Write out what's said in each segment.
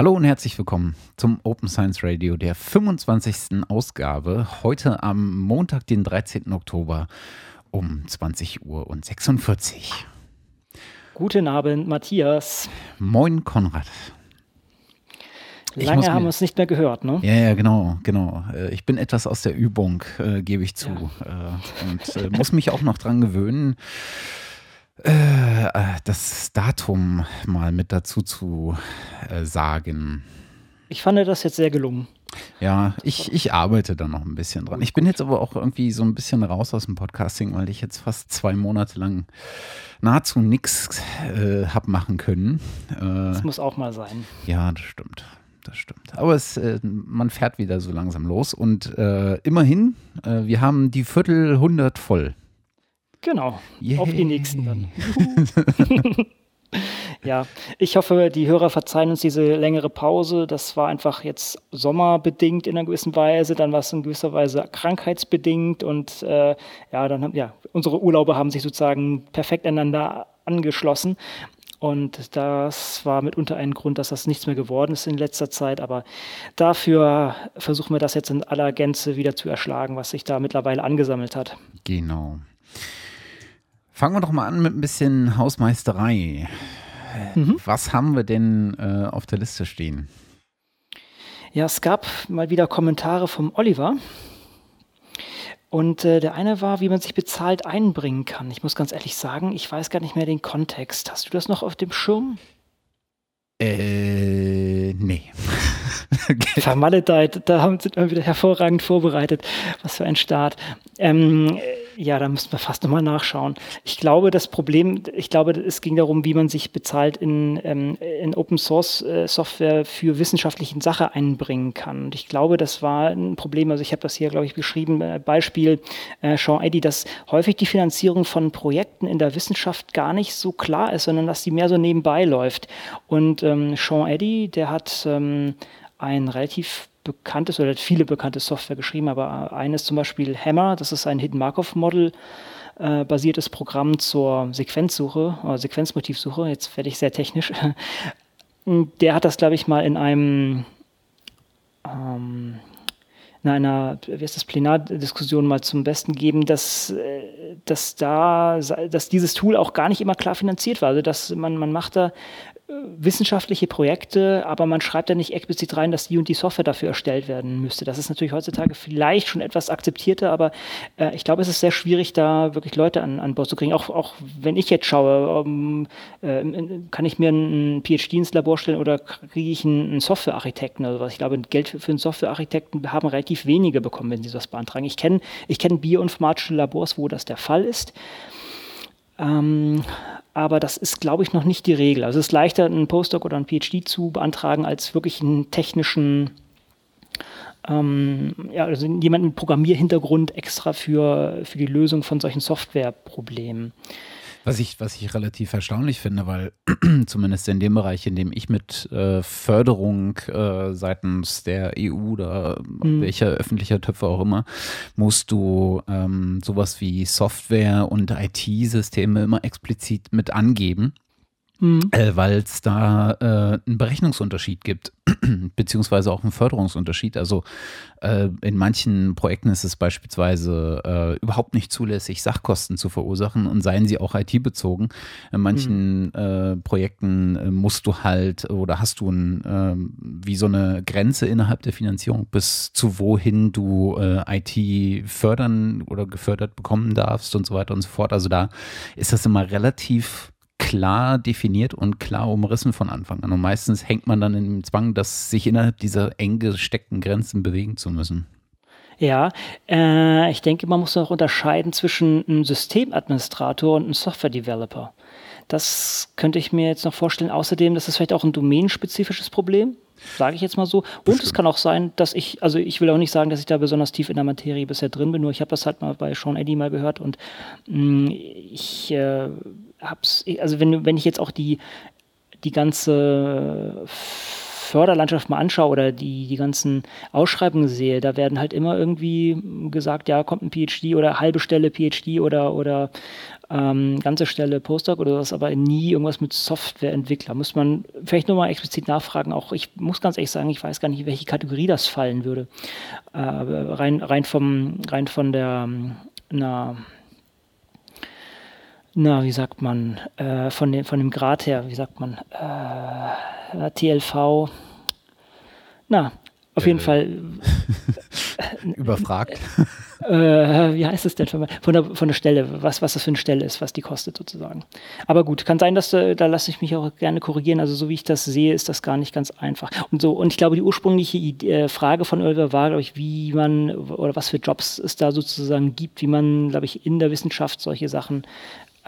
Hallo und herzlich willkommen zum Open Science Radio, der 25. Ausgabe. Heute am Montag, den 13. Oktober um 20 Uhr und 46. Guten Abend, Matthias. Moin, Konrad. Lange haben wir uns nicht mehr gehört, ne? Ja, ja, genau, genau. Äh, ich bin etwas aus der Übung, äh, gebe ich zu. Ja. Äh, und äh, muss mich auch noch dran gewöhnen, äh, äh, das Datum mal mit dazu zu sagen. Ich fand das jetzt sehr gelungen. Ja, ich, ich arbeite da noch ein bisschen dran. Ich bin jetzt aber auch irgendwie so ein bisschen raus aus dem Podcasting, weil ich jetzt fast zwei Monate lang nahezu nichts äh, habe machen können. Äh, das muss auch mal sein. Ja, das stimmt das stimmt. Aber es, äh, man fährt wieder so langsam los und äh, immerhin, äh, wir haben die Viertel hundert voll. Genau, Yay. auf die nächsten dann. ja, ich hoffe, die Hörer verzeihen uns diese längere Pause. Das war einfach jetzt sommerbedingt in einer gewissen Weise, dann war es in gewisser Weise krankheitsbedingt und äh, ja, dann haben ja unsere Urlaube haben sich sozusagen perfekt einander angeschlossen. Und das war mitunter ein Grund, dass das nichts mehr geworden ist in letzter Zeit. Aber dafür versuchen wir das jetzt in aller Gänze wieder zu erschlagen, was sich da mittlerweile angesammelt hat. Genau. Fangen wir doch mal an mit ein bisschen Hausmeisterei. Mhm. Was haben wir denn äh, auf der Liste stehen? Ja, es gab mal wieder Kommentare vom Oliver. Und äh, der eine war, wie man sich bezahlt einbringen kann. Ich muss ganz ehrlich sagen, ich weiß gar nicht mehr den Kontext. Hast du das noch auf dem Schirm? Äh, nee. Vermaledeit, da haben sie wieder hervorragend vorbereitet. Was für ein Start. Ähm, ja, da müssen wir fast nochmal nachschauen. Ich glaube, das Problem, ich glaube, es ging darum, wie man sich bezahlt in, ähm, in Open Source äh, Software für wissenschaftliche Sache einbringen kann. Und ich glaube, das war ein Problem. Also ich habe das hier, glaube ich, beschrieben. Äh, Beispiel äh, Sean Eddy, dass häufig die Finanzierung von Projekten in der Wissenschaft gar nicht so klar ist, sondern dass die mehr so nebenbei läuft. Und ähm, Sean Eddy, der hat ähm, ein relativ bekanntes oder viele bekannte Software geschrieben, aber eines zum Beispiel Hammer, das ist ein Hidden Markov Model äh, basiertes Programm zur Sequenzsuche oder Sequenzmotivsuche. Jetzt werde ich sehr technisch. Der hat das, glaube ich, mal in einem ähm, in einer, wie ist das, Plenardiskussion mal zum Besten gegeben, dass, äh, dass da, dass dieses Tool auch gar nicht immer klar finanziert war. Also dass man, man macht da wissenschaftliche Projekte, aber man schreibt da nicht explizit rein, dass die und die Software dafür erstellt werden müsste. Das ist natürlich heutzutage vielleicht schon etwas akzeptierter, aber äh, ich glaube, es ist sehr schwierig, da wirklich Leute an, an Bord zu kriegen. Auch, auch wenn ich jetzt schaue, um, äh, kann ich mir einen PhD ins Labor stellen oder kriege ich einen, einen Softwarearchitekten oder was? Ich glaube, Geld für, einen Softwarearchitekten haben relativ wenige bekommen, wenn sie das beantragen. Ich kenne ich kenn bioinformatische Labors, wo das der Fall ist. Ähm, aber das ist, glaube ich, noch nicht die Regel. Also es ist leichter, einen Postdoc oder einen PhD zu beantragen, als wirklich einen technischen, ähm, ja, also jemanden mit Programmierhintergrund extra für, für die Lösung von solchen Softwareproblemen. Was ich, was ich relativ erstaunlich finde, weil zumindest in dem Bereich, in dem ich mit äh, Förderung äh, seitens der EU oder mhm. welcher öffentlicher Töpfe auch immer, musst du ähm, sowas wie Software und IT-Systeme immer explizit mit angeben. Mhm. Äh, Weil es da äh, einen Berechnungsunterschied gibt, beziehungsweise auch einen Förderungsunterschied. Also äh, in manchen Projekten ist es beispielsweise äh, überhaupt nicht zulässig, Sachkosten zu verursachen und seien sie auch IT-bezogen. In manchen mhm. Äh, Projekten äh, musst du halt oder hast du ein, ähm, wie so eine Grenze innerhalb der Finanzierung, bis zu wohin du IT fördern oder gefördert bekommen darfst und so weiter und so fort. Also da ist das immer relativ klar definiert und klar umrissen von Anfang an. Und meistens hängt man dann in dem Zwang, dass sich innerhalb dieser eng gesteckten Grenzen bewegen zu müssen. Ja, äh, ich denke, man muss noch unterscheiden zwischen einem Systemadministrator und einem Software-Developer. Das könnte ich mir jetzt noch vorstellen. Außerdem, das ist vielleicht auch ein domänenspezifisches Problem, sage ich jetzt mal so. Und Bestimmt. es kann auch sein, dass ich, also ich will auch nicht sagen, dass ich da besonders tief in der Materie bisher drin bin, nur ich habe das halt mal bei Sean Eddy mal gehört und mh, mm, ich äh, hab's, also wenn, wenn ich jetzt auch die, die ganze Förderlandschaft mal anschaue oder die, die ganzen Ausschreibungen sehe, da werden halt immer irgendwie gesagt, ja, kommt ein PhD oder halbe Stelle PhD oder, oder ähm, ganze Stelle Postdoc oder was, aber nie irgendwas mit Softwareentwickler. Muss man vielleicht nur mal explizit nachfragen. Auch ich muss ganz ehrlich sagen, ich weiß gar nicht, in welche Kategorie das fallen würde. Äh, rein, rein, vom, rein von der, na, na, wie sagt man, äh, von, dem, von dem Grad her, wie sagt man, äh, TLV, na, auf jeden äh, Fall. Überfragt. Äh, wie heißt es denn von der, von der Stelle, was, was das für eine Stelle ist, was die kostet sozusagen. Aber gut, kann sein, dass da, da lasse ich mich auch gerne korrigieren. Also so wie ich das sehe, ist das gar nicht ganz einfach. Und so, und ich glaube, die ursprüngliche Idee, äh, Frage von Oliver war, glaube ich, wie man oder was für Jobs es da sozusagen gibt, wie man, glaube ich, in der Wissenschaft solche Sachen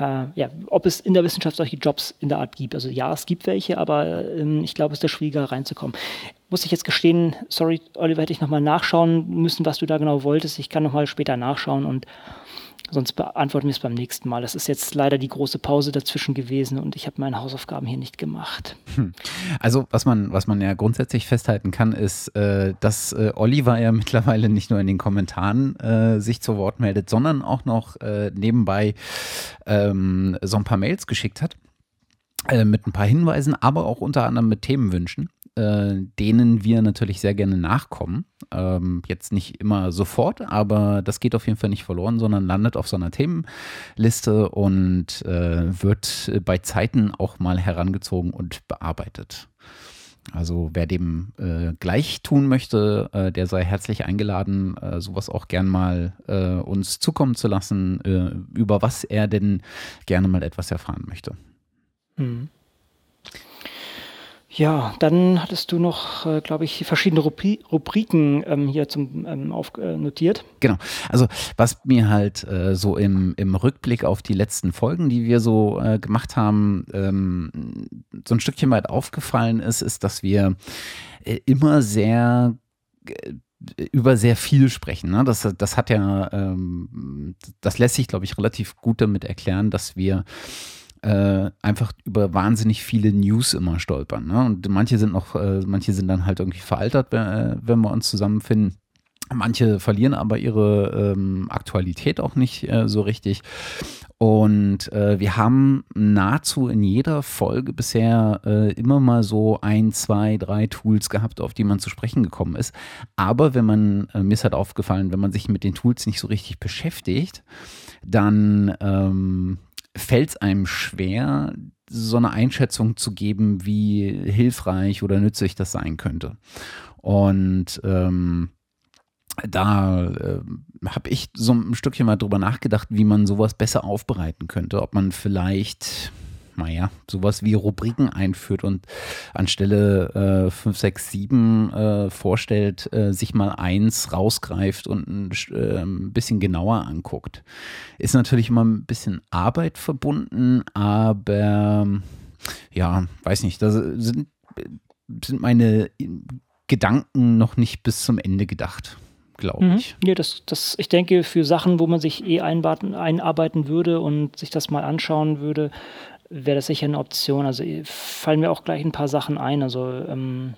äh, ja, ob es in der Wissenschaft solche Jobs in der Art gibt. Also ja, es gibt welche, aber ähm, ich glaube, es ist da schwieriger reinzukommen. Muss ich jetzt gestehen, sorry, Oliver, hätte ich nochmal nachschauen müssen, was du da genau wolltest. Ich kann nochmal später nachschauen und Sonst beantworten wir es beim nächsten Mal. Das ist jetzt leider die große Pause dazwischen gewesen und ich habe meine Hausaufgaben hier nicht gemacht. Hm. Also was man, was man ja grundsätzlich festhalten kann, ist, äh, dass äh, Oliver ja mittlerweile nicht nur in den Kommentaren äh, sich zu Wort meldet, sondern auch noch äh, nebenbei ähm, so ein paar Mails geschickt hat äh, mit ein paar Hinweisen, aber auch unter anderem mit Themenwünschen äh, denen wir natürlich sehr gerne nachkommen. Ähm, jetzt nicht immer sofort, aber das geht auf jeden Fall nicht verloren, sondern landet auf so einer Themenliste und äh, wird bei Zeiten auch mal herangezogen und bearbeitet. Also wer dem äh, gleich tun möchte, äh, der sei herzlich eingeladen, äh, sowas auch gern mal äh, uns zukommen zu lassen, äh, über was er denn gerne mal etwas erfahren möchte. Mhm. Ja, dann hattest du noch, äh, glaube ich, verschiedene Rubri Rubriken ähm, hier zum ähm, auf, äh, notiert. Genau. Also was mir halt äh, so im, im Rückblick auf die letzten Folgen, die wir so äh, gemacht haben, ähm, so ein Stückchen weit aufgefallen ist, ist, dass wir äh, immer sehr äh, über sehr viel sprechen. Ne? Das, das hat ja, ähm, das lässt sich, glaube ich, relativ gut damit erklären, dass wir äh, einfach über wahnsinnig viele News immer stolpern. Ne? Und manche sind noch, äh, manche sind dann halt irgendwie veraltert, äh, wenn wir uns zusammenfinden. Manche verlieren aber ihre ähm, Aktualität auch nicht äh, so richtig. Und äh, wir haben nahezu in jeder Folge bisher äh, immer mal so ein, zwei, drei Tools gehabt, auf die man zu sprechen gekommen ist. Aber wenn man, äh, mir ist halt aufgefallen, wenn man sich mit den Tools nicht so richtig beschäftigt, dann ähm, fällt es einem schwer, so eine Einschätzung zu geben, wie hilfreich oder nützlich das sein könnte. Und ähm, da äh, habe ich so ein Stückchen mal drüber nachgedacht, wie man sowas besser aufbereiten könnte. Ob man vielleicht naja, sowas wie Rubriken einführt und anstelle äh, 5, 6, 7 äh, vorstellt, äh, sich mal eins rausgreift und ein, äh, ein bisschen genauer anguckt. Ist natürlich immer ein bisschen Arbeit verbunden, aber ja, weiß nicht, da sind, sind meine Gedanken noch nicht bis zum Ende gedacht glaube mhm. ich. Ja, das, das, ich denke, für Sachen, wo man sich eh einarbeiten würde und sich das mal anschauen würde, wäre das sicher eine Option. Also äh, fallen mir auch gleich ein paar Sachen ein. Also ähm,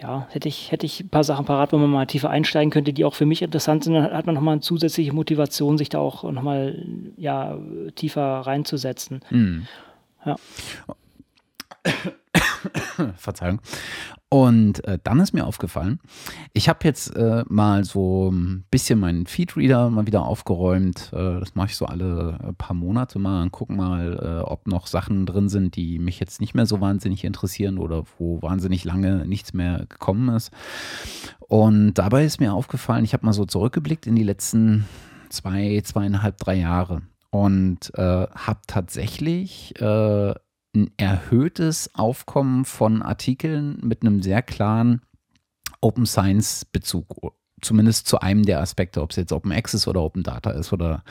ja, hätte ich, hätte ich ein paar Sachen parat, wo man mal tiefer einsteigen könnte, die auch für mich interessant sind, dann hat man nochmal eine zusätzliche Motivation, sich da auch nochmal ja, tiefer reinzusetzen. Mhm. Ja. Verzeihung. Und äh, dann ist mir aufgefallen, ich habe jetzt äh, mal so ein bisschen meinen Feedreader mal wieder aufgeräumt. Äh, das mache ich so alle äh, paar Monate mal und gucke mal, äh, ob noch Sachen drin sind, die mich jetzt nicht mehr so wahnsinnig interessieren oder wo wahnsinnig lange nichts mehr gekommen ist. Und dabei ist mir aufgefallen, ich habe mal so zurückgeblickt in die letzten zwei, zweieinhalb, drei Jahre und äh, habe tatsächlich ein erhöhtes Aufkommen von Artikeln mit einem sehr klaren Open Science Bezug. Zumindest zu einem der Aspekte, ob es jetzt Open Access oder Open Data ist oder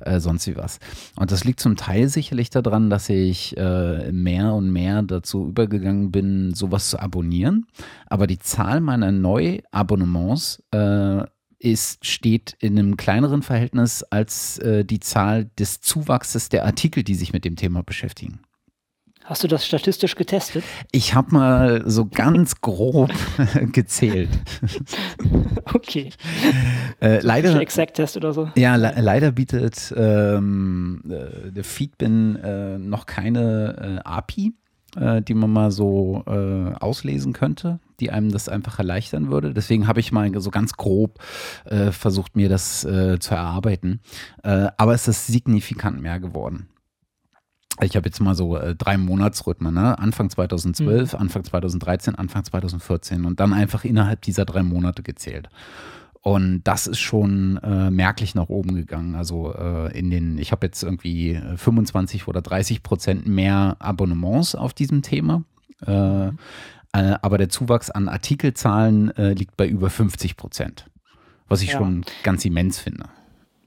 äh, sonst wie was. Und das liegt zum Teil sicherlich daran, dass ich äh, mehr und mehr dazu übergegangen bin, sowas zu abonnieren. Aber die Zahl meiner Neuabonnements äh, ist, steht in einem kleineren Verhältnis als äh, die Zahl des Zuwachses der Artikel, die sich mit dem Thema beschäftigen. Hast du das statistisch getestet? Ich habe mal so ganz grob gezählt. Okay. Äh, leider. Exact-Test oder so? Ja, le leider bietet ähm, äh, der Feedbin äh, noch keine äh, API, äh, die man mal so äh, auslesen könnte, die einem das einfach erleichtern würde. Deswegen habe ich mal so ganz grob versucht, mir das zu erarbeiten. aber es ist signifikant mehr geworden. Ich habe jetzt mal so äh, drei Monatsrhythmen, ne? Anfang 2012, mhm. Anfang 2013, Anfang 2014 und dann einfach innerhalb dieser drei Monate gezählt. Und das ist schon äh, merklich nach oben gegangen. Also äh, in den, ich habe jetzt irgendwie 25 oder 30 Prozent mehr Abonnements auf diesem Thema. Äh, mhm. Äh, aber der Zuwachs an Artikelzahlen äh, liegt bei über 50 Prozent. Was ich ja. schon ganz immens finde.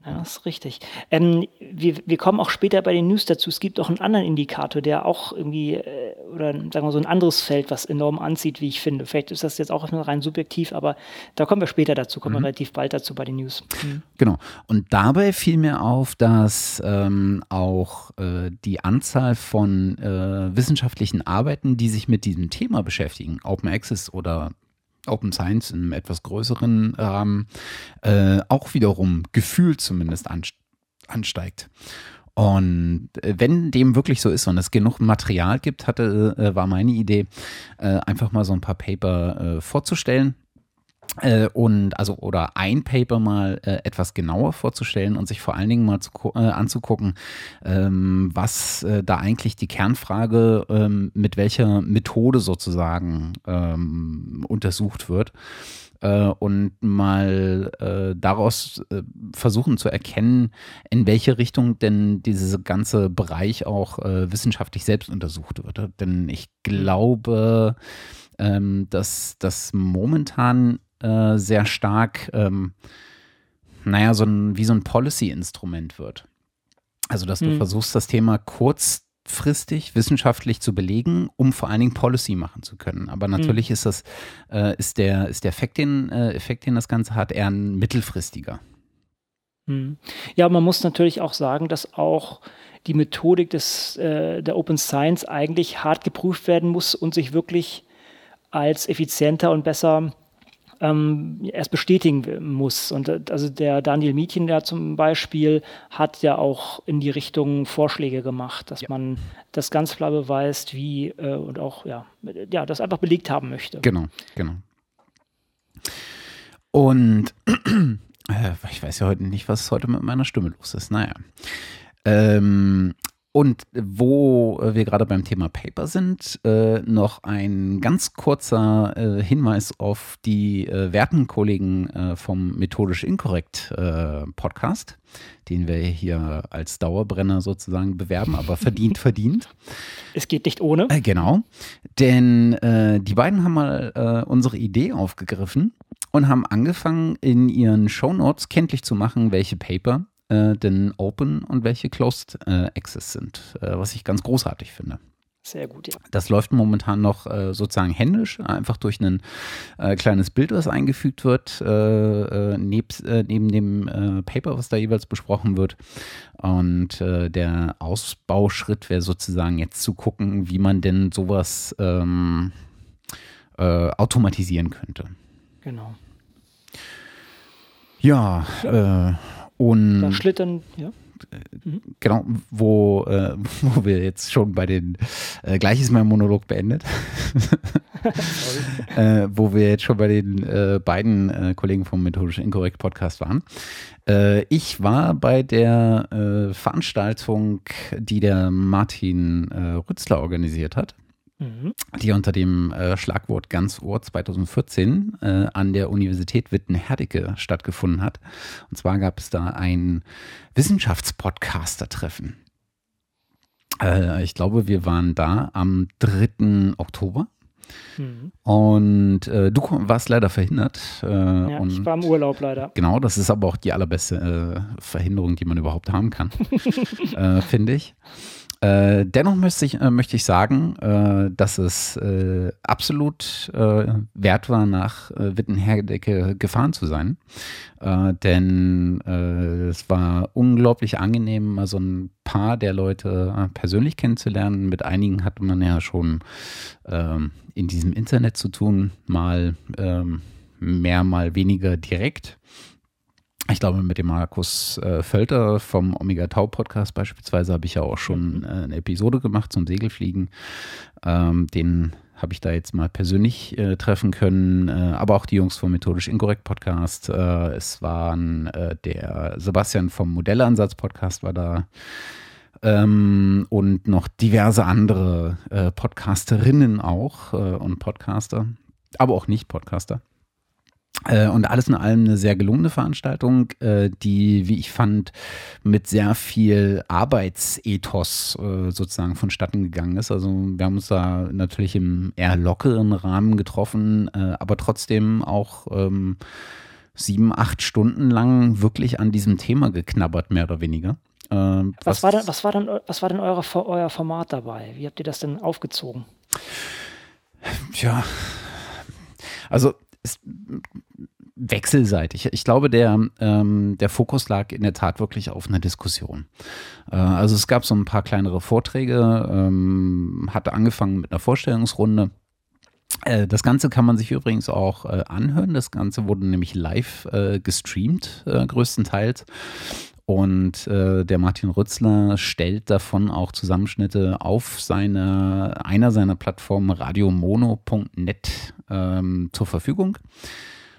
Ja, das ist richtig. Ähm, wir, wir kommen auch später bei den News dazu. Es gibt auch einen anderen Indikator, der auch irgendwie, äh, oder sagen wir so ein anderes Feld, was enorm anzieht, wie ich finde. Vielleicht ist das jetzt auch rein subjektiv, aber da kommen wir später dazu, kommen mhm. wir relativ bald dazu bei den News. Mhm. Genau. Und dabei fiel mir auf, dass ähm, auch äh, die Anzahl von äh, wissenschaftlichen Arbeiten, die sich mit diesem Thema beschäftigen, Open Access oder Open Science in einem etwas größeren Rahmen äh, auch wiederum gefühlt zumindest ansteigt. Und äh, wenn dem wirklich so ist und es genug Material gibt, hatte, äh, war meine Idee, äh, einfach mal so ein paar Paper vorzustellen, äh, und also oder ein Paper mal äh, etwas genauer vorzustellen und sich vor allen Dingen mal zu, äh, anzugucken, ähm, was äh, da eigentlich die Kernfrage ähm, mit welcher Methode sozusagen ähm, untersucht wird äh, und mal äh, daraus versuchen zu erkennen, in welche Richtung denn dieser ganze Bereich auch wissenschaftlich selbst untersucht wird. Denn ich glaube, ähm, dass das momentan äh, sehr stark, ähm, naja, so ein, wie so ein Policy-Instrument wird. Also, dass du mhm. versuchst, das Thema kurzfristig wissenschaftlich zu belegen, um vor allen Dingen Policy machen zu können. Aber natürlich mhm. ist das, äh, ist der, ist der Effekt den, äh, Effekt, den das Ganze hat, eher ein mittelfristiger. Mhm. Ja, man muss natürlich auch sagen, dass auch die Methodik des, äh, der Open Science eigentlich hart geprüft werden muss und sich wirklich als effizienter und besser ähm, erst bestätigen muss. Und äh, also der Daniel Mietchen, der zum Beispiel, hat ja auch in die Richtung Vorschläge gemacht, dass ja. man das ganz klar beweist, wie äh, und auch ja, ja, das einfach belegt haben möchte. Genau, genau. Und äh, ich weiß ja heute nicht, was heute mit meiner Stimme los ist. Naja. Ähm, und wo wir gerade beim Thema Paper sind, äh, noch ein ganz kurzer äh, Hinweis auf die äh, werten Kollegen äh, vom Methodisch Inkorrekt äh, Podcast, den wir hier als Dauerbrenner sozusagen bewerben, aber verdient, verdient. Es geht nicht ohne. Äh, genau, denn die beiden haben mal unsere Idee aufgegriffen und haben angefangen, in ihren Shownotes kenntlich zu machen, welche Paper äh, denn Open und welche Closed äh, Access sind, äh, was ich ganz großartig finde. Sehr gut, ja. Das läuft momentan noch äh, sozusagen händisch, einfach durch ein äh, kleines Bild, was eingefügt wird, äh, nebst, äh, neben dem äh, Paper, was da jeweils besprochen wird. Und äh, der Ausbauschritt wäre sozusagen jetzt zu gucken, wie man denn sowas ähm, automatisieren könnte. Genau. Ja, ja. Und da schlittern, ja. Mhm. Genau, wo, äh, wo wir jetzt schon bei den, äh, gleich ist mein Monolog beendet, äh, wo wir jetzt schon bei den äh, beiden äh, Kollegen vom Methodisch Inkorrekt Podcast waren. Äh, ich war bei der Veranstaltung, die der Martin Rützler organisiert hat mhm. die unter dem äh, Schlagwort Ganz Ohr 2014 äh, an der Universität Witten-Herdecke stattgefunden hat. Und zwar gab es da ein Wissenschaftspodcaster-Treffen. Äh, ich glaube, wir waren da am 3. Oktober. Mhm. Und äh, du warst leider verhindert. Äh, ja, ich war im Urlaub leider. Genau, das ist aber auch die allerbeste äh, Verhinderung, die man überhaupt haben kann, äh, finde ich. Äh, dennoch möchte ich, äh, möchte ich sagen, äh, dass es äh, absolut äh, wert war, nach äh, Wittenherdecke gefahren zu sein. denn es war unglaublich angenehm, mal so ein paar der Leute persönlich kennenzulernen. Mit einigen hatte man ja schon ähm, in diesem Internet zu tun, mal ähm, mehr, mal weniger direkt. Ich glaube, mit dem Markus äh, Völter vom Omega Tau Podcast beispielsweise habe ich ja auch schon mhm. äh, eine Episode gemacht zum Segelfliegen. Ähm, den habe ich da jetzt mal persönlich äh, treffen können, äh, aber auch die Jungs vom Methodisch Inkorrekt Podcast. Äh, es waren äh, der Sebastian vom Modellansatz Podcast war da ähm, und noch diverse andere Podcasterinnen auch und Podcaster, aber auch nicht Podcaster. Äh, und alles in allem eine sehr gelungene Veranstaltung, äh, die, wie ich fand, mit sehr viel Arbeitsethos äh, sozusagen vonstatten gegangen ist. Also wir haben uns da natürlich im eher lockeren Rahmen getroffen, aber trotzdem auch ähm, sieben, acht Stunden lang wirklich an diesem Thema geknabbert, mehr oder weniger. Was, war denn, was war denn, was war denn eure, euer Format dabei? Wie habt ihr das denn aufgezogen? Tja, also ist wechselseitig. Ich glaube, der, ähm, der Fokus lag in der Tat wirklich auf einer Diskussion. Äh, also es gab so ein paar kleinere Vorträge, ähm, hatte angefangen mit einer Vorstellungsrunde. Äh, das Ganze kann man sich übrigens auch äh, anhören. Das Ganze wurde nämlich live äh, gestreamt, größtenteils. Und äh, der Martin Rützler stellt davon auch Zusammenschnitte auf seine, einer seiner Plattformen radiomono.net ähm, zur Verfügung.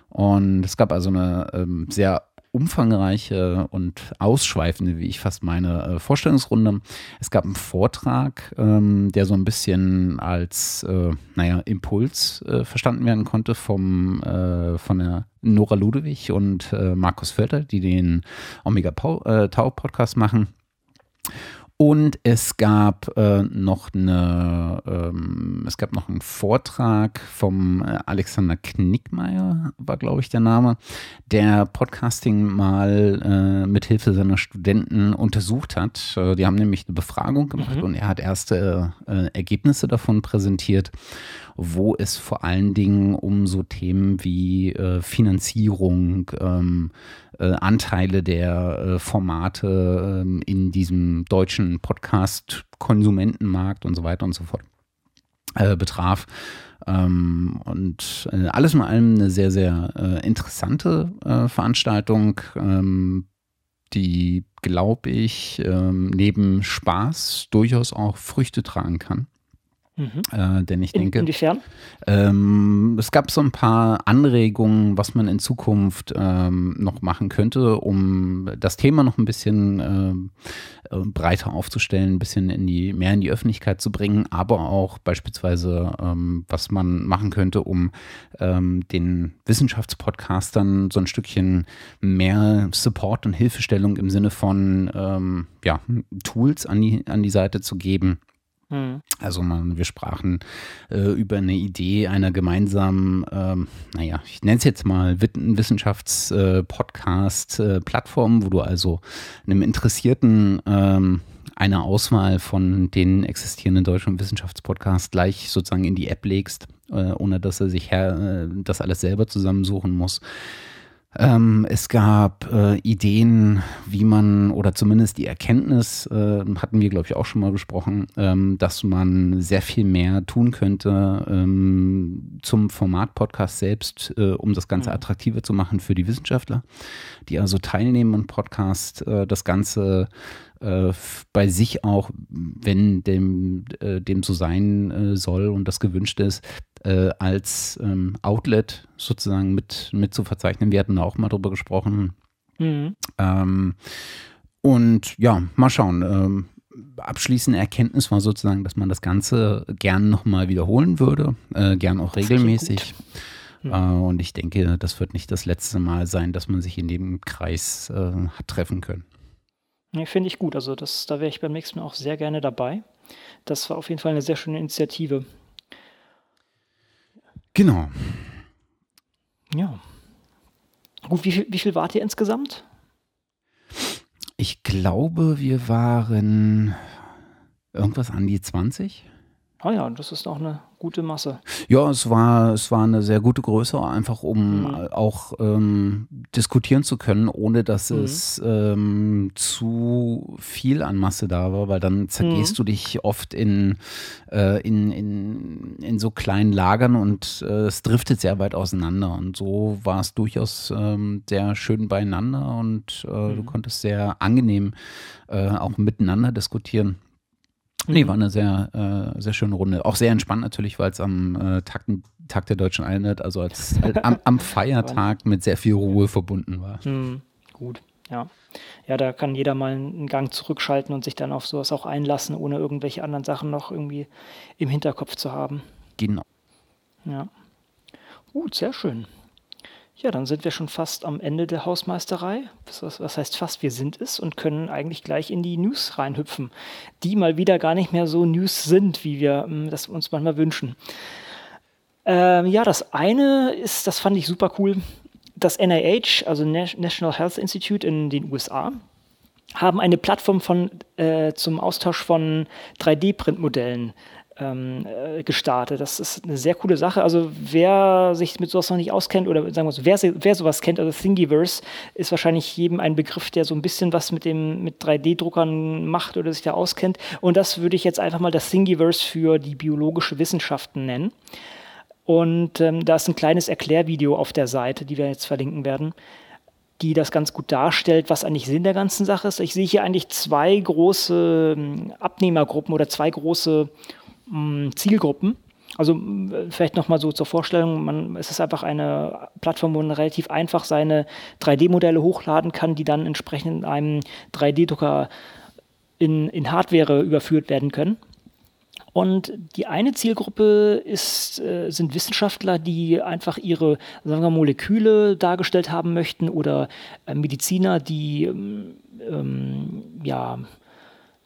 Und es gab also eine ähm, sehr umfangreiche und ausschweifende, wie ich fast meine, äh, Vorstellungsrunde. Es gab einen Vortrag, ähm, der so ein bisschen als, äh, naja, Impuls äh, verstanden werden konnte vom, von der Nora Ludewig und Markus Völter, die den Omega Tau Podcast machen. Und es gab äh, noch eine, ähm, es gab noch einen Vortrag vom äh, Alexander Knickmeier, war glaube ich der Name, der Podcasting mal äh, mit Hilfe seiner Studenten untersucht hat. Äh, die haben nämlich eine Befragung gemacht mhm. und er hat erste äh, Ergebnisse davon präsentiert, wo es vor allen Dingen um so Themen wie äh, Finanzierung, ähm, äh, Anteile der äh, Formate äh, in diesem deutschen Podcast-Konsumentenmarkt und so weiter und so fort äh, betraf. Ähm, und äh, alles in allem eine sehr, sehr äh, interessante Veranstaltung, ähm, die, glaube ich, ähm, neben Spaß durchaus auch Früchte tragen kann. Mhm. Äh, denn ich denke, In, inwiefern? Ähm, es gab so ein paar Anregungen, was man in Zukunft ähm, noch machen könnte, um das Thema noch ein bisschen ähm, äh, breiter aufzustellen, ein bisschen in die, mehr in die Öffentlichkeit zu bringen, aber auch beispielsweise, ähm, was man machen könnte, um ähm, den Wissenschaftspodcastern so ein Stückchen mehr Support und Hilfestellung im Sinne von ähm, ja, Tools an die, an die Seite zu geben Mhm. Also man, wir sprachen äh, über eine Idee einer gemeinsamen, ähm, naja, ich nenne es jetzt mal Wissenschaftspodcast-Plattform, äh, wo du also einem Interessierten ähm, eine Auswahl von den existierenden deutschen Wissenschaftspodcasts gleich sozusagen in die App legst, äh, ohne dass er sich her, äh, das alles selber zusammensuchen muss. Ähm, es gab äh, Ideen, wie man, oder zumindest die Erkenntnis, äh, hatten wir, glaube ich, auch schon mal besprochen, ähm, dass man sehr viel mehr tun könnte ähm, zum Format Podcast selbst, äh, um das Ganze mhm. attraktiver zu machen für die Wissenschaftler, die also teilnehmen im Podcast, äh, das Ganze äh, bei sich auch, wenn dem, äh, dem so sein soll und das gewünscht ist, äh, als ähm, Outlet sozusagen mit, mit zu verzeichnen. Wir hatten auch mal drüber gesprochen. Mhm. Ähm, und ja, mal schauen. Ähm, abschließende Erkenntnis war sozusagen, dass man das Ganze gern nochmal wiederholen würde, äh, gern auch regelmäßig. Mhm. Äh, und ich denke, das wird nicht das letzte Mal sein, dass man sich in dem Kreis äh, hat treffen können. Nee, Finde ich gut. Also das, da wäre ich beim nächsten Mal auch sehr gerne dabei. Das war auf jeden Fall eine sehr schöne Initiative. Genau. Ja. Gut, wie viel, wie viel wart ihr insgesamt? Ich glaube, wir waren Irgendwas an die 20? Ah ja, das ist auch eine gute Masse. Ja, es war, es war eine sehr gute Größe, einfach um mhm. auch ähm, diskutieren zu können, ohne dass mhm. es ähm, zu viel an Masse da war, weil dann zergehst mhm. du dich oft in, äh, in, in, in so kleinen Lagern und äh, es driftet sehr weit auseinander. Und so war es durchaus ähm, sehr schön beieinander und äh, du mhm. konntest sehr angenehm äh, auch miteinander diskutieren. Nee, mhm. war eine sehr, äh, sehr schöne Runde. Auch sehr entspannt natürlich, weil es am äh, Tag, Tag, der Deutschen Einheit, also als, halt am, am, Feiertag mit sehr viel Ruhe verbunden war. Mhm. Gut, ja. Ja, da kann jeder mal einen Gang zurückschalten und sich dann auf sowas auch einlassen, ohne irgendwelche anderen Sachen noch irgendwie im Hinterkopf zu haben. Genau. Ja. Gut, sehr schön. Ja, dann sind wir schon fast am Ende der Hausmeisterei. Was, heißt fast, wir sind es und können eigentlich gleich in die News reinhüpfen, die mal wieder gar nicht mehr so News sind, wie wir hm, das uns manchmal wünschen. Ähm, ja, das eine ist, das fand ich super cool, das NIH, also National Health Institute in den USA, haben eine Plattform von, äh, zum Austausch von 3D-Printmodellen ähm, äh, gestartet. Das ist eine sehr coole Sache. Also wer sich mit sowas noch nicht auskennt oder sagen wir so, wer, wer sowas kennt, also Thingiverse, ist wahrscheinlich jedem ein Begriff, der so ein bisschen was mit dem mit 3D-Druckern macht oder sich da auskennt. Und das würde ich jetzt einfach mal das Thingiverse für die biologische Wissenschaften nennen. Und ähm, da ist ein kleines Erklärvideo auf der Seite, die wir jetzt verlinken werden die das ganz gut darstellt, was eigentlich Sinn der ganzen Sache ist. Ich sehe hier eigentlich zwei große ähm, Abnehmergruppen oder zwei große Zielgruppen. Also vielleicht nochmal so zur Vorstellung, man, es ist einfach eine Plattform, wo man relativ einfach seine 3D-Modelle hochladen kann, die dann entsprechend in einem 3D-Drucker in, in Hardware überführt werden können. Und die eine Zielgruppe ist, äh, sind Wissenschaftler, die einfach ihre sagen wir, Moleküle dargestellt haben möchten oder äh, Mediziner, die ähm, ähm ja,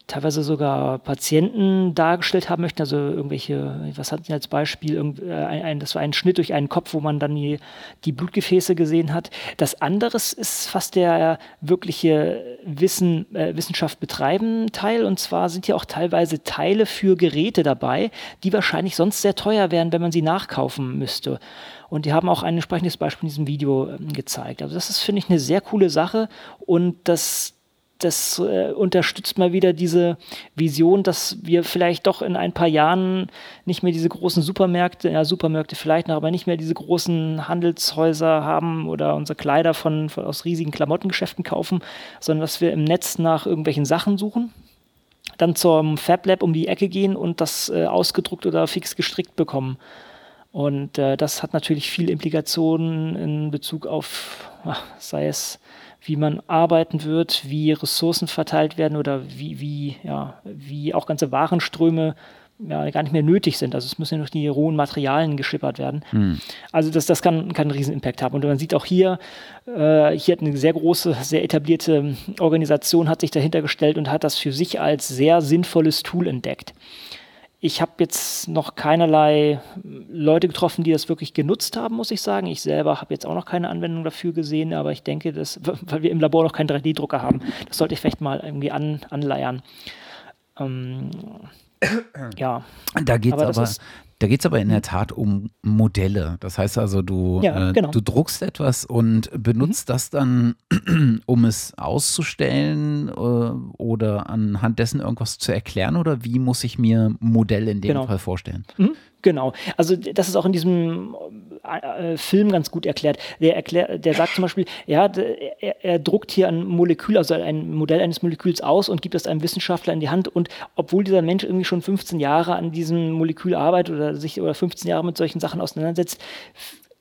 teilweise sogar Patienten dargestellt haben möchten, also irgendwelche, was hatten Sie als Beispiel, äh, ein, das war ein Schnitt durch einen Kopf, wo man dann die, die Blutgefäße gesehen hat. Das andere ist fast der wirkliche Wissen, äh, Wissenschaft betreiben Teil und zwar sind hier auch teilweise Teile für Geräte dabei, die wahrscheinlich sonst sehr teuer wären, wenn man sie nachkaufen müsste. Und die haben auch ein entsprechendes Beispiel in diesem Video äh, gezeigt. Also das ist, finde ich, eine sehr coole Sache und das das äh, unterstützt mal wieder diese Vision, dass wir vielleicht doch in ein paar Jahren nicht mehr diese großen Supermärkte, ja, Supermärkte vielleicht noch, aber nicht mehr diese großen Handelshäuser haben oder unsere Kleider von, von aus riesigen Klamottengeschäften kaufen, sondern dass wir im Netz nach irgendwelchen Sachen suchen, dann zum Fab Lab um die Ecke gehen und das äh, ausgedruckt oder fix gestrickt bekommen. Und äh, das hat natürlich viele Implikationen in Bezug auf, ach, sei es wie man arbeiten wird, wie Ressourcen verteilt werden oder wie, wie, ja, wie auch ganze Warenströme ja, gar nicht mehr nötig sind. Also es müssen ja noch die rohen Materialien geschippert werden. Mhm. Also das, das kann, kann einen riesen Impact haben. Und man sieht auch hier, äh, hier hat eine sehr große, sehr etablierte Organisation hat sich dahinter gestellt und hat das für sich als sehr sinnvolles Tool entdeckt. Ich habe jetzt noch keinerlei Leute getroffen, die das wirklich genutzt haben, muss ich sagen. Ich selber habe jetzt auch noch keine Anwendung dafür gesehen, aber ich denke, dass, weil wir im Labor noch keinen 3D-Drucker haben, das sollte ich vielleicht mal irgendwie an, anleiern. Ähm, ja. Da geht es aber, aber da geht es aber in der Tat um Modelle. Das heißt also, du, ja, äh, genau. du druckst etwas und benutzt mhm. das dann, um es auszustellen äh, oder anhand dessen irgendwas zu erklären oder wie muss ich mir Modell in dem genau. Fall vorstellen? Mhm. Genau. Also das ist auch in diesem äh, äh, Film ganz gut erklärt. Der, erklär, der sagt zum Beispiel, ja, er, er, druckt hier ein Molekül, also ein Modell eines Moleküls aus und gibt es einem Wissenschaftler in die Hand. Und obwohl dieser Mensch irgendwie schon 15 Jahre an diesem Molekül arbeitet oder sich oder 15 Jahre mit solchen Sachen auseinandersetzt,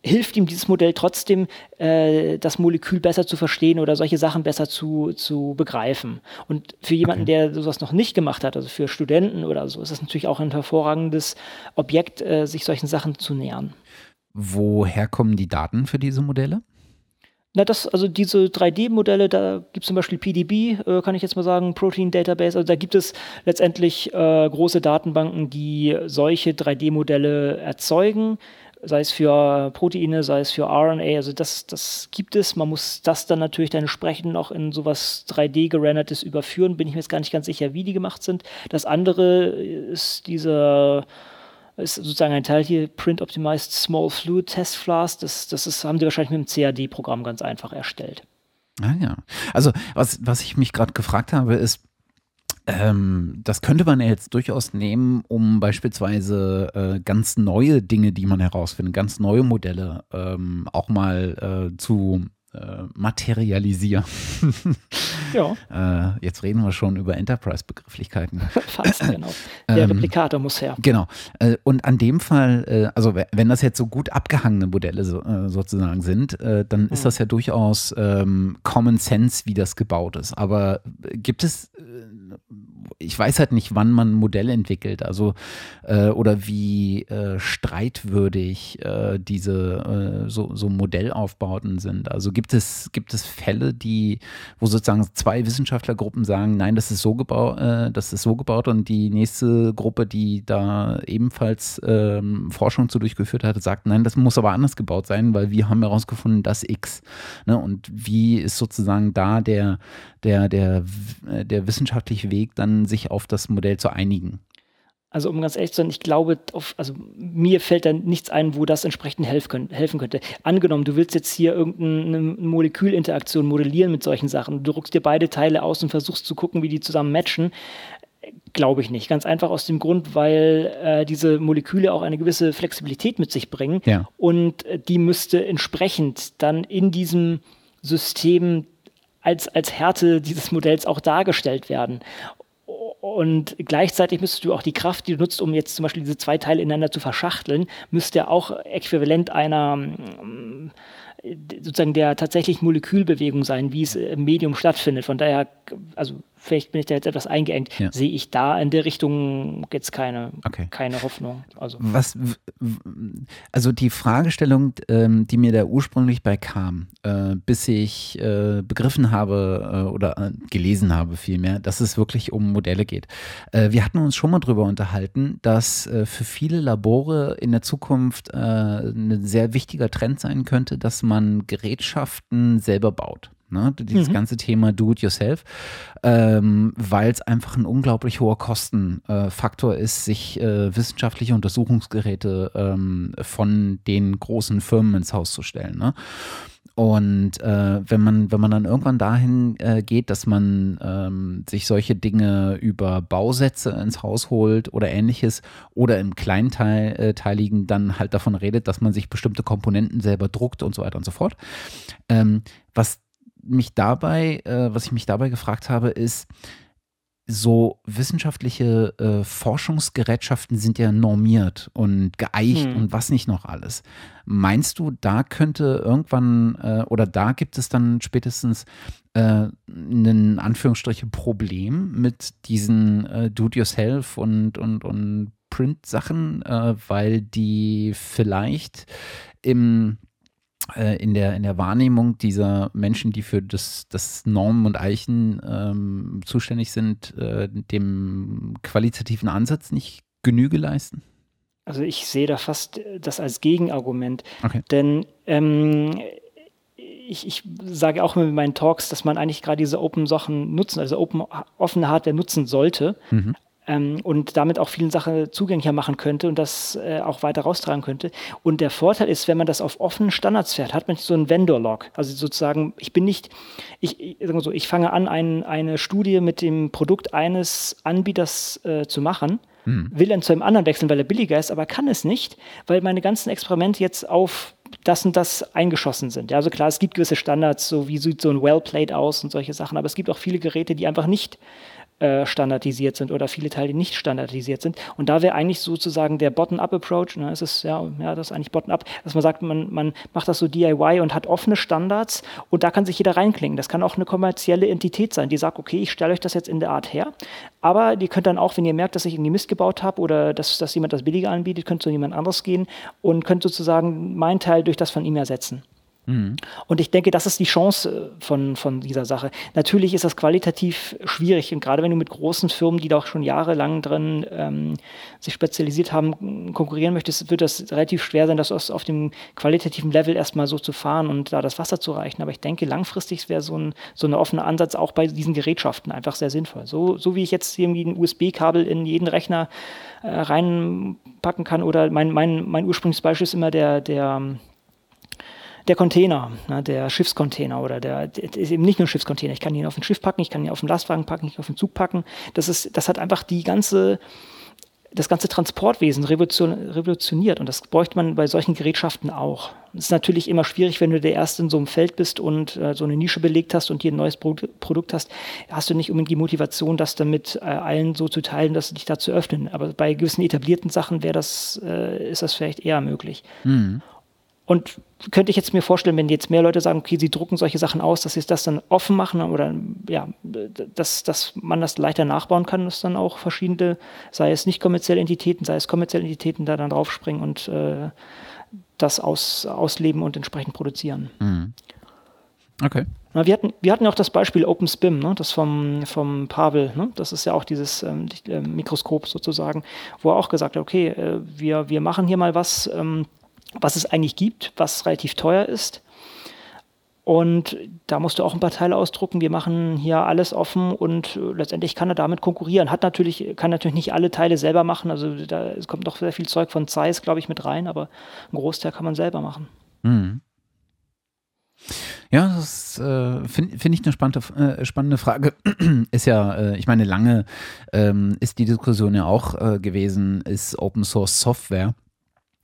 hilft ihm dieses Modell trotzdem, äh, das Molekül besser zu verstehen oder solche Sachen besser zu, zu begreifen. Und für jemanden, okay. der sowas noch nicht gemacht hat, also für Studenten oder so, ist das natürlich auch ein hervorragendes Objekt, äh, sich solchen Sachen zu nähern. Woher kommen die Daten für diese Modelle? Na, das, also diese 3D-Modelle, da gibt es zum Beispiel PDB, äh, kann ich jetzt mal sagen, Protein Database. Also da gibt es letztendlich äh, große Datenbanken, die solche 3D-Modelle erzeugen sei es für Proteine, sei es für RNA, also das, das gibt es. Man muss das dann natürlich dann entsprechend noch in sowas 3D gerendertes überführen. Bin ich mir jetzt gar nicht ganz sicher, wie die gemacht sind. Das andere ist dieser ist sozusagen ein Teil hier, Print Optimized Small Fluid Test Flask. Das, das ist, haben die wahrscheinlich mit dem CAD-Programm ganz einfach erstellt. Ah ja. Also was, was ich mich gerade gefragt habe, ist, ähm, das könnte man ja jetzt durchaus nehmen, um beispielsweise äh, ganz neue Dinge, die man herausfindet, ganz neue Modelle ähm, auch mal äh, zu äh, materialisieren. ja. Äh, jetzt reden wir schon über Enterprise-Begrifflichkeiten. Fast, genau. Der ähm, Replikator muss her. Genau. Äh, und an dem Fall, äh, also wenn das jetzt so gut abgehangene Modelle so, äh, sozusagen sind, dann mhm. ist das ja durchaus ähm, Common Sense, wie das gebaut ist. Aber gibt es ich weiß halt nicht, wann man ein Modell entwickelt, also äh, oder wie äh, streitwürdig äh, diese äh, so, so Modellaufbauten sind. Also gibt es, gibt es Fälle, die, wo sozusagen zwei Wissenschaftlergruppen sagen, nein, das ist so gebaut, äh, das ist so gebaut und die nächste Gruppe, die da ebenfalls ähm, Forschung zu durchgeführt hat, sagt, nein, das muss aber anders gebaut sein, weil wir haben herausgefunden, dass X. Ne? Und wie ist sozusagen da der, der, der, der wissenschaftliche Weg, dann sich auf das Modell zu einigen. Also um ganz ehrlich zu sein, ich glaube, auf, also mir fällt da nichts ein, wo das entsprechend helfen, helfen könnte. Angenommen, du willst jetzt hier irgendeine Molekülinteraktion modellieren mit solchen Sachen. Du druckst dir beide Teile aus und versuchst zu gucken, wie die zusammen matchen. Glaube ich nicht. Ganz einfach aus dem Grund, weil äh, diese Moleküle auch eine gewisse Flexibilität mit sich bringen. Ja. Und äh, die müsste entsprechend dann in diesem System als, als Härte dieses Modells auch dargestellt werden. Und gleichzeitig müsstest du auch die Kraft, die du nutzt, um jetzt zum Beispiel diese zwei Teile ineinander zu verschachteln, müsste auch äquivalent einer sozusagen der tatsächlich Molekülbewegung sein, wie es im Medium stattfindet. Von daher, also vielleicht bin ich da jetzt etwas eingeengt, ja. sehe ich da in der Richtung jetzt keine, okay. keine Hoffnung. Also. Was, also die Fragestellung, ähm, die mir da ursprünglich bei kam, äh, bis ich äh, begriffen habe äh, oder gelesen habe vielmehr, dass es wirklich um Modelle geht. wir hatten uns schon mal darüber unterhalten, dass für viele Labore in der Zukunft ein sehr wichtiger Trend sein könnte, dass man Gerätschaften selber baut. Ne? Dieses mhm. ganze Thema Do-it-yourself, ähm, weil es einfach ein unglaublich hoher Kostenfaktor äh, ist, sich äh, wissenschaftliche Untersuchungsgeräte ähm, von den großen Firmen ins Haus zu stellen. Ne? Und äh, wenn man, wenn man dann irgendwann dahin äh, geht, dass man ähm, sich solche Dinge über Bausätze ins Haus holt oder ähnliches oder im Kleinteiligen äh, dann halt davon redet, dass man sich bestimmte Komponenten selber druckt und so weiter und so fort. Ähm, was mich dabei, äh, was ich mich dabei gefragt habe, ist, so wissenschaftliche äh, Forschungsgerätschaften sind ja normiert und geeicht hm. und was nicht noch alles. Meinst du, da könnte irgendwann äh, oder da gibt es dann spätestens äh, ein Anführungsstriche Problem mit diesen äh, Do-it-yourself und, und, und Print-Sachen, äh, weil die vielleicht im in der, in der Wahrnehmung dieser Menschen, die für das, das Normen und Eichen ähm, zuständig sind, äh, dem qualitativen Ansatz nicht Genüge leisten? Also ich sehe da fast das als Gegenargument. Okay. Denn ähm, ich, ich, sage auch immer in meinen Talks, dass man eigentlich gerade diese Open-Sachen nutzen, also open, offene Hardware nutzen sollte. Mhm ähm, und damit auch vielen Sachen zugänglicher machen könnte und das äh, auch weiter raustragen könnte. Und der Vorteil ist, wenn man das auf offenen Standards fährt, hat man so einen Vendor-Log. Also sozusagen, ich bin nicht, ich, ich, so, ich fange an, ein, eine Studie mit dem Produkt eines Anbieters äh, zu machen hm. will dann zu einem anderen wechseln, weil er billiger ist, aber kann es nicht, weil meine ganzen Experimente jetzt auf das und das eingeschossen sind. Ja, also klar, es gibt gewisse Standards, so wie sieht so ein Well-Plate aus und solche Sachen, aber es gibt auch viele Geräte, die einfach nicht äh, standardisiert sind oder viele Teile, nicht standardisiert sind. Und da wäre eigentlich sozusagen der Bottom-up-Approach, ne, es ist ja, ja, das ist eigentlich Bottom-up, dass man sagt, man, man macht das so DIY und hat offene Standards und da kann sich jeder reinklingen. Das kann auch eine kommerzielle Entität sein, die sagt, okay, ich stelle euch das jetzt in der Art her, aber ihr könnt dann auch, wenn ihr merkt, dass ich irgendwie Mist gebaut habe oder dass, dass jemand das billiger anbietet, könnt zu jemand anderes gehen und könnt sozusagen meinen Teil durch das von ihm ersetzen. Mhm. Und ich denke, das ist die Chance äh, von, von dieser Sache. Natürlich ist das qualitativ schwierig und gerade wenn du mit großen Firmen, die doch schon jahrelang drin ähm, sich spezialisiert haben, konkurrieren möchtest, wird das relativ schwer sein, das auf dem qualitativen Level erstmal so zu fahren und da das Wasser zu reichen. Aber ich denke, langfristig wäre so ein, so ein offener Ansatz auch bei diesen Gerätschaften einfach sehr sinnvoll. So, so wie ich jetzt irgendwie ein USB-Kabel in jeden Rechner äh, reinpacken kann oder mein, mein, mein ursprüngliches Beispiel ist immer der, der der Container, ne, der Schiffscontainer oder der, der, ist eben nicht nur Schiffscontainer. Ich kann ihn auf ein Schiff packen, ich kann ihn auf den Lastwagen packen, ich kann ihn auf den Zug packen. Das ist, das hat einfach die ganze, das ganze Transportwesen revolutioniert und das bräuchte man bei solchen Gerätschaften auch. Es ist natürlich immer schwierig, wenn du der Erste in so einem Feld bist und äh, so eine Nische belegt hast und hier ein neues Pro Produkt hast, hast du nicht unbedingt die Motivation, das damit äh, allen so zu teilen, dass sie dich da zu öffnen. Aber bei gewissen etablierten Sachen wäre das, äh, ist das vielleicht eher möglich. Mhm. Und könnte ich jetzt mir vorstellen, wenn jetzt mehr Leute sagen, okay, sie drucken solche Sachen aus, dass sie das dann offen machen oder ja, dass, dass man das leichter nachbauen kann, dass dann auch verschiedene, sei es nicht kommerzielle Entitäten, sei es kommerzielle Entitäten, da dann draufspringen und äh, das aus, ausleben und entsprechend produzieren. Mhm. Okay. Na, wir, hatten, wir hatten ja auch das Beispiel OpenSPIM, ne, das vom, vom Pavel, ne, das ist ja auch dieses ähm, äh, Mikroskop sozusagen, wo er auch gesagt hat, okay, äh, wir, wir machen hier mal was, ähm, was es eigentlich gibt, was relativ teuer ist. Und da musst du auch ein paar Teile ausdrucken. Wir machen hier alles offen und äh, letztendlich kann er damit konkurrieren. Hat natürlich, kann natürlich nicht alle Teile selber machen. Also da kommt noch sehr viel Zeug von Zeiss, glaube ich, mit rein, aber ein Großteil kann man selber machen. Mhm. Ja, das äh, finde find ich eine spannende, äh, spannende Frage. ist ja, äh, ich meine, lange ähm, ist die Diskussion ja auch äh, gewesen, ist Open Source Software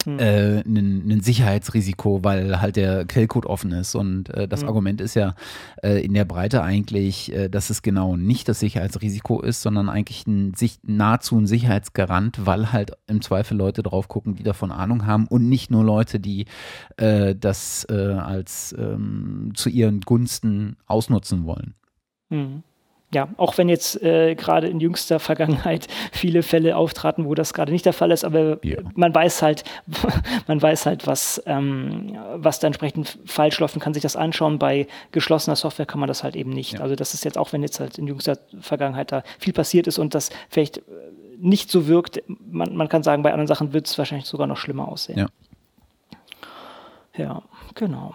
hm. äh, ein, Sicherheitsrisiko, weil halt der Quellcode offen ist. Und äh, das hm. Argument ist ja äh, in der Breite eigentlich, äh, dass es genau nicht das Sicherheitsrisiko ist, sondern eigentlich ein, sich, nahezu ein Sicherheitsgarant, weil halt im Zweifel Leute drauf gucken, die davon Ahnung haben und nicht nur Leute, die äh, das äh, als ähm, zu ihren Gunsten ausnutzen wollen. Mhm ja, auch wenn jetzt äh, gerade in jüngster Vergangenheit viele Fälle auftraten, wo das gerade nicht der Fall ist, aber yeah. man weiß halt, man weiß halt, was, ähm, was da entsprechend falsch läuft und kann sich das anschauen. Bei geschlossener Software kann man das halt eben nicht. Ja. Also das ist jetzt auch, wenn jetzt halt in jüngster Vergangenheit da viel passiert ist und das vielleicht äh, nicht so wirkt, man, man kann sagen, bei anderen Sachen wird es wahrscheinlich sogar noch schlimmer aussehen. Ja, ja genau.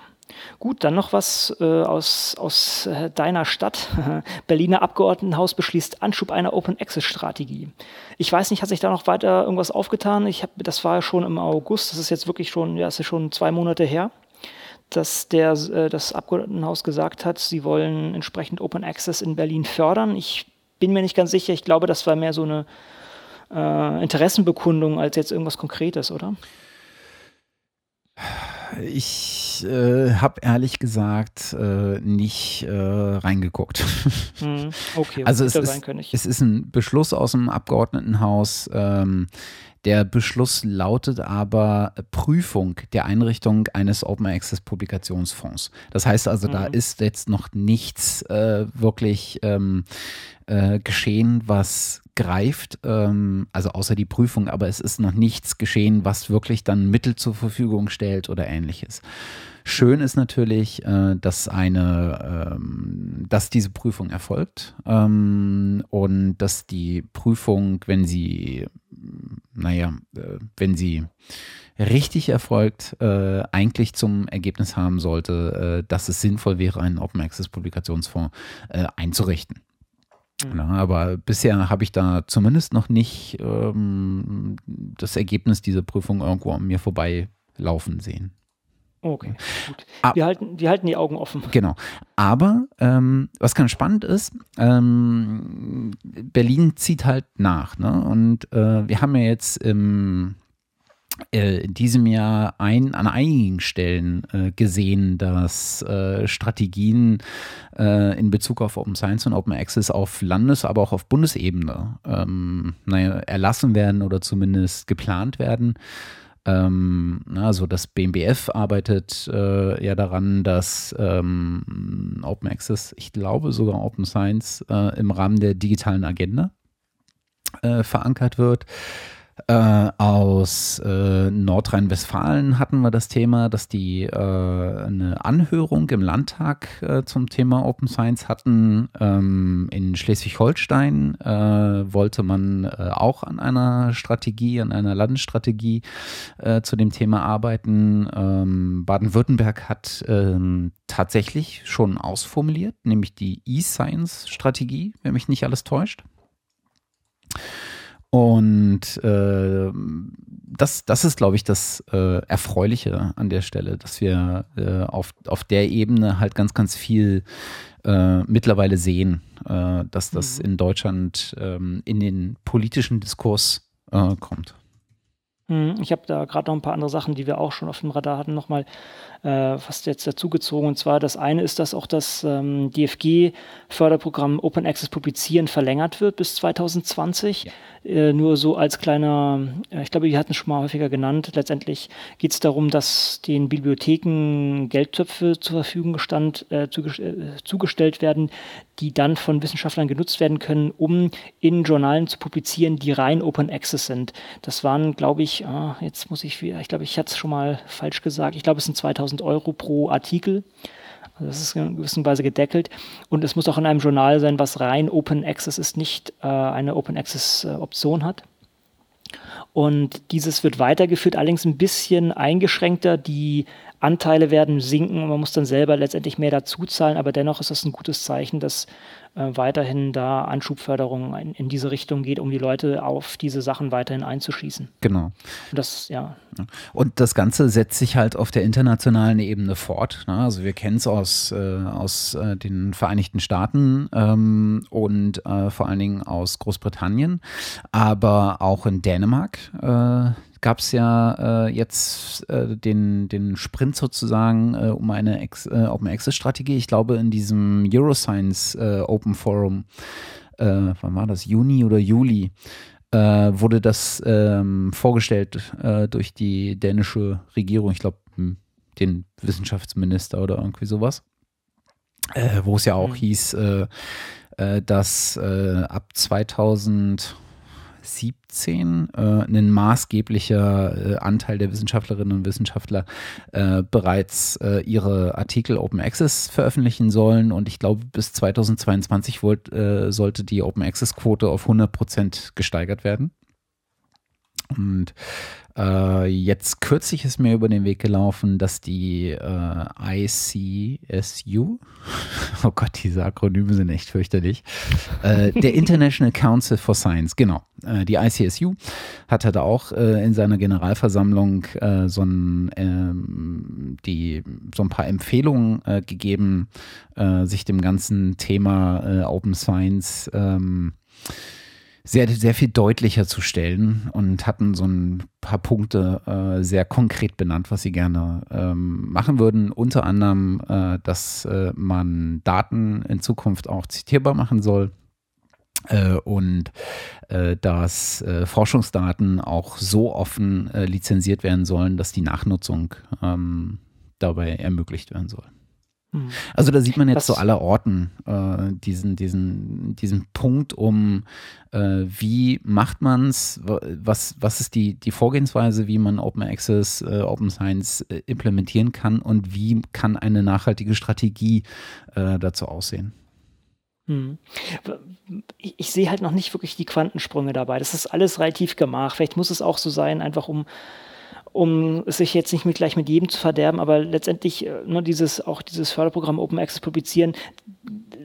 Gut, dann noch was äh, aus, aus äh, deiner Stadt. Berliner Abgeordnetenhaus beschließt Anschub einer Open-Access-Strategie. Ich weiß nicht, hat sich da noch weiter irgendwas aufgetan? Ich hab, das war schon im August, das ist jetzt wirklich schon, ja, ist schon zwei Monate her, dass der, äh, das Abgeordnetenhaus gesagt hat, sie wollen entsprechend Open Access in Berlin fördern. Ich bin mir nicht ganz sicher, ich glaube, das war mehr so eine äh, Interessenbekundung als jetzt irgendwas Konkretes, oder? Ich äh, habe ehrlich gesagt äh, nicht äh, reingeguckt. Hm, okay, also es ist, es ist ein Beschluss aus dem Abgeordnetenhaus. Ähm, der Beschluss lautet aber Prüfung der Einrichtung eines Open Access Publikationsfonds. Das heißt also, mhm. da ist jetzt noch nichts äh, wirklich ähm, äh, geschehen, was greift, ähm, also außer die Prüfung, aber es ist noch nichts geschehen, was wirklich dann Mittel zur Verfügung stellt oder ähnliches. Schön ist natürlich, äh, dass eine, ähm, dass diese Prüfung erfolgt ähm, und dass die Prüfung, wenn sie, naja, äh, wenn sie richtig erfolgt, äh, eigentlich zum Ergebnis haben sollte, äh, dass es sinnvoll wäre, einen Open Access Publikationsfonds äh, einzurichten. Mhm. Ja, aber bisher habe ich da zumindest noch nicht ähm, das Ergebnis dieser Prüfung irgendwo an mir vorbeilaufen sehen. Okay, gut. Ah, wir, halten, wir halten die Augen offen. Genau. Aber ähm, was ganz spannend ist, ähm, Berlin zieht halt nach. Ne? Und äh, wir haben ja jetzt im in diesem Jahr ein, an einigen Stellen äh, gesehen, dass äh, Strategien äh, in Bezug auf Open Science und Open Access auf Landes-, aber auch auf Bundesebene ähm, naja, erlassen werden oder zumindest geplant werden. Ähm, also das BMBF arbeitet äh, ja daran, dass ähm, Open Access, ich glaube sogar Open Science, äh, im Rahmen der digitalen Agenda verankert wird. Äh, aus äh, Nordrhein-Westfalen hatten wir das Thema, dass die äh, eine Anhörung im Landtag äh, zum Thema Open Science hatten. Ähm, in Schleswig-Holstein äh, wollte man äh, auch an einer Strategie, an einer Landesstrategie zu dem Thema arbeiten. Ähm, Baden-Württemberg hat ähm, tatsächlich schon ausformuliert, nämlich die E-Science-Strategie, wenn mich nicht alles täuscht. Und äh, das, das ist, glaube ich, das äh, Erfreuliche an der Stelle, dass wir äh, auf, auf der Ebene halt ganz, ganz viel äh, mittlerweile sehen, äh, dass das mhm. in Deutschland ähm, in den politischen Diskurs äh, kommt. Mhm, ich habe da gerade noch ein paar andere Sachen, die wir auch schon auf dem Radar hatten, nochmal äh, fast jetzt dazugezogen. Und zwar das eine ist, dass auch das ähm, DFG-Förderprogramm Open Access Publizieren verlängert wird bis 2020. Ja. Äh, nur so als kleiner, äh, ich glaube, wir hatten es schon mal häufiger genannt. Letztendlich geht es darum, dass den Bibliotheken Geldtöpfe zur Verfügung gestand, äh, zuge äh, zugestellt werden, die dann von Wissenschaftlern genutzt werden können, um in Journalen zu publizieren, die rein Open Access sind. Das waren, glaube ich, ah, jetzt muss ich wieder, ich glaube, ich hatte es schon mal falsch gesagt. Ich glaube, es sind 2000 Euro pro Artikel. Also das ist in gewisser Weise gedeckelt. Und es muss auch in einem Journal sein, was rein Open Access ist, nicht äh, eine Open Access äh, Option hat. Und dieses wird weitergeführt, allerdings ein bisschen eingeschränkter. Die Anteile werden sinken und man muss dann selber letztendlich mehr dazu zahlen, aber dennoch ist das ein gutes Zeichen, dass äh, weiterhin da Anschubförderung in, in, diese Richtung geht, um die Leute auf diese Sachen weiterhin einzuschießen. Genau. Und das, ja. Und das Ganze setzt sich halt auf der internationalen Ebene fort. Ne? Also wir kennen es aus, äh, aus äh, den Vereinigten Staaten ähm, und äh, vor allen Dingen aus Großbritannien, aber auch in Dänemark äh, gab es ja äh, jetzt äh, den, den Sprint sozusagen äh, um eine Ex, äh, Open Access Strategie. Ich glaube, in diesem Euroscience äh, Open Forum, äh, wann war das? Juni oder Juli, wurde das ähm, vorgestellt durch die dänische Regierung. Ich glaube, hm, den Wissenschaftsminister oder irgendwie sowas. wo es ja auch mhm. hieß, dass ab 2000 2017 äh, ein maßgeblicher äh, Anteil der Wissenschaftlerinnen und Wissenschaftler äh, bereits äh, ihre Artikel Open Access veröffentlichen sollen. Und ich glaube, bis 2022 wollt, äh, sollte die Open Access Quote auf 100 Prozent gesteigert werden. Und äh, jetzt kürzlich ist mir über den Weg gelaufen, dass die äh, ICSU, oh Gott, diese Akronyme sind echt fürchterlich, äh, der International Council for Science, genau, äh, die ICSU hat halt auch äh, in seiner Generalversammlung äh, so, ein, ähm, die, so ein paar Empfehlungen gegeben, sich dem ganzen Thema Open Science ähm, sehr, sehr viel deutlicher zu stellen und hatten so ein paar Punkte äh, sehr konkret benannt, was sie gerne ähm, machen würden. Unter anderem, äh, dass äh, man Daten in Zukunft auch zitierbar machen soll. Äh, und äh, dass äh, Forschungsdaten auch so offen lizenziert werden sollen, dass die Nachnutzung ähm, dabei ermöglicht werden soll. Hm. Also da sieht man jetzt Was? so aller Orten äh, diesen, diesen, diesen Punkt um, äh, wie macht man es, was, was ist die, die Vorgehensweise, wie man Open Access, äh, Open Science äh, implementieren kann und wie kann eine nachhaltige Strategie äh, dazu aussehen. Hm. Ich, ich, sehe halt noch nicht wirklich die Quantensprünge dabei. Das ist alles relativ gemacht. Vielleicht muss es auch so sein, einfach um um sich jetzt nicht mit, gleich mit jedem zu verderben, aber letztendlich äh, nur dieses, auch dieses Förderprogramm Open Access publizieren,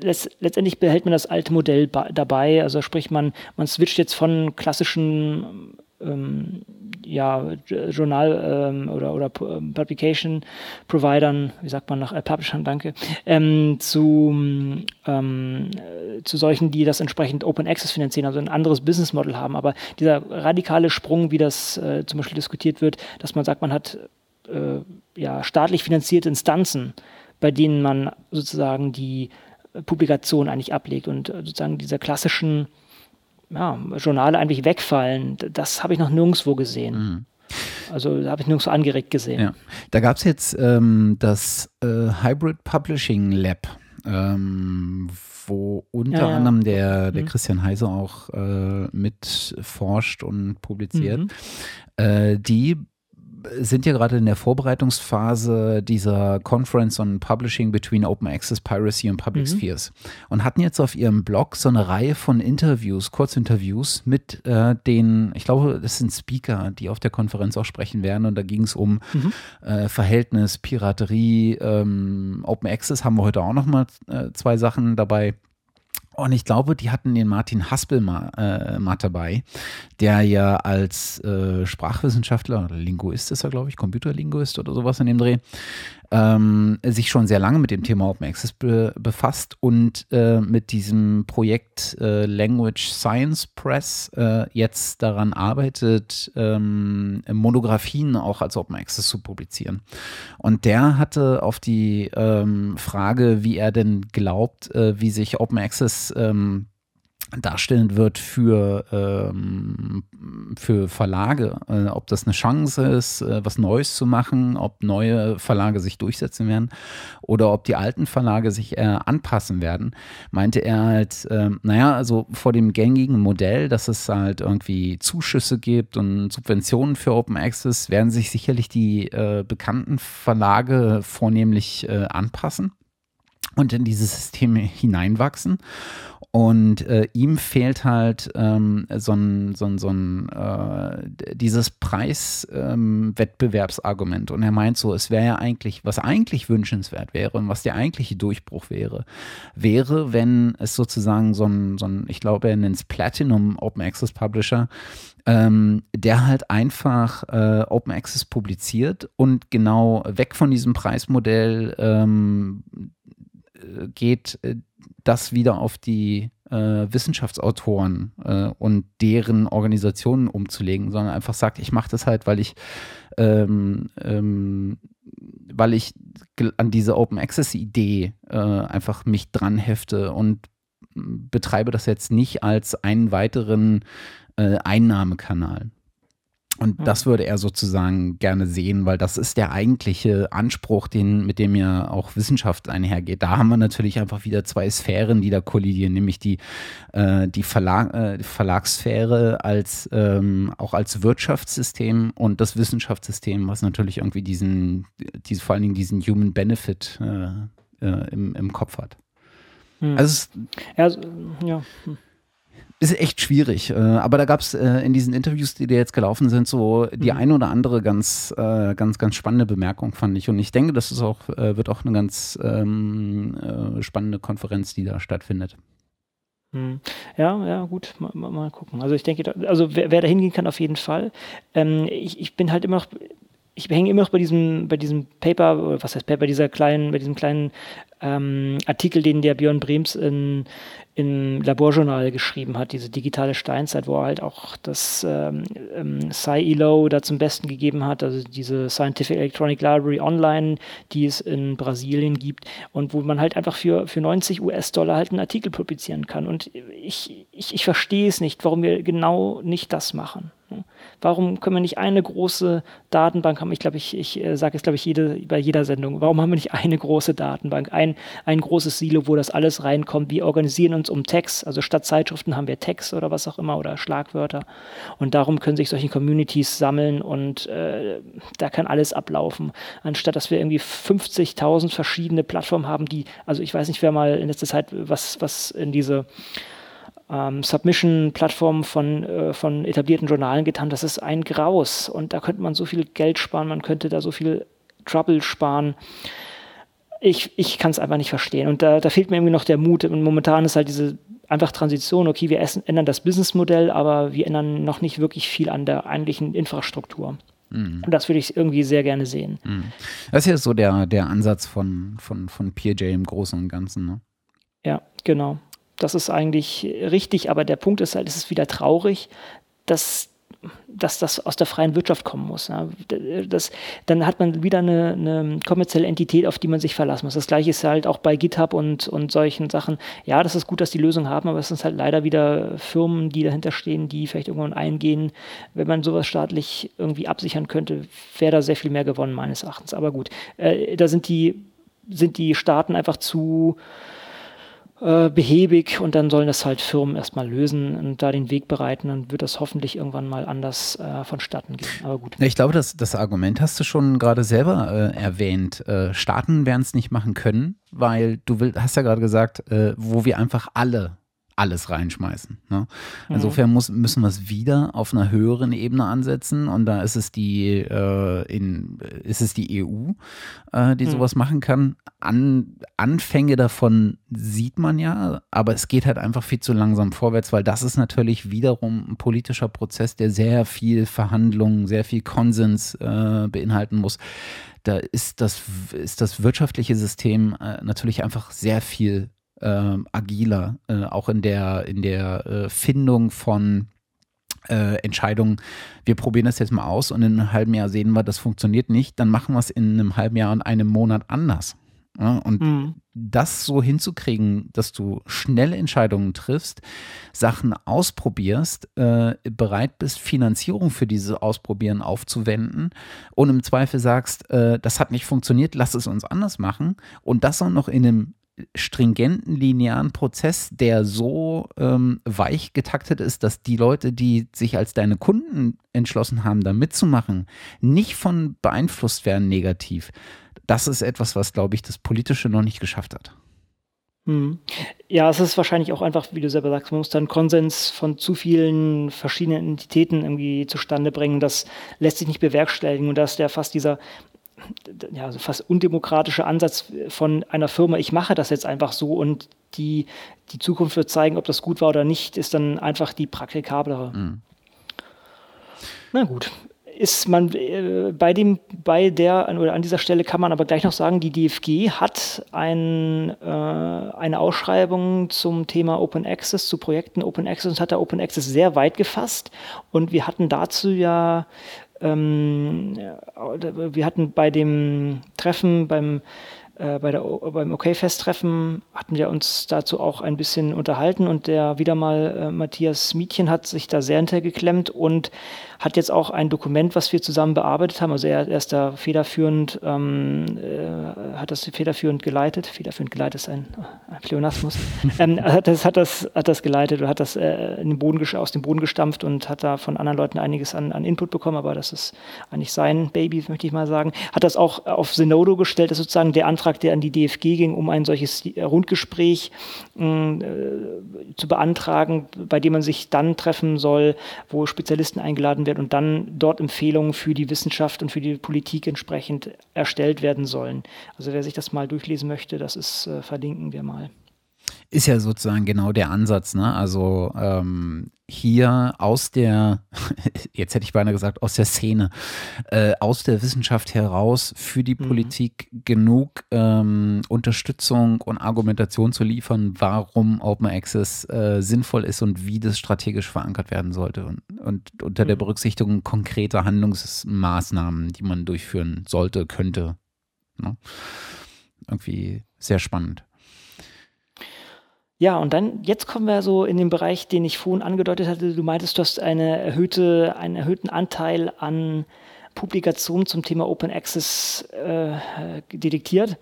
letztendlich behält man das alte Modell dabei, also sprich man, man switcht jetzt von klassischen ähm, ja, Journal ähm, oder, oder ähm, Publication Providern, wie sagt man nach äh, Publishern, danke, ähm, zu, ähm, zu solchen, die das entsprechend Open Access finanzieren, also ein anderes Business Model haben. Aber dieser radikale Sprung, wie das äh, zum Beispiel diskutiert wird, dass man sagt, man hat äh, ja, staatlich finanzierte Instanzen, bei denen man sozusagen die Publikation eigentlich ablegt und äh, sozusagen dieser klassischen ja, Journale eigentlich wegfallen, das habe ich noch nirgendwo gesehen. Mhm. Also habe ich nirgendwo angeregt gesehen. Ja. Da gab es jetzt ähm, das äh, Hybrid Publishing Lab. ähm, wo unter ja, ja. anderem der, der mhm. Christian Heise auch äh, mit forscht und publiziert. Mhm. Äh, die sind ja gerade in der Vorbereitungsphase dieser Conference on Publishing between Open Access Piracy und Public mhm. Spheres und hatten jetzt auf ihrem Blog so eine Reihe von Interviews, Kurzinterviews mit äh, den, ich glaube, das sind Speaker, die auf der Konferenz auch sprechen werden und da ging es um mhm. äh, Verhältnis, Piraterie, ähm, Open Access haben wir heute auch nochmal äh, zwei Sachen dabei. Und ich glaube, die hatten den Martin Haspel mal, äh, mal dabei, der ja als äh, Sprachwissenschaftler oder Linguist ist er, glaube ich, Computerlinguist oder sowas in dem Dreh, ähm, sich schon sehr lange mit dem Thema Open Access be befasst und äh, mit diesem Projekt äh, Language Science Press äh, jetzt daran arbeitet, ähm, Monographien auch als Open Access zu publizieren. Und der hatte auf die ähm, Frage, wie er denn glaubt, äh, wie sich Open Access ähm, darstellen wird für, ähm, für Verlage, äh, ob das eine Chance ist, äh, was Neues zu machen, ob neue Verlage sich durchsetzen werden oder ob die alten Verlage sich äh, anpassen werden, meinte er halt, äh, naja, also vor dem gängigen Modell, dass es halt irgendwie Zuschüsse gibt und Subventionen für Open Access, werden sich sicherlich die äh, bekannten Verlage vornehmlich äh, anpassen und in dieses System hineinwachsen. Und äh, ihm fehlt halt ähm, so ein, so ein, so ein äh, dieses Preiswettbewerbsargument. Ähm, und er meint so, es wäre ja eigentlich, was eigentlich wünschenswert wäre und was der eigentliche Durchbruch wäre, wäre, wenn es sozusagen so ein, so ein ich glaube, er nennt es Platinum Open Access Publisher, ähm, der halt einfach äh, Open Access publiziert und genau weg von diesem Preismodell ähm, geht, äh, das wieder auf die äh, Wissenschaftsautoren äh, und deren Organisationen umzulegen, sondern einfach sagt, ich mache das halt, weil ich, ähm, ähm, weil ich an diese Open Access Idee äh, einfach mich dran hefte und betreibe das jetzt nicht als einen weiteren äh, Einnahmekanal. Und das würde er sozusagen gerne sehen, weil das ist der eigentliche Anspruch, den, mit dem ja auch Wissenschaft einhergeht. Da haben wir natürlich einfach wieder zwei Sphären, die da kollidieren, nämlich die, äh, die, Verlag, äh, Verlagssphäre als ähm, auch als Wirtschaftssystem und das Wissenschaftssystem, was natürlich irgendwie diesen, diese, vor allen Dingen diesen Human Benefit äh, äh im, im Kopf hat. Hm. Also, ja, ja. Ist echt schwierig. Äh, aber da gab es äh, in diesen Interviews, die dir jetzt gelaufen sind, so die mhm. eine oder andere ganz, äh, ganz, ganz spannende Bemerkung, fand ich. Und ich denke, das ist auch, wird auch eine ganz ähm, spannende Konferenz, die da stattfindet. Hm. Ja, ja, gut, mal, mal, gucken. Also ich denke, also wer, wer da hingehen kann, auf jeden Fall. Ähm, ich, ich bin halt immer noch ich hänge immer noch bei diesem, bei diesem Paper, was heißt Paper, dieser kleinen, bei diesem kleinen ähm, Artikel, den der Björn Brems in, im Laborjournal geschrieben hat, diese digitale Steinzeit, wo er halt auch das ähm, ähm, SciELO da zum Besten gegeben hat, also diese Scientific Electronic Library Online, die es in Brasilien gibt und wo man halt einfach für, für 90 US-Dollar halt einen Artikel publizieren kann. Und ich, ich, ich verstehe es nicht, warum wir genau nicht das machen. Warum können wir nicht eine große Datenbank haben? Ich glaube, ich, ich äh, sage es, glaube ich, jede, bei jeder Sendung. Warum haben wir nicht eine große Datenbank, ein, ein großes Silo, wo das alles reinkommt? Wir organisieren uns um Text. Also statt Zeitschriften haben wir Text oder was auch immer oder Schlagwörter. Und darum können sich solche Communities sammeln und äh, da kann alles ablaufen. Anstatt dass wir irgendwie 50.000 verschiedene Plattformen haben, die, also ich weiß nicht, wer mal in letzter Zeit was, was in diese ähm, Submission-Plattformen von, äh, von etablierten Journalen getan. Das ist ein Graus und da könnte man so viel Geld sparen, man könnte da so viel Trouble sparen. Ich, ich kann es einfach nicht verstehen. Und da, da fehlt mir irgendwie noch der Mut. Und momentan ist halt diese einfach Transition, okay, wir essen, ändern das Businessmodell, aber wir ändern noch nicht wirklich viel an der eigentlichen Infrastruktur. Mhm. Und das würde ich irgendwie sehr gerne sehen. Mhm. Das ist ja so der, der Ansatz von, von, von PJ im Großen und Ganzen, ne? Ja, genau. Das ist eigentlich richtig, aber der Punkt ist halt, es ist wieder traurig, dass dass das aus der freien Wirtschaft kommen muss. Ja. Das, dann hat man wieder eine, eine, kommerzielle Entität, auf die man sich verlassen muss. Das gleiche ist halt auch bei GitHub und, und solchen Sachen. Ja, das ist gut, dass die Lösung haben, aber es sind halt leider wieder Firmen, die dahinter stehen, die vielleicht irgendwann eingehen. Wenn man sowas staatlich irgendwie absichern könnte, wäre da sehr viel mehr gewonnen, meines Erachtens. Aber gut, äh, da sind die, sind die Staaten einfach zu äh, behäbig und dann sollen das halt Firmen erstmal lösen und da den Weg bereiten. Dann wird das hoffentlich irgendwann mal anders äh, vonstatten gehen. Aber gut. Ich glaube, das, das Argument hast du schon gerade selber äh, erwähnt. Äh, Staaten werden es nicht machen können, weil du will, hast ja gerade gesagt, äh, wo wir einfach alle alles reinschmeißen. Ne? Mhm. Insofern muss, müssen wir es wieder auf einer höheren Ebene ansetzen und da ist es die, äh, in, ist es die EU, äh, die mhm. sowas machen kann. An, Anfänge davon sieht man ja, aber es geht halt einfach viel zu langsam vorwärts, weil das ist natürlich wiederum ein politischer Prozess, der sehr viel Verhandlungen, sehr viel Konsens äh, beinhalten muss da ist das, ist das wirtschaftliche System äh, natürlich einfach sehr viel agiler, äh, auch in der, in der äh, Findung von äh, Entscheidungen, wir probieren das jetzt mal aus und in einem halben Jahr sehen wir, das funktioniert nicht, dann machen wir es in einem halben Jahr und einem Monat anders. Ja, und mhm. das so hinzukriegen, dass du schnelle Entscheidungen triffst, Sachen ausprobierst, äh, bereit bist, Finanzierung für diese Ausprobieren aufzuwenden und im Zweifel sagst, äh, das hat nicht funktioniert, lass es uns anders machen und das auch noch in einem stringenten linearen Prozess, der so ähm, weich getaktet ist, dass die Leute, die sich als deine Kunden entschlossen haben, da mitzumachen, nicht von beeinflusst werden negativ. Das ist etwas, was, glaube ich, das Politische noch nicht geschafft hat. Hm. Ja, es ist wahrscheinlich auch einfach, wie du selber sagst, man muss dann Konsens von zu vielen verschiedenen Entitäten irgendwie zustande bringen. Das lässt sich nicht bewerkstelligen und da ist ja fast dieser ja, also fast undemokratische Ansatz von einer Firma, ich mache das jetzt einfach so und die, die Zukunft wird zeigen, ob das gut war oder nicht, ist dann einfach die praktikablere. Mhm. Na gut. Ist man äh, bei dem, bei der oder an dieser Stelle kann man aber gleich noch sagen, die DFG hat ein, äh, eine Ausschreibung zum Thema Open Access, zu Projekten Open Access und hat da Open Access sehr weit gefasst. Und wir hatten dazu ja ähm, wir hatten bei dem Treffen beim äh, bei der, beim OK-Fest-Treffen hatten wir uns dazu auch ein bisschen unterhalten und der wieder mal äh, Matthias Mietchen hat sich da sehr hintergeklemmt und hat jetzt auch ein Dokument, was wir zusammen bearbeitet haben. Also er, er ist da federführend, ähm, äh, hat das federführend geleitet. Federführend geleitet ist ein, ein Pleonasmus. ähm, hat, das, hat, das, hat das geleitet und hat das äh, in den Boden, aus dem Boden gestampft und hat da von anderen Leuten einiges an, an Input bekommen, aber das ist eigentlich sein Baby, möchte ich mal sagen. Hat das auch auf Zenodo gestellt, das ist sozusagen der Antrag der an die DFG ging, um ein solches Rundgespräch äh, zu beantragen, bei dem man sich dann treffen soll, wo Spezialisten eingeladen werden und dann dort Empfehlungen für die Wissenschaft und für die Politik entsprechend erstellt werden sollen. Also wer sich das mal durchlesen möchte, das ist, äh, verlinken wir mal. Ist ja sozusagen genau der Ansatz, ne? Also ähm, hier aus der, jetzt hätte ich beinahe gesagt, aus der Szene, äh, aus der Wissenschaft heraus für die mhm. Politik genug ähm, Unterstützung und Argumentation zu liefern, warum Open Access äh, sinnvoll ist und wie das strategisch verankert werden sollte. Und, und unter mhm. der Berücksichtigung konkreter Handlungsmaßnahmen, die man durchführen sollte, könnte. Ne? Irgendwie sehr spannend. Ja, und dann, jetzt kommen wir so in den Bereich, den ich vorhin angedeutet hatte. Du meintest, du hast eine erhöhte, einen erhöhten Anteil an Publikationen zum Thema Open Access äh, detektiert.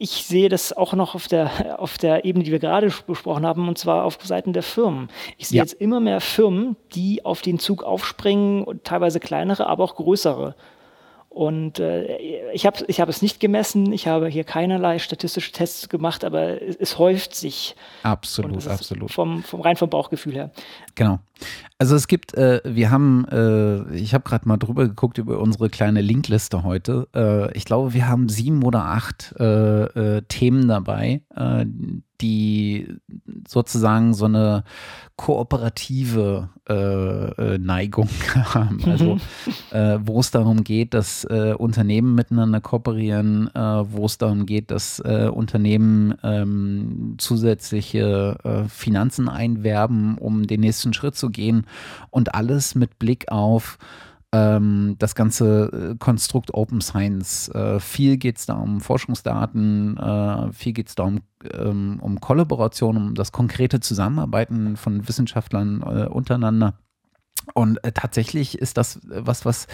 Ich sehe das auch noch auf der, auf der Ebene, die wir gerade besprochen haben, und zwar auf Seiten der Firmen. Ich sehe ja. jetzt immer mehr Firmen, die auf den Zug aufspringen, teilweise kleinere, aber auch größere. Und äh, ich habe ich hab es nicht gemessen, ich habe hier keinerlei statistische Tests gemacht, aber es, es häuft sich. Absolut, absolut. Vom, vom rein vom Bauchgefühl her. Genau. Also es gibt, äh, wir haben, äh, ich habe gerade mal drüber geguckt über unsere kleine Linkliste heute. Äh, ich glaube, wir haben sieben oder acht äh, äh, Themen dabei, die sozusagen so eine kooperative äh, äh, Neigung haben. Also äh, wo es darum geht, dass äh, Unternehmen miteinander kooperieren, äh, wo es darum geht, dass äh, Unternehmen ähm, zusätzliche Finanzen einwerben, um den nächsten Schritt zu gehen und alles mit Blick auf ähm, das ganze äh, Konstrukt Open Science. Äh, viel geht es da um Forschungsdaten, äh, viel geht es da um, ähm, um Kollaboration, um das konkrete Zusammenarbeiten von Wissenschaftlern äh, untereinander. Und äh, tatsächlich ist das was, was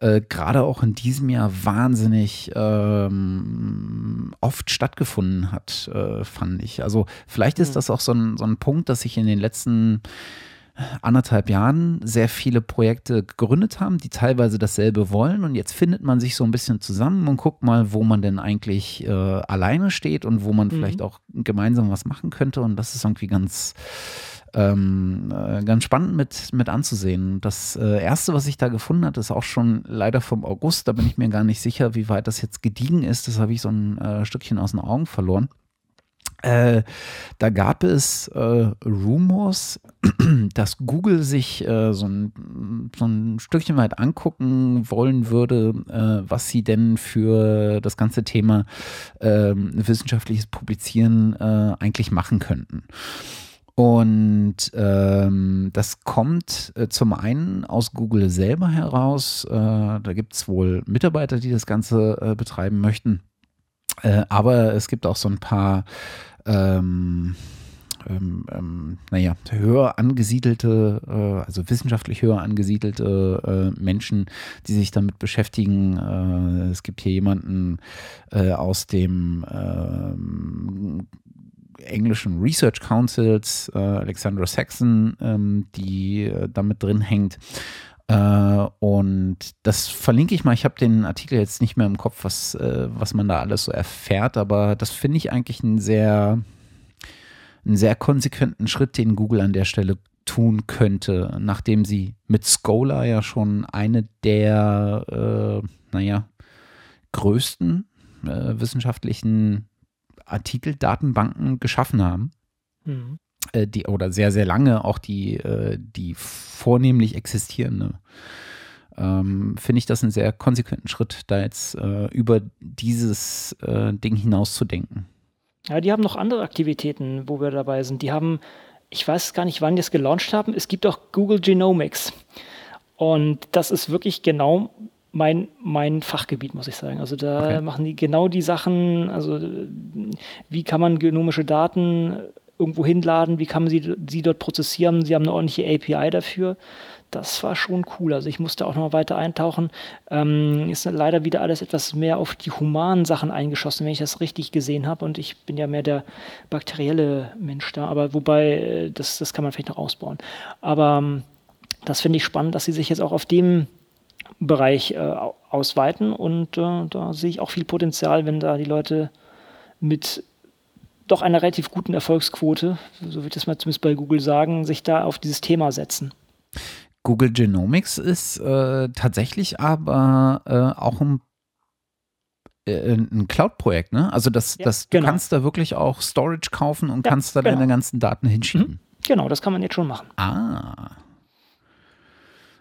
äh, gerade auch in diesem Jahr wahnsinnig ähm, oft stattgefunden hat, äh, fand ich. Also vielleicht ist mhm. das auch so ein, so ein Punkt, dass ich in den letzten anderthalb Jahren sehr viele Projekte gegründet haben, die teilweise dasselbe wollen. Und jetzt findet man sich so ein bisschen zusammen und guckt mal, wo man denn eigentlich äh, alleine steht und wo man mhm. vielleicht auch gemeinsam was machen könnte. Und das ist irgendwie ganz, ähm, äh, ganz spannend mit, mit anzusehen. Das äh, erste, was ich da gefunden habe, ist auch schon leider vom August. Da bin ich mir gar nicht sicher, wie weit das jetzt gediegen ist. Das habe ich so ein äh, Stückchen aus den Augen verloren. Äh, da gab es äh, Rumors, dass Google sich äh, so, ein, so, ein, Stückchen weit angucken wollen würde, äh, was sie denn für das ganze Thema ähm, wissenschaftliches Publizieren äh, eigentlich machen könnten. Und ähm, das kommt äh, zum einen aus Google selber heraus. da gibt es wohl Mitarbeiter, die das Ganze betreiben möchten. Aber es gibt auch so ein paar ähm, ähm, ähm, naja, höher angesiedelte, äh, also wissenschaftlich höher angesiedelte äh, Menschen, die sich damit beschäftigen. Äh, es gibt hier jemanden äh, aus dem ähm, englischen Research Councils, äh, Alexandra Saxon, ähm, die äh, damit drin hängt. Uh, und das verlinke ich mal. Ich habe den Artikel jetzt nicht mehr im Kopf, was, uh, was man da alles so erfährt, aber das finde ich eigentlich ein sehr, einen sehr konsequenten Schritt, den Google an der Stelle tun könnte, nachdem sie mit Scholar ja schon eine der, äh, naja, größten äh, wissenschaftlichen Artikeldatenbanken geschaffen haben. Mhm. Äh, die, oder sehr, sehr lange auch die, äh, die vornehmlich existierende. Ähm, Finde ich das einen sehr konsequenten Schritt, da jetzt äh, über dieses äh, Ding hinaus zu denken. Ja, die haben noch andere Aktivitäten, wo wir dabei sind. Die haben, ich weiß gar nicht, wann die es gelauncht haben. Es gibt auch Google Genomics. Und das ist wirklich genau mein, mein Fachgebiet, muss ich sagen. Also da okay. machen die genau die Sachen, also wie kann man genomische Daten irgendwo hinladen, wie kann man sie, sie dort prozessieren. Sie haben eine ordentliche API dafür das war schon cool. Also ich musste auch noch weiter eintauchen. Ähm, ist leider wieder alles etwas mehr auf die humanen Sachen eingeschossen, wenn ich das richtig gesehen habe. Und ich bin ja mehr der bakterielle Mensch da. Aber wobei, äh, das, das kann man vielleicht noch ausbauen. Aber ähm, das finde ich spannend, dass sie sich jetzt auch auf dem Bereich äh, ausweiten. Und äh, da sehe ich auch viel Potenzial, wenn da die Leute mit doch einer relativ guten Erfolgsquote, so würde ich das mal zumindest bei Google sagen, sich da auf dieses Thema setzen. Google Genomics ist äh, tatsächlich aber äh, auch ein, äh, ein Cloud-Projekt, ne? Also das, ja, das, du genau. kannst da wirklich auch Storage kaufen und ja, kannst da genau. deine ganzen Daten hinschieben. Mhm. Genau, das kann man jetzt schon machen. Ah.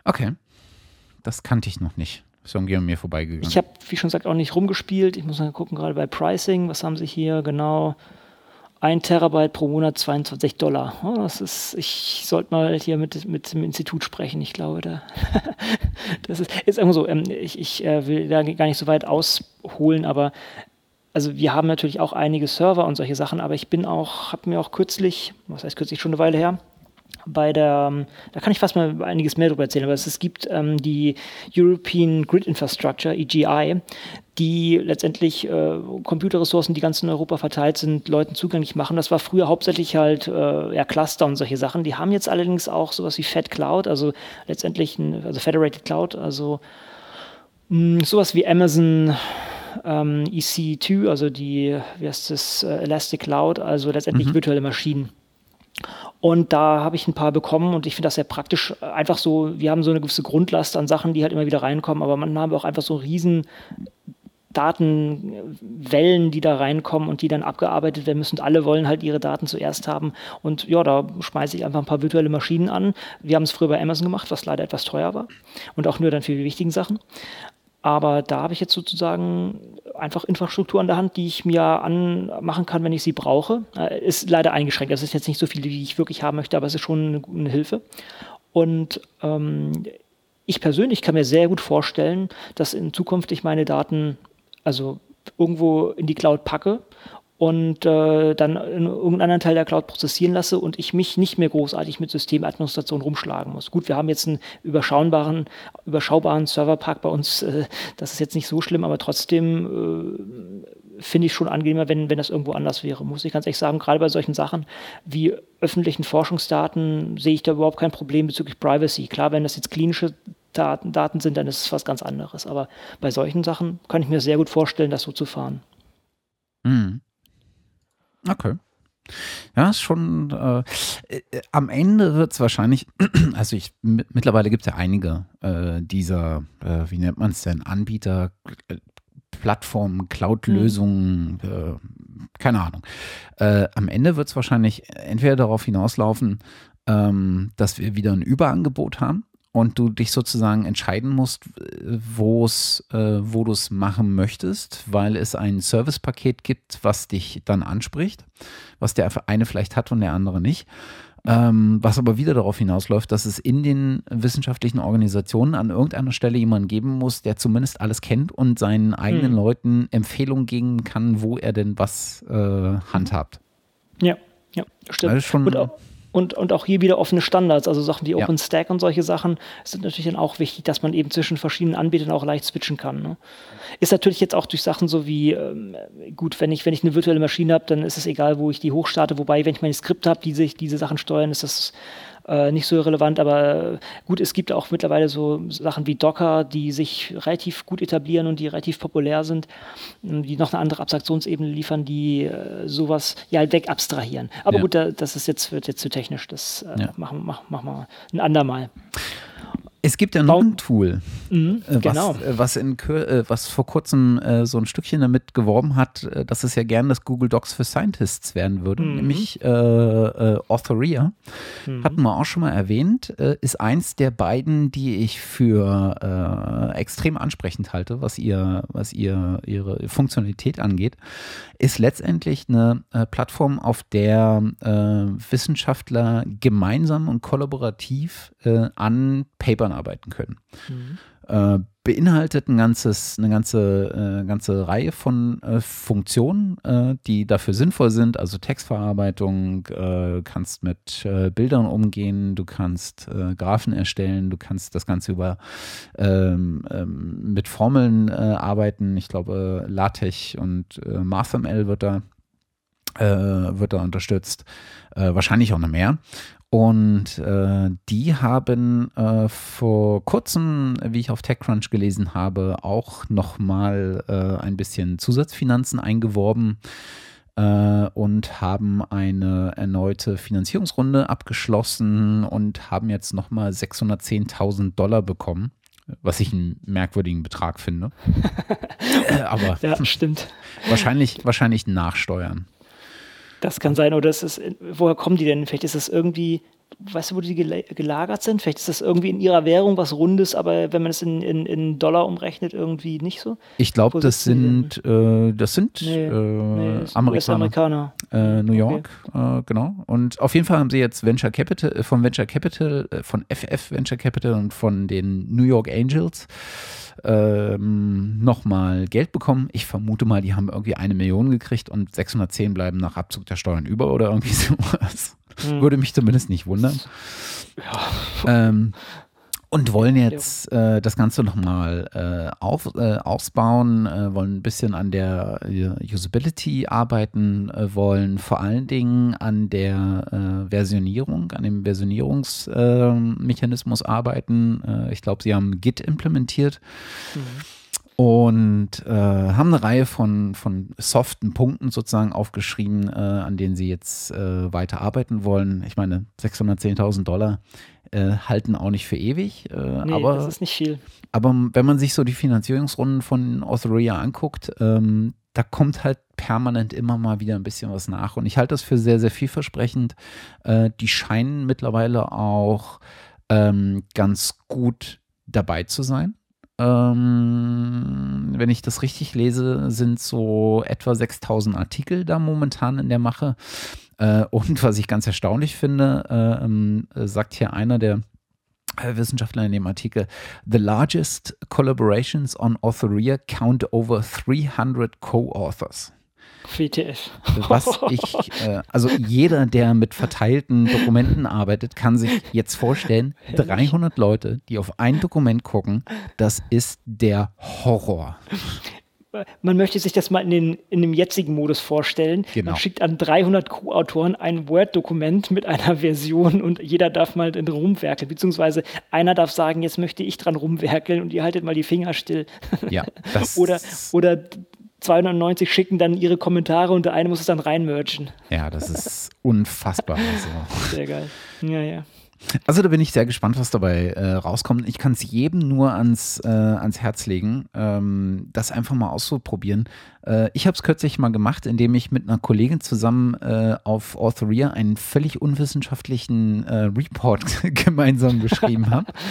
Okay. Das kannte ich noch nicht. Ist irgendwie an mir vorbeigegangen. Ich habe, wie schon gesagt, auch nicht rumgespielt. Ich muss mal gucken, gerade bei Pricing, was haben sie hier genau? Ein Terabyte pro Monat 22 Dollar. Das ist, ich sollte mal hier mit, mit dem Institut sprechen. Ich glaube, da das ist, ist immer so. Ähm, ich, ich äh, will da gar nicht so weit ausholen, aber also wir haben natürlich auch einige Server und solche Sachen, aber ich bin auch, habe mir auch kürzlich, was heißt kürzlich schon eine Weile her, bei der, ähm, da kann ich fast mal einiges mehr darüber erzählen, aber es, es gibt ähm, die European Grid Infrastructure, EGI, die letztendlich äh, Computerressourcen, die ganz in Europa verteilt sind, Leuten zugänglich machen. Das war früher hauptsächlich halt äh, ja, Cluster und solche Sachen. Die haben jetzt allerdings auch sowas wie Fed Cloud, also letztendlich ein, also Federated Cloud, also mh, hm, sowas wie Amazon ähm, EC2, also die, wie heißt das, äh, Elastic Cloud, also letztendlich mhm. virtuelle Maschinen. Und da habe ich ein paar bekommen und ich finde das sehr praktisch. Einfach so, wir haben so eine gewisse Grundlast an Sachen, die halt immer wieder reinkommen, aber manchmal haben wir auch einfach so riesen Datenwellen, die da reinkommen und die dann abgearbeitet werden müssen. Und alle wollen halt ihre Daten zuerst haben. Und ja, da schmeiße ich einfach ein paar virtuelle Maschinen an. Wir haben es früher bei Amazon gemacht, was leider etwas teuer war. Und auch nur dann für die wichtigen Sachen. Aber da habe ich jetzt sozusagen einfach Infrastruktur an der Hand, die ich mir anmachen kann, wenn ich sie brauche. Äh, ist leider eingeschränkt. Das ist jetzt nicht so viel, wie ich wirklich haben möchte, aber es ist schon eine, Hilfe. Und ähm, ich persönlich kann mir sehr gut vorstellen, dass in Zukunft ich meine Daten also irgendwo in die Cloud packe und äh, dann in irgendeinem anderen Teil der Cloud prozessieren lasse und ich mich nicht mehr großartig mit Systemadministration rumschlagen muss. Gut, wir haben jetzt einen überschaubaren, überschaubaren Serverpark bei uns, äh, das ist jetzt nicht so schlimm, aber trotzdem finde ich schon angenehmer, wenn, wenn das irgendwo anders wäre, muss ich ganz ehrlich sagen. Gerade bei solchen Sachen wie öffentlichen Forschungsdaten sehe ich da überhaupt kein Problem bezüglich Privacy. Klar, wenn das jetzt klinische Daten, Daten sind, dann ist es was ganz anderes. Aber bei solchen Sachen kann ich mir sehr gut vorstellen, das so zu fahren. Mhm. Okay. Ja, ist schon, äh, äh, am Ende wird es wahrscheinlich, also ich, mittlerweile gibt es ja einige äh, dieser, äh, wie nennt man es denn, Anbieter, äh, Plattformen, Cloud-Lösungen, mhm. Keine Ahnung. am Ende wird es wahrscheinlich entweder darauf hinauslaufen, ähm, dass wir wieder ein Überangebot haben und du dich sozusagen entscheiden musst, wo's, äh, wo du es machen möchtest, weil es ein Servicepaket gibt, was dich dann anspricht, was der eine vielleicht hat und der andere nicht. Ähm, was aber wieder darauf hinausläuft, dass es in den wissenschaftlichen Organisationen an irgendeiner Stelle jemanden geben muss, der zumindest alles kennt und seinen eigenen hm. Leuten Empfehlungen geben kann, wo er denn was äh, handhabt. Ja, ja, stimmt. Also schon, und auch, und, und auch hier wieder offene Standards, also Sachen wie OpenStack und solche Sachen sind natürlich dann auch wichtig, dass man eben zwischen verschiedenen Anbietern auch leicht switchen kann. Ne? Ist natürlich jetzt auch durch Sachen so wie, ähm, gut, wenn ich, wenn ich eine virtuelle Maschine habe, dann ist es egal, wo ich die hochstarte, wobei, wenn ich meine Skripte habe, die sich diese Sachen steuern, ist das äh, nicht so relevant, aber gut, es gibt auch mittlerweile so Sachen wie Docker, die sich relativ gut etablieren und die relativ populär sind, ähm, die noch eine andere Abstraktionsebene liefern, die äh, sowas ja halt weg abstrahieren. Aber ja. gut, das ist jetzt, wird jetzt zu technisch, das äh, ja. machen, machen, machen wir ein andermal. Es gibt ja noch ein Tool, mhm, äh, was, genau. Äh, was, in, äh, was vor kurzem so ein Stückchen damit geworben hat, dass es ja gern das Google Docs für Scientists werden würde, mhm. nämlich äh, äh, Authoria. Mhm. Hatten wir auch schon mal erwähnt, äh, ist eins der beiden, die ich für extrem ansprechend halte, was ihr, was ihr ihre Funktionalität angeht, ist letztendlich eine Plattform, auf der Wissenschaftler gemeinsam und kollaborativ an Papern arbeiten können. Mhm. Äh, beinhaltet ein ganzes, eine ganze, äh, ganze Reihe von äh, Funktionen, äh, die dafür sinnvoll sind. Also Textverarbeitung, äh, kannst mit äh, Bildern umgehen, du kannst Graphen erstellen, du kannst das Ganze über ähm, ähm, mit Formeln arbeiten. Ich glaube, LaTeX und MathML wird da wird da unterstützt, wahrscheinlich auch noch mehr. Und äh, die haben äh, vor kurzem, wie ich auf TechCrunch gelesen habe, auch nochmal äh, ein bisschen Zusatzfinanzen eingeworben äh, und haben eine erneute Finanzierungsrunde abgeschlossen und haben jetzt nochmal 610.000 Dollar bekommen. Was ich einen merkwürdigen Betrag finde. Äh, aber ja, stimmt. Wahrscheinlich, wahrscheinlich nachsteuern. Das kann sein, oder ist es, woher kommen die denn? Vielleicht ist es irgendwie, weißt du, wo die gelagert sind? Vielleicht ist das irgendwie in ihrer Währung was Rundes, aber wenn man es in, in, in Dollar umrechnet, irgendwie nicht so? Ich glaube, das sind, äh, das sind nee, äh, nee, Amerikaner. Amerikaner. Äh, New York, okay. Äh, genau. Und auf jeden Fall haben sie jetzt Venture Capital, äh, von Venture Capital, äh, von FF Venture Capital und von den New York Angels ähm, nochmal Geld bekommen. Ich vermute mal, die haben irgendwie eine Million gekriegt und 610 bleiben nach Abzug der Steuern über oder irgendwie sowas. Hm. Würde mich zumindest nicht wundern. Ja. Ähm, und wollen jetzt äh, das Ganze nochmal äh, auf, äh, ausbauen, äh, wollen ein bisschen an der äh, Usability arbeiten, äh, wollen vor allen Dingen an der Versionierung, an dem Versionierungsmechanismus arbeiten. ich glaube, sie haben Git implementiert. Mhm und äh, haben eine Reihe von, von soften Punkten sozusagen aufgeschrieben, äh, an denen sie jetzt äh, weiter arbeiten wollen. Ich meine, 610.000 Dollar äh, halten auch nicht für ewig. Äh, nee, aber, das ist nicht viel. Aber wenn man sich so die Finanzierungsrunden von Authoria anguckt, ähm, da kommt halt permanent immer mal wieder ein bisschen was nach. Und ich halte das für sehr, sehr vielversprechend. Äh, die scheinen mittlerweile auch ähm, ganz gut dabei zu sein. Ähm, wenn ich das richtig lese, sind so etwa 6000 Artikel da momentan in der Mache. Äh, und was ich ganz erstaunlich finde, äh, ähm, sagt hier einer der äh, Wissenschaftler in dem Artikel, the largest collaborations on Authoria count over 300 co-authors. WTF. Was ich, äh, also jeder, der mit verteilten Dokumenten arbeitet, kann sich jetzt vorstellen, 300 Leute, die auf ein Dokument gucken, das ist der Horror. Man möchte sich das mal in, den, in dem jetzigen Modus vorstellen. Genau. Man schickt an 300 Co-Autoren ein Word-Dokument mit einer Version und jeder darf mal drin rumwerkeln, beziehungsweise einer darf sagen, jetzt möchte ich dran rumwerkeln und ihr haltet mal die Finger still. Ja, oder, oder 290 schicken dann ihre Kommentare und der eine muss es dann reinmergen. Ja, das ist unfassbar. Also. Sehr geil. Ja, ja. Also da bin ich sehr gespannt, was dabei äh, rauskommt. Ich kann es jedem nur ans, äh, ans Herz legen, ähm, das einfach mal auszuprobieren. Äh, ich habe es kürzlich mal gemacht, indem ich mit einer Kollegin zusammen äh, auf Authoria einen völlig unwissenschaftlichen äh, Report gemeinsam geschrieben habe.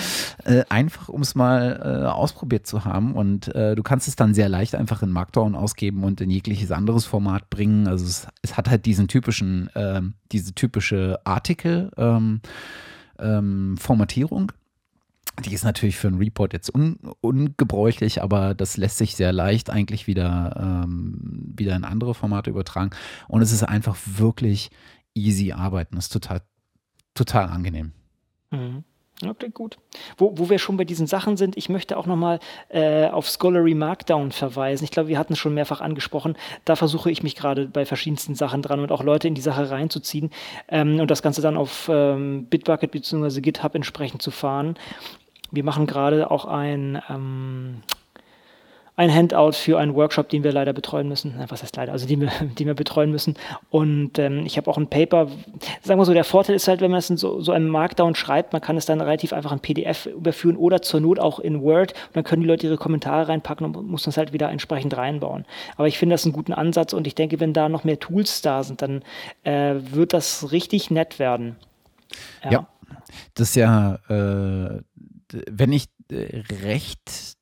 Äh, einfach, um es mal ausprobiert zu haben. Und du kannst es dann sehr leicht einfach in Markdown ausgeben und in jegliches anderes Format bringen. Also es, es hat halt diesen typischen, ähm, diese typische Artikel. Ähm, ähm, Formatierung. Die ist natürlich für einen Report jetzt un ungebräuchlich, aber das lässt sich sehr leicht eigentlich wieder, ähm, wieder in andere Formate übertragen. Und es ist einfach wirklich easy arbeiten. Das ist total, total angenehm. Mhm. Klingt gut. Wo, wo wir schon bei diesen Sachen sind, ich möchte auch nochmal äh, auf Scholarly Markdown verweisen. Ich glaube, wir hatten es schon mehrfach angesprochen. Da versuche ich mich gerade bei verschiedensten Sachen dran und auch Leute in die Sache reinzuziehen ähm, und das Ganze dann auf ähm, Bitbucket bzw. GitHub entsprechend zu fahren. Wir machen gerade auch ein ähm, ein Handout für einen Workshop, den wir leider betreuen müssen. Was heißt leider? Also die wir, die wir betreuen müssen. Und ähm, ich habe auch ein Paper. Sagen wir so, der Vorteil ist halt, wenn man es in so, so einem Markdown schreibt, man kann es dann relativ einfach in PDF überführen oder zur Not auch in Word. Und dann können die Leute ihre Kommentare reinpacken und muss das halt wieder entsprechend reinbauen. Aber ich finde das einen guten Ansatz und ich denke, wenn da noch mehr Tools da sind, dann äh, wird das richtig nett werden. Ja, ja das ist ja, äh, wenn ich äh, recht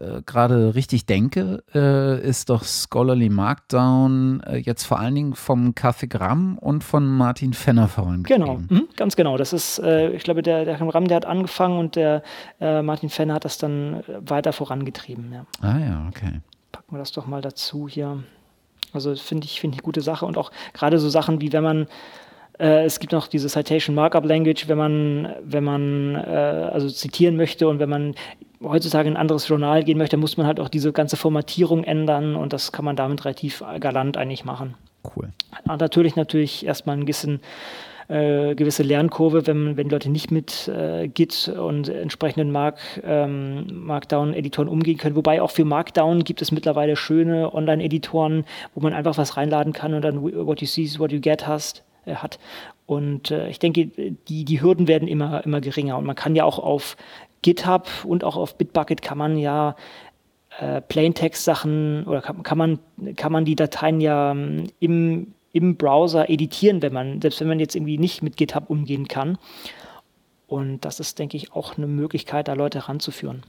äh, gerade richtig denke, äh, ist doch Scholarly Markdown äh, jetzt vor allen Dingen vom Kathigramm und von Martin Fenner vorangetrieben. Genau, mhm, ganz genau. Das ist, äh, ich glaube, der, der Gramm, der hat angefangen und der äh, Martin Fenner hat das dann weiter vorangetrieben. Ja. Ah ja, okay. Packen wir das doch mal dazu hier. Also finde ich, finde ich eine gute Sache und auch gerade so Sachen wie wenn man äh, es gibt noch diese Citation Markup Language, wenn man, wenn man äh, also zitieren möchte und wenn man heutzutage in ein anderes Journal gehen möchte, muss man halt auch diese ganze Formatierung ändern und das kann man damit relativ galant eigentlich machen. Cool. Und natürlich, natürlich erstmal ein bisschen äh, gewisse Lernkurve, wenn, wenn Leute nicht mit äh, Git und entsprechenden Mark, ähm, Markdown-Editoren umgehen können. Wobei auch für Markdown gibt es mittlerweile schöne Online-Editoren, wo man einfach was reinladen kann und dann what you see is what you get hast äh, hat. Und äh, ich denke, die, die Hürden werden immer, immer geringer. Und man kann ja auch auf GitHub und auch auf Bitbucket kann man ja äh, Plaintext-Sachen oder kann, kann, man, kann man die Dateien ja ähm, im, im Browser editieren, wenn man, selbst wenn man jetzt irgendwie nicht mit GitHub umgehen kann. Und das ist, denke ich, auch eine Möglichkeit, da Leute ranzuführen.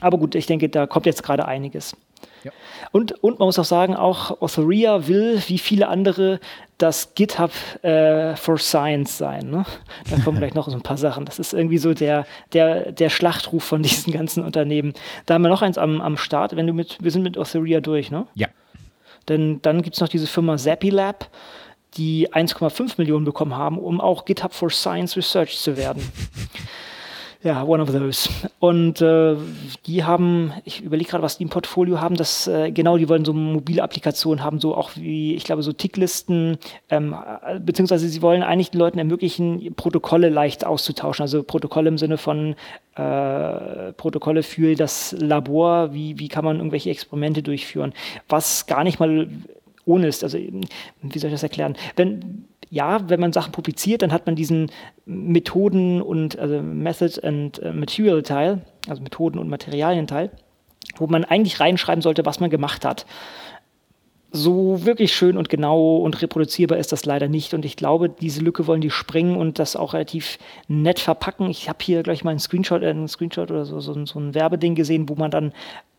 Aber gut, ich denke, da kommt jetzt gerade einiges. Ja. Und, und man muss auch sagen, auch Authoria will, wie viele andere, das GitHub äh, for Science sein. Ne? Da kommen gleich noch so ein paar Sachen. Das ist irgendwie so der, der, der Schlachtruf von diesen ganzen Unternehmen. Da haben wir noch eins am, am Start. Wenn du mit, wir sind mit Authoria durch, ne? Ja. Denn dann gibt es noch diese Firma Zappilab, die 1,5 Millionen bekommen haben, um auch GitHub for Science Research zu werden. Ja, one of those. Und äh, die haben, ich überlege gerade, was die im Portfolio haben, das, äh, genau, die wollen so mobile Applikationen haben, so auch wie, ich glaube, so Ticklisten, ähm, beziehungsweise sie wollen eigentlich den Leuten ermöglichen, Protokolle leicht auszutauschen. Also Protokolle im Sinne von äh, Protokolle für das Labor, wie, wie kann man irgendwelche Experimente durchführen, was gar nicht mal ohne ist. Also, wie soll ich das erklären? Wenn ja, wenn man Sachen publiziert, dann hat man diesen Methoden und also Method and äh, Material Teil, also Methoden und Materialien Teil, wo man eigentlich reinschreiben sollte, was man gemacht hat. So wirklich schön und genau und reproduzierbar ist das leider nicht. Und ich glaube, diese Lücke wollen die springen und das auch relativ nett verpacken. Ich habe hier gleich mal einen Screenshot, äh, einen Screenshot oder so, so, so ein Werbeding gesehen, wo man dann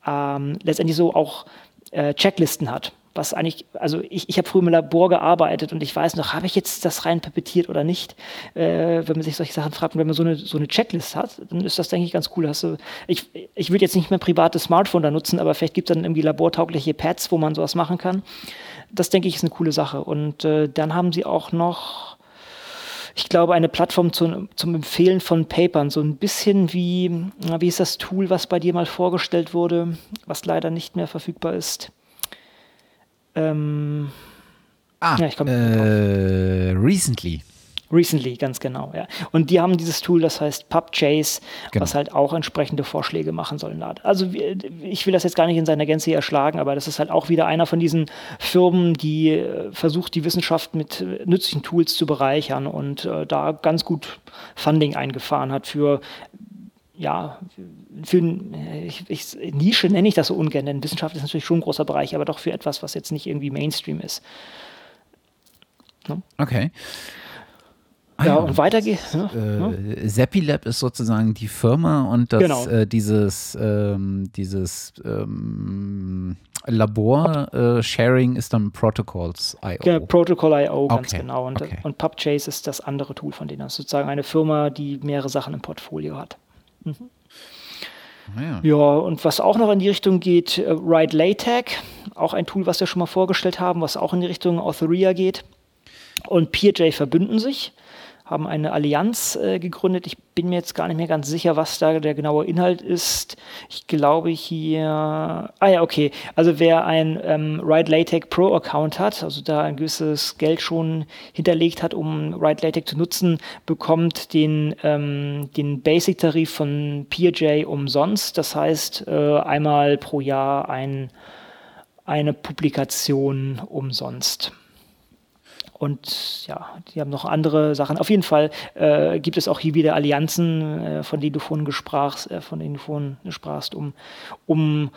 ähm, letztendlich so auch äh, Checklisten hat was eigentlich, also ich, ich habe früher im Labor gearbeitet und ich weiß noch, habe ich jetzt das rein pepetiert oder nicht? Äh, wenn man sich solche Sachen fragt und wenn man so eine, so eine Checklist hat, dann ist das, denke ich, ganz cool. Hast du, ich ich würde jetzt nicht mehr privates Smartphone da nutzen, aber vielleicht gibt es dann irgendwie labortaugliche Pads, wo man sowas machen kann. Das, denke ich, ist eine coole Sache. Und äh, dann haben sie auch noch ich glaube, eine Plattform zu, zum Empfehlen von Papern, so ein bisschen wie, wie ist das Tool, was bei dir mal vorgestellt wurde, was leider nicht mehr verfügbar ist. Ähm, ah, ja, ich komme äh, Recently. Recently, ganz genau, ja. Und die haben dieses Tool, das heißt PubChase, genau. was halt auch entsprechende Vorschläge machen soll. Also ich will das jetzt gar nicht in seiner Gänze erschlagen, aber das ist halt auch wieder einer von diesen Firmen, die äh, versucht, die Wissenschaft mit äh, nützlichen Tools zu bereichern und äh, da ganz gut Funding eingefahren hat für ja, für ich, ich, Nische nenne ich das so ungern, denn Wissenschaft ist natürlich schon ein großer Bereich, aber doch für etwas, was jetzt nicht irgendwie Mainstream ist. Ne? Okay. Ah, ja, und weiter geht's. Ne? Äh, Zeppilab ist sozusagen die Firma und das, genau. äh, dieses, ähm, dieses ähm, Labor-Sharing äh, ist dann Protocols.io. Genau, Protocol.io, ganz okay. genau. Und, okay. und PubChase ist das andere Tool von denen. Das ist sozusagen eine Firma, die mehrere Sachen im Portfolio hat. Mhm. Ah, ja. ja. und was auch noch in die Richtung geht, äh, Write LaTeX, auch ein Tool, was wir schon mal vorgestellt haben, was auch in die Richtung Authoria geht. Und PeerJ verbünden sich haben eine Allianz äh, gegründet. Ich bin mir jetzt gar nicht mehr ganz sicher, was da der genaue Inhalt ist. Ich glaube hier, ah ja, okay. Also wer ein ähm, Ride LaTeX Pro Account hat, also da ein gewisses Geld schon hinterlegt hat, um Ride LaTeX zu nutzen, bekommt den, ähm, den Basic-Tarif von PeerJ umsonst. Das heißt, äh, einmal pro Jahr ein, eine Publikation umsonst. Und ja, die haben noch andere Sachen. Auf jeden Fall äh, gibt es auch hier wieder Allianzen, äh, von denen du vorhin gesprachst, äh, von denen du vorhin sprachst, um, um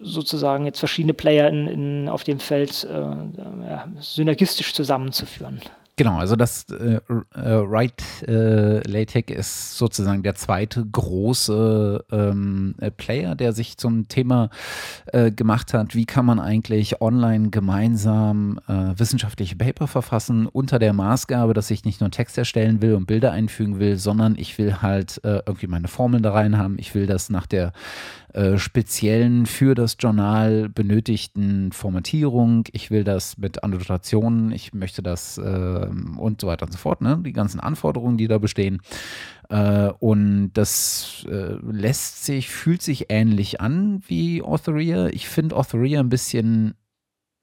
sozusagen jetzt verschiedene Player in, in, auf dem Feld äh, ja, synergistisch zusammenzuführen. Genau, also das äh, äh, Write äh, LaTeX ist sozusagen der zweite große ähm, äh, Player, der sich zum Thema äh, gemacht hat, wie kann man eigentlich online gemeinsam äh, wissenschaftliche Paper verfassen unter der Maßgabe, dass ich nicht nur Text erstellen will und Bilder einfügen will, sondern ich will halt irgendwie meine Formeln da rein haben. Ich will das nach der äh, speziellen für das Journal benötigten Formatierung. Ich will das mit Annotationen, ich möchte das äh, und so weiter und so fort, ne? die ganzen Anforderungen, die da bestehen. Äh, und das äh, lässt sich, fühlt sich ähnlich an wie Authoria. Ich finde Authoria ein bisschen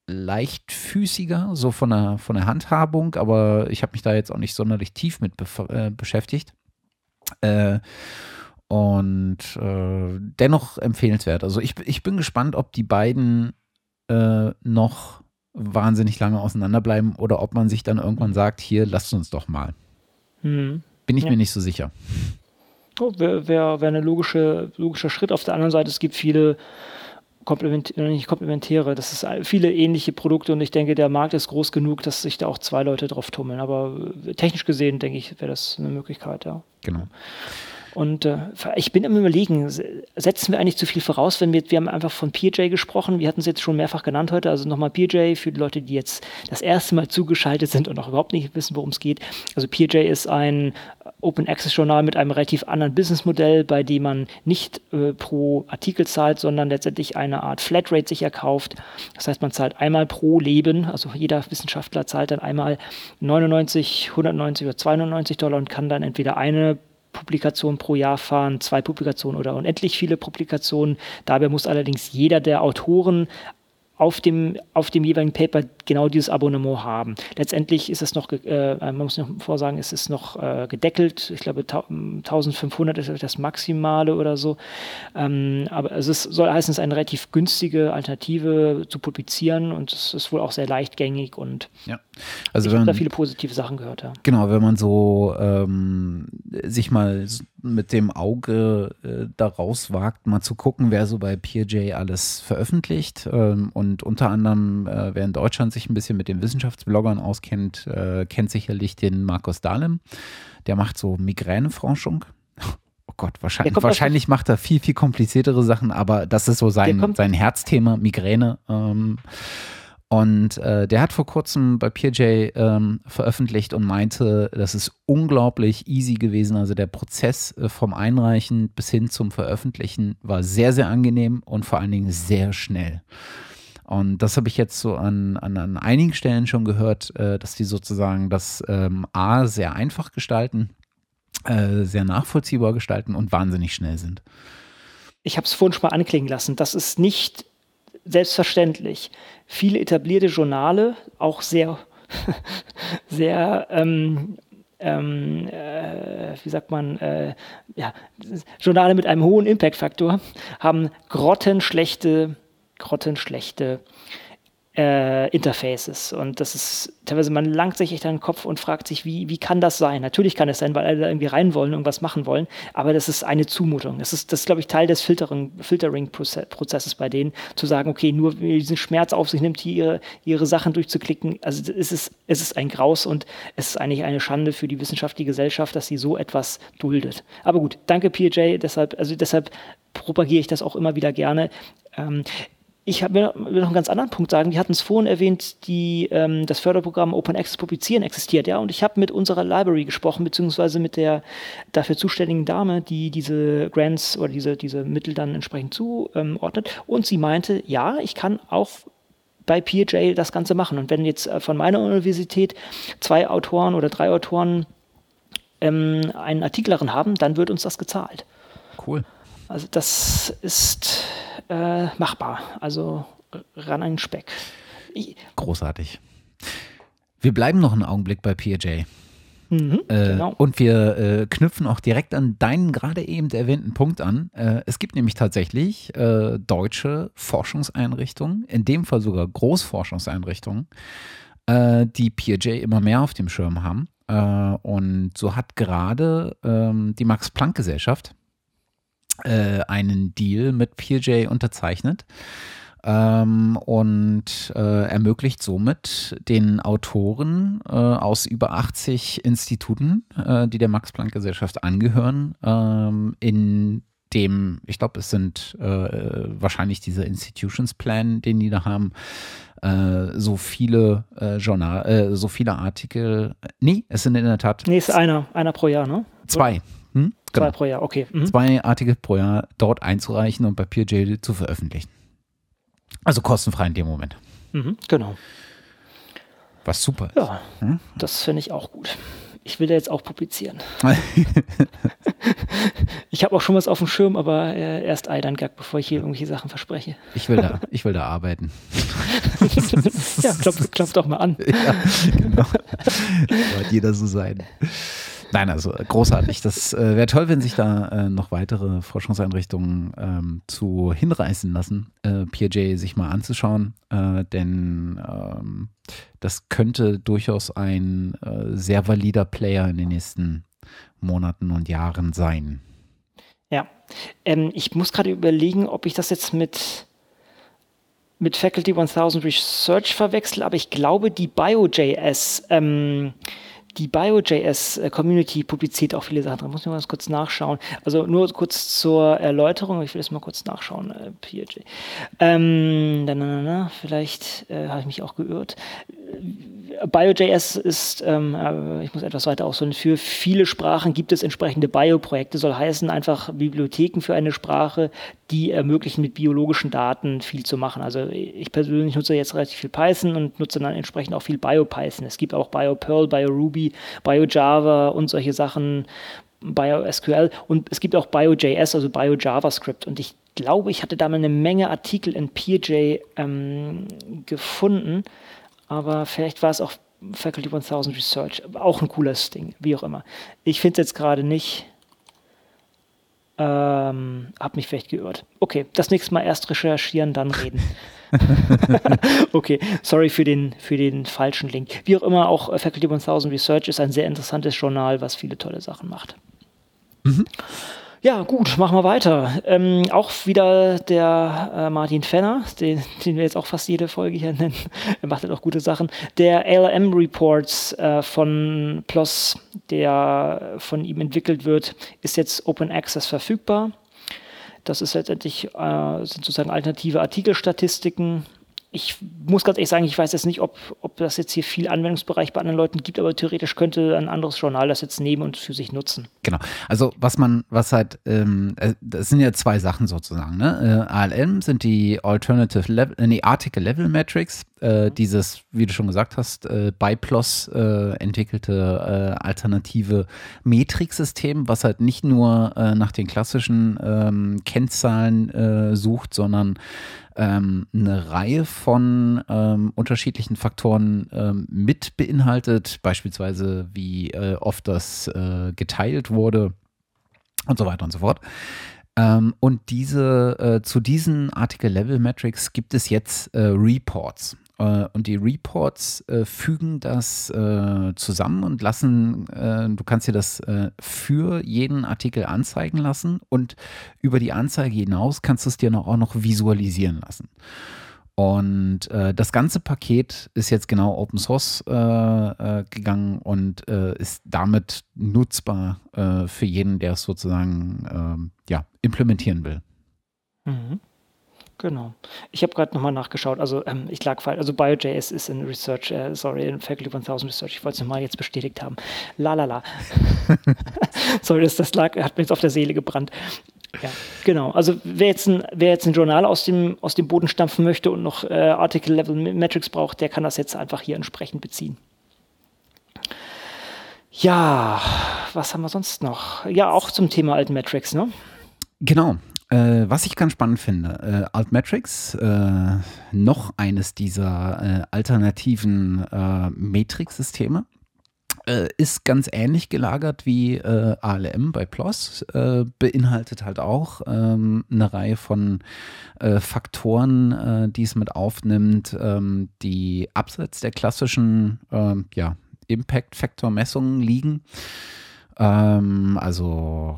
leichtfüßiger, so von der, von der Handhabung, aber ich habe mich da jetzt auch nicht sonderlich tief mit äh, beschäftigt. Äh, und äh, dennoch empfehlenswert. Also ich, ich bin gespannt, ob die beiden äh, noch wahnsinnig lange auseinanderbleiben oder ob man sich dann irgendwann sagt, hier, lasst uns doch mal. Hm. Bin ich ja. mir nicht so sicher. Oh, Wäre wär, wär ein logische, logischer Schritt. Auf der anderen Seite, es gibt viele Komplement, äh, nicht Komplementäre, das ist viele ähnliche Produkte und ich denke, der Markt ist groß genug, dass sich da auch zwei Leute drauf tummeln. Aber äh, technisch gesehen, denke ich, wäre das eine Möglichkeit, ja. Genau. Und äh, ich bin am überlegen, setzen wir eigentlich zu viel voraus, wenn wir, wir haben einfach von PJ gesprochen, wir hatten es jetzt schon mehrfach genannt heute, also nochmal PJ für die Leute, die jetzt das erste Mal zugeschaltet sind und auch überhaupt nicht wissen, worum es geht. Also PJ ist ein Open Access Journal mit einem relativ anderen Businessmodell, bei dem man nicht äh, pro Artikel zahlt, sondern letztendlich eine Art Flatrate sich erkauft. Das heißt, man zahlt einmal pro Leben, also jeder Wissenschaftler zahlt dann einmal 99, 190 oder 290 Dollar und kann dann entweder eine Publikationen pro Jahr fahren, zwei Publikationen oder unendlich viele Publikationen. Dabei muss allerdings jeder der Autoren auf dem, auf dem jeweiligen Paper genau dieses Abonnement haben. Letztendlich ist es noch, äh, man muss noch vorsagen, es ist noch äh, gedeckelt. Ich glaube, 1500 ist das Maximale oder so. Ähm, aber es ist, soll heißen, es ist eine relativ günstige Alternative zu publizieren und es ist wohl auch sehr leichtgängig und ja. also ich habe da viele positive Sachen gehört. Ja. Genau, wenn man so ähm, sich mal mit dem Auge äh, daraus wagt, mal zu gucken, wer so bei PeerJ alles veröffentlicht ähm, und unter anderem, äh, wer in Deutschland sich ein bisschen mit den Wissenschaftsbloggern auskennt, äh, kennt sicherlich den Markus Dahlem. Der macht so Migräneforschung. Oh Gott, wahrscheinlich, wahrscheinlich macht er viel, viel kompliziertere Sachen, aber das ist so sein, sein Herzthema, Migräne. Ähm, und äh, der hat vor kurzem bei PeerJ ähm, veröffentlicht und meinte, das ist unglaublich easy gewesen. Also der Prozess äh, vom Einreichen bis hin zum Veröffentlichen war sehr, sehr angenehm und vor allen Dingen sehr schnell. Und das habe ich jetzt so an, an, an einigen Stellen schon gehört, äh, dass die sozusagen das ähm, A sehr einfach gestalten, äh, sehr nachvollziehbar gestalten und wahnsinnig schnell sind. Ich habe es vorhin schon mal anklingen lassen. Das ist nicht selbstverständlich. Viele etablierte Journale, auch sehr, sehr ähm, ähm, äh, wie sagt man, äh, ja, Journale mit einem hohen Impact-Faktor haben grottenschlechte, grottenschlechte äh, Interfaces. Und das ist teilweise, man langt sich echt an den Kopf und fragt sich, wie, wie kann das sein? Natürlich kann es sein, weil alle da irgendwie rein wollen, irgendwas machen wollen, aber das ist eine Zumutung. Das ist, das ist glaube ich, Teil des Filtering-Prozesses bei denen, zu sagen, okay, nur diesen Schmerz auf sich nimmt, hier ihre, ihre Sachen durchzuklicken. Also es ist, es ist ein Graus und es ist eigentlich eine Schande für die wissenschaftliche Gesellschaft, dass sie so etwas duldet. Aber gut, danke PJ, deshalb, also deshalb propagiere ich das auch immer wieder gerne. Ähm, ich will noch einen ganz anderen Punkt sagen. Wir hatten es vorhin erwähnt, die, ähm, das Förderprogramm Open Access Publizieren existiert, ja. Und ich habe mit unserer Library gesprochen, beziehungsweise mit der dafür zuständigen Dame, die diese Grants oder diese, diese Mittel dann entsprechend zuordnet. Und sie meinte, ja, ich kann auch bei PJ das Ganze machen. Und wenn jetzt äh, von meiner Universität zwei Autoren oder drei Autoren ähm, einen Artikel darin haben, dann wird uns das gezahlt. Cool. Also das ist äh, machbar. Also ran an den Speck. Ich Großartig. Wir bleiben noch einen Augenblick bei PJ. Mhm, äh, genau. Und wir äh, knüpfen auch direkt an deinen gerade eben erwähnten Punkt an. Äh, es gibt nämlich tatsächlich äh, deutsche Forschungseinrichtungen, in dem Fall sogar Großforschungseinrichtungen, äh, die PJ immer mehr auf dem Schirm haben. Äh, und so hat gerade ähm, die Max-Planck-Gesellschaft äh, einen Deal mit PJ unterzeichnet ähm, und äh, ermöglicht somit den Autoren äh, aus über 80 Instituten, äh, die der Max-Planck-Gesellschaft angehören, ähm, in dem, ich glaube, es sind äh, wahrscheinlich diese Institutions Plan, den die da haben, äh, so viele äh, Journal, äh, so viele Artikel. Nee, es sind in der Tat. Nee, es ist einer, einer pro Jahr, ne? Zwei. Hm? Genau. Zwei pro Jahr, okay. Mhm. Zwei Artikel pro Jahr dort einzureichen und bei PeerJ zu veröffentlichen. Also kostenfrei in dem Moment. Mhm, genau. Was super ist. Ja, hm? das finde ich auch gut. Ich will da jetzt auch publizieren. ich habe auch schon was auf dem Schirm, aber äh, erst Ei, dann Gag, bevor ich hier irgendwelche Sachen verspreche. Ich will da, ich will da arbeiten. ja, klopf, klopf doch mal an. Ja, genau. Sollte jeder so sein. Nein, also großartig. Das äh, wäre toll, wenn sich da äh, noch weitere Forschungseinrichtungen ähm, zu hinreißen lassen, äh, PJ sich mal anzuschauen, äh, denn ähm, das könnte durchaus ein äh, sehr valider Player in den nächsten Monaten und Jahren sein. Ja, ähm, ich muss gerade überlegen, ob ich das jetzt mit mit Faculty 1000 Research verwechsel, aber ich glaube, die BioJS ähm, die BioJS-Community publiziert auch viele Sachen. Da muss ich mal kurz nachschauen. Also nur kurz zur Erläuterung. Ich will das mal kurz nachschauen. Äh, PJ. Ähm, na, na, na, vielleicht äh, habe ich mich auch geirrt. BioJS ist, ähm, äh, ich muss etwas weiter ausholen, für viele Sprachen gibt es entsprechende Bio-Projekte, soll heißen einfach Bibliotheken für eine Sprache, die ermöglichen, mit biologischen Daten viel zu machen. Also ich persönlich nutze jetzt relativ viel Python und nutze dann entsprechend auch viel BioPython. Es gibt auch BioPerl, BioRuby, BioJava und solche Sachen, BioSQL und es gibt auch BioJS, also BioJavaScript. Und ich glaube, ich hatte da mal eine Menge Artikel in PeerJ ähm, gefunden aber vielleicht war es auch Faculty 1000 Research, auch ein cooles Ding, wie auch immer. Ich finde es jetzt gerade nicht. Ähm, hab mich vielleicht geirrt. Okay, das nächste Mal erst recherchieren, dann reden. okay, sorry für den, für den falschen Link. Wie auch immer, auch Faculty 1000 Research ist ein sehr interessantes Journal, was viele tolle Sachen macht. Mhm. Ja, gut, machen wir weiter. Ähm, auch wieder der äh, Martin Fenner, den, den, wir jetzt auch fast jede Folge hier nennen. er macht halt auch gute Sachen. Der ALM Reports äh, von PLOS, der von ihm entwickelt wird, ist jetzt Open Access verfügbar. Das ist letztendlich äh, sind sozusagen alternative Artikelstatistiken. Ich muss ganz ehrlich sagen, ich weiß jetzt nicht, ob, ob das jetzt hier viel Anwendungsbereich bei anderen Leuten gibt, aber theoretisch könnte ein anderes Journal das jetzt nehmen und für sich nutzen. Genau. Also was man, was halt, ähm, äh, das sind ja zwei Sachen sozusagen. Ne? Äh, ALM sind die Alternative Level, äh, nee, Article Level Metrics, äh, mhm. dieses, wie du schon gesagt hast, äh, BIPLOS äh, entwickelte alternative Metriksystem, was halt nicht nur nach den klassischen ähm, Kennzahlen sucht, sondern ähm, eine Reihe von ähm, unterschiedlichen Faktoren ähm, mit beinhaltet, beispielsweise wie äh, oft das äh, geteilt wurde und so weiter und so fort. Ähm, und diese, äh, zu diesen Article Level Metrics gibt es jetzt äh, Reports. Äh, und die Reports äh, fügen das äh, zusammen und lassen, äh, du kannst dir das äh, für jeden Artikel anzeigen lassen und über die Anzeige hinaus kannst du es dir noch, auch noch visualisieren lassen. Und äh, das ganze Paket ist jetzt genau Open Source gegangen und ist damit nutzbar für jeden, der es sozusagen ähm, ja, implementieren will. Mhm. Genau. Ich habe gerade nochmal nachgeschaut. Also ähm, ich lag falsch. Also BioJS ist in Research, äh, sorry, in Faculty 1000 Research. Ich wollte es nochmal jetzt bestätigt haben. La la la. sorry, das, das lag, hat mir jetzt auf der Seele gebrannt. Ja, genau. Also wer jetzt ein, wer jetzt ein Journal aus dem, aus dem Boden stampfen möchte und noch äh, Article Level Metrics braucht, der kann das jetzt einfach hier entsprechend beziehen. Ja, was haben wir sonst noch? Ja, auch zum Thema Altmetrics, ne? Genau. Äh, was ich ganz spannend finde, äh, Altmetrics, äh, noch eines dieser äh, alternativen äh, Matrix-Systeme, äh, ist ganz ähnlich gelagert wie ALM bei PLOS, beinhaltet halt auch ähm, eine Reihe von Faktoren, die es mit aufnimmt, ähm, die abseits der klassischen ähm, ja, Impact-Factor-Messungen liegen. Also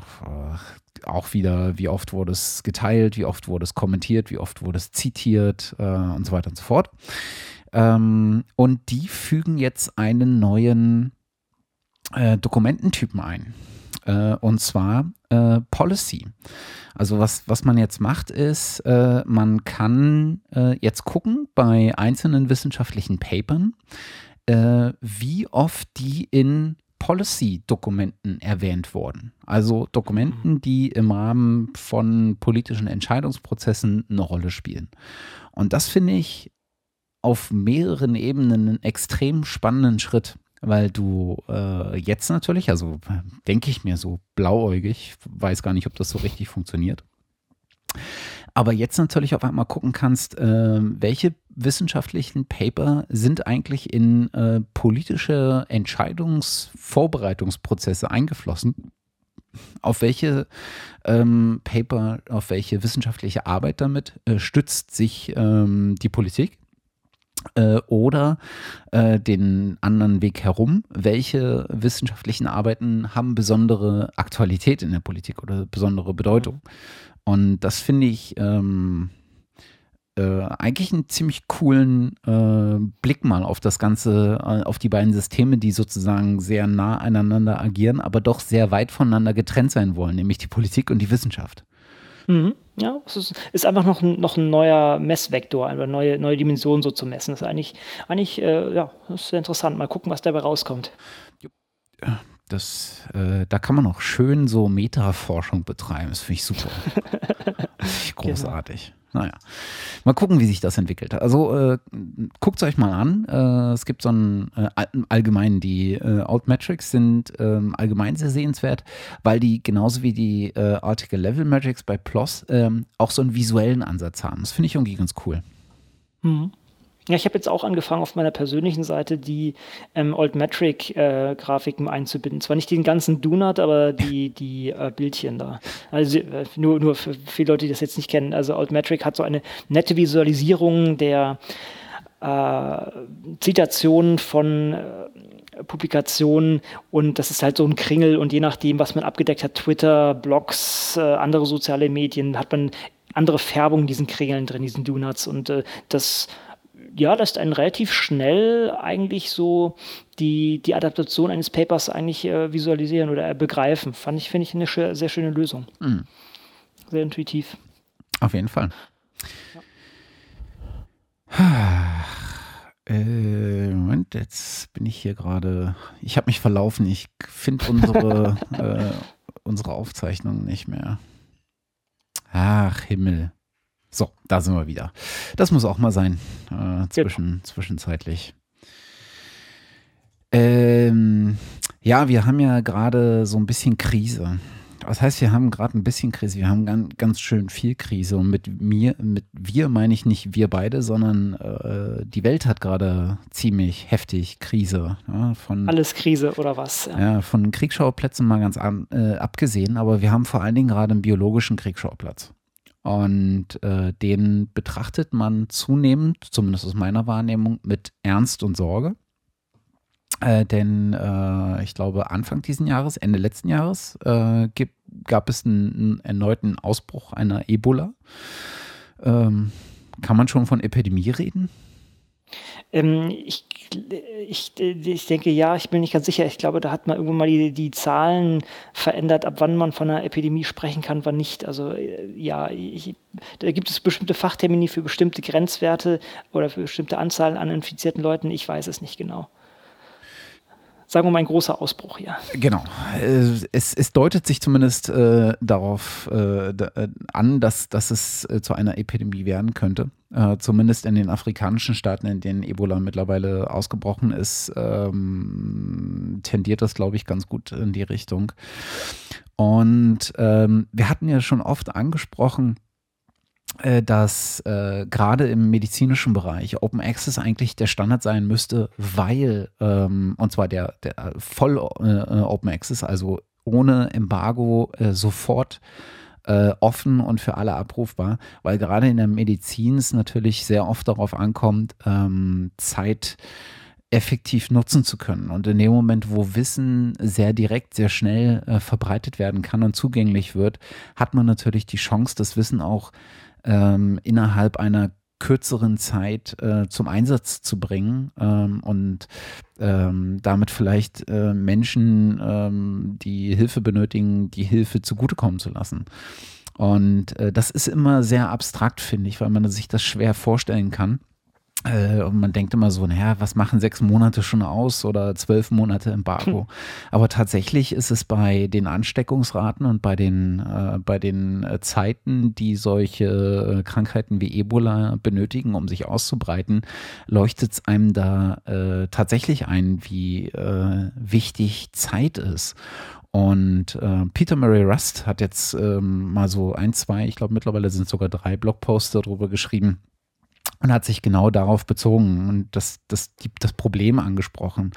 auch wieder, wie oft wurde es geteilt, wie oft wurde es kommentiert, wie oft wurde es zitiert äh, und so weiter und so fort. Ähm, und die fügen jetzt einen neuen äh, Dokumententypen ein. Äh, und zwar äh, Policy. Also was, was man jetzt macht, ist, äh, man kann äh, jetzt gucken bei einzelnen wissenschaftlichen Papern, wie oft die in Policy-Dokumenten erwähnt worden. Also Dokumenten, mhm. die im Rahmen von politischen Entscheidungsprozessen eine Rolle spielen. Und das finde ich auf mehreren Ebenen einen extrem spannenden Schritt, weil du äh, jetzt natürlich, also denke ich mir so blauäugig, weiß gar nicht, ob das so richtig funktioniert aber jetzt natürlich auf einmal gucken kannst, äh, welche wissenschaftlichen Paper sind eigentlich in äh, politische Entscheidungsvorbereitungsprozesse eingeflossen. Auf welche ähm, Paper, auf welche wissenschaftliche Arbeit damit äh, stützt sich ähm, die Politik? Äh, oder äh, den anderen Weg herum, welche wissenschaftlichen Arbeiten haben besondere Aktualität in der Politik oder besondere Bedeutung. Mhm. Und das finde ich ähm, äh, eigentlich einen ziemlich coolen äh, Blick mal auf das Ganze, äh, auf die beiden Systeme, die sozusagen sehr nah aneinander agieren, aber doch sehr weit voneinander getrennt sein wollen, nämlich die Politik und die Wissenschaft. Mhm. Ja, es ist, ist, einfach noch ein, noch ein neuer Messvektor, eine neue, neue Dimension so zu messen. Das ist eigentlich, eigentlich äh, ja, das ist sehr interessant. Mal gucken, was dabei rauskommt. Das, äh, da kann man auch schön so Metaforschung betreiben. Das finde ich super. ich genau. großartig. Genau. Naja, mal gucken, wie sich das entwickelt. Also äh, guckt es euch mal an. Äh, es gibt so einen äh, allgemein, die äh, Altmetrics sind ähm, allgemein sehr sehenswert, weil die genauso wie die äh, Article Level Metrics bei PLOS ähm, auch so einen visuellen Ansatz haben. Das finde ich irgendwie ganz cool. Mhm. Ja, ich habe jetzt auch angefangen, auf meiner persönlichen Seite die ähm, Altmetric-Grafiken äh, einzubinden. Zwar nicht den ganzen Donut, aber die, die äh, Bildchen da. Also äh, nur, nur für viele Leute, die das jetzt nicht kennen. Also Altmetric hat so eine nette Visualisierung der äh, Zitationen von äh, Publikationen und das ist halt so ein Kringel und je nachdem, was man abgedeckt hat, Twitter, Blogs, äh, andere soziale Medien, hat man andere Färbungen diesen Kringeln drin, diesen Donuts und das ja, lässt einen relativ schnell eigentlich so die, die Adaptation eines Papers eigentlich äh, visualisieren oder begreifen. Fand ich, finde ich, eine sehr schöne Lösung. Mhm. Sehr intuitiv. Auf jeden Fall. Ja. Äh, Moment, jetzt bin ich hier gerade. Ich habe mich verlaufen. Ich finde unsere, äh, unsere Aufzeichnung nicht mehr. Ach, Himmel. So, da sind wir wieder. Das muss auch mal sein. Äh, zwischen, genau. Zwischenzeitlich. Ähm, ja, wir haben ja gerade so ein bisschen Krise. Das heißt, wir haben gerade ein bisschen Krise, wir haben ganz, ganz schön viel Krise. Und mit mir, mit wir meine ich nicht wir beide, sondern äh, die Welt hat gerade ziemlich heftig Krise. Ja, von, Alles Krise oder was? Ja, ja von Kriegsschauplätzen mal ganz an, äh, abgesehen, aber wir haben vor allen Dingen gerade einen biologischen Kriegsschauplatz. Und äh, den betrachtet man zunehmend, zumindest aus meiner Wahrnehmung, mit Ernst und Sorge. Äh, denn äh, ich glaube, Anfang diesen Jahres, Ende letzten Jahres, äh, gibt, gab es einen, einen, erneuten Ausbruch einer Ebola. Ähm, kann man schon von Epidemie reden? Ähm, ich, ich, ich denke, ja, ich bin nicht ganz sicher. Ich glaube, da hat man irgendwann mal die, die Zahlen verändert, ab wann man von einer Epidemie sprechen kann, wann nicht. Also äh, ja, ich, da gibt es bestimmte Fachtermini für bestimmte Grenzwerte oder für bestimmte Anzahlen an infizierten Leuten. Ich weiß es nicht genau sagen wir mal, ein großer Ausbruch hier. Genau. Es, es deutet sich zumindest äh, darauf äh, äh, an, dass, dass es äh, zu einer Epidemie werden könnte. Äh, zumindest in den afrikanischen Staaten, in denen Ebola mittlerweile ausgebrochen ist, ähm, tendiert das, glaube ich, ganz gut in die Richtung. Und ähm, wir hatten ja schon oft angesprochen, dass äh, gerade im medizinischen Bereich Open Access eigentlich der Standard sein müsste, weil, ähm, und zwar der, der äh, voll äh, Open Access, also ohne Embargo äh, sofort äh, offen und für alle abrufbar, weil gerade in der Medizin es natürlich sehr oft darauf ankommt, ähm, Zeit effektiv nutzen zu können. Und in dem Moment, wo Wissen sehr direkt, sehr schnell äh, verbreitet werden kann und zugänglich wird, hat man natürlich die Chance, das Wissen auch ähm, innerhalb einer kürzeren Zeit äh, zum Einsatz zu bringen ähm, und ähm, damit vielleicht äh, Menschen, ähm, die Hilfe benötigen, die Hilfe zugutekommen zu lassen. Und äh, das ist immer sehr abstrakt, finde ich, weil man sich das schwer vorstellen kann. Äh, und man denkt immer so, naja, was machen sechs Monate schon aus oder zwölf Monate Embargo? Hm. Aber tatsächlich ist es bei den Ansteckungsraten und bei den, äh, bei den äh, Zeiten, die solche äh, Krankheiten wie Ebola benötigen, um sich auszubreiten, leuchtet es einem da äh, tatsächlich ein, wie äh, wichtig Zeit ist. Und Peter Murray Rust hat jetzt ähm, mal so ein, zwei, ich glaube mittlerweile sind sogar drei Blogposts darüber geschrieben, und hat sich genau darauf bezogen und das, das, das Problem angesprochen,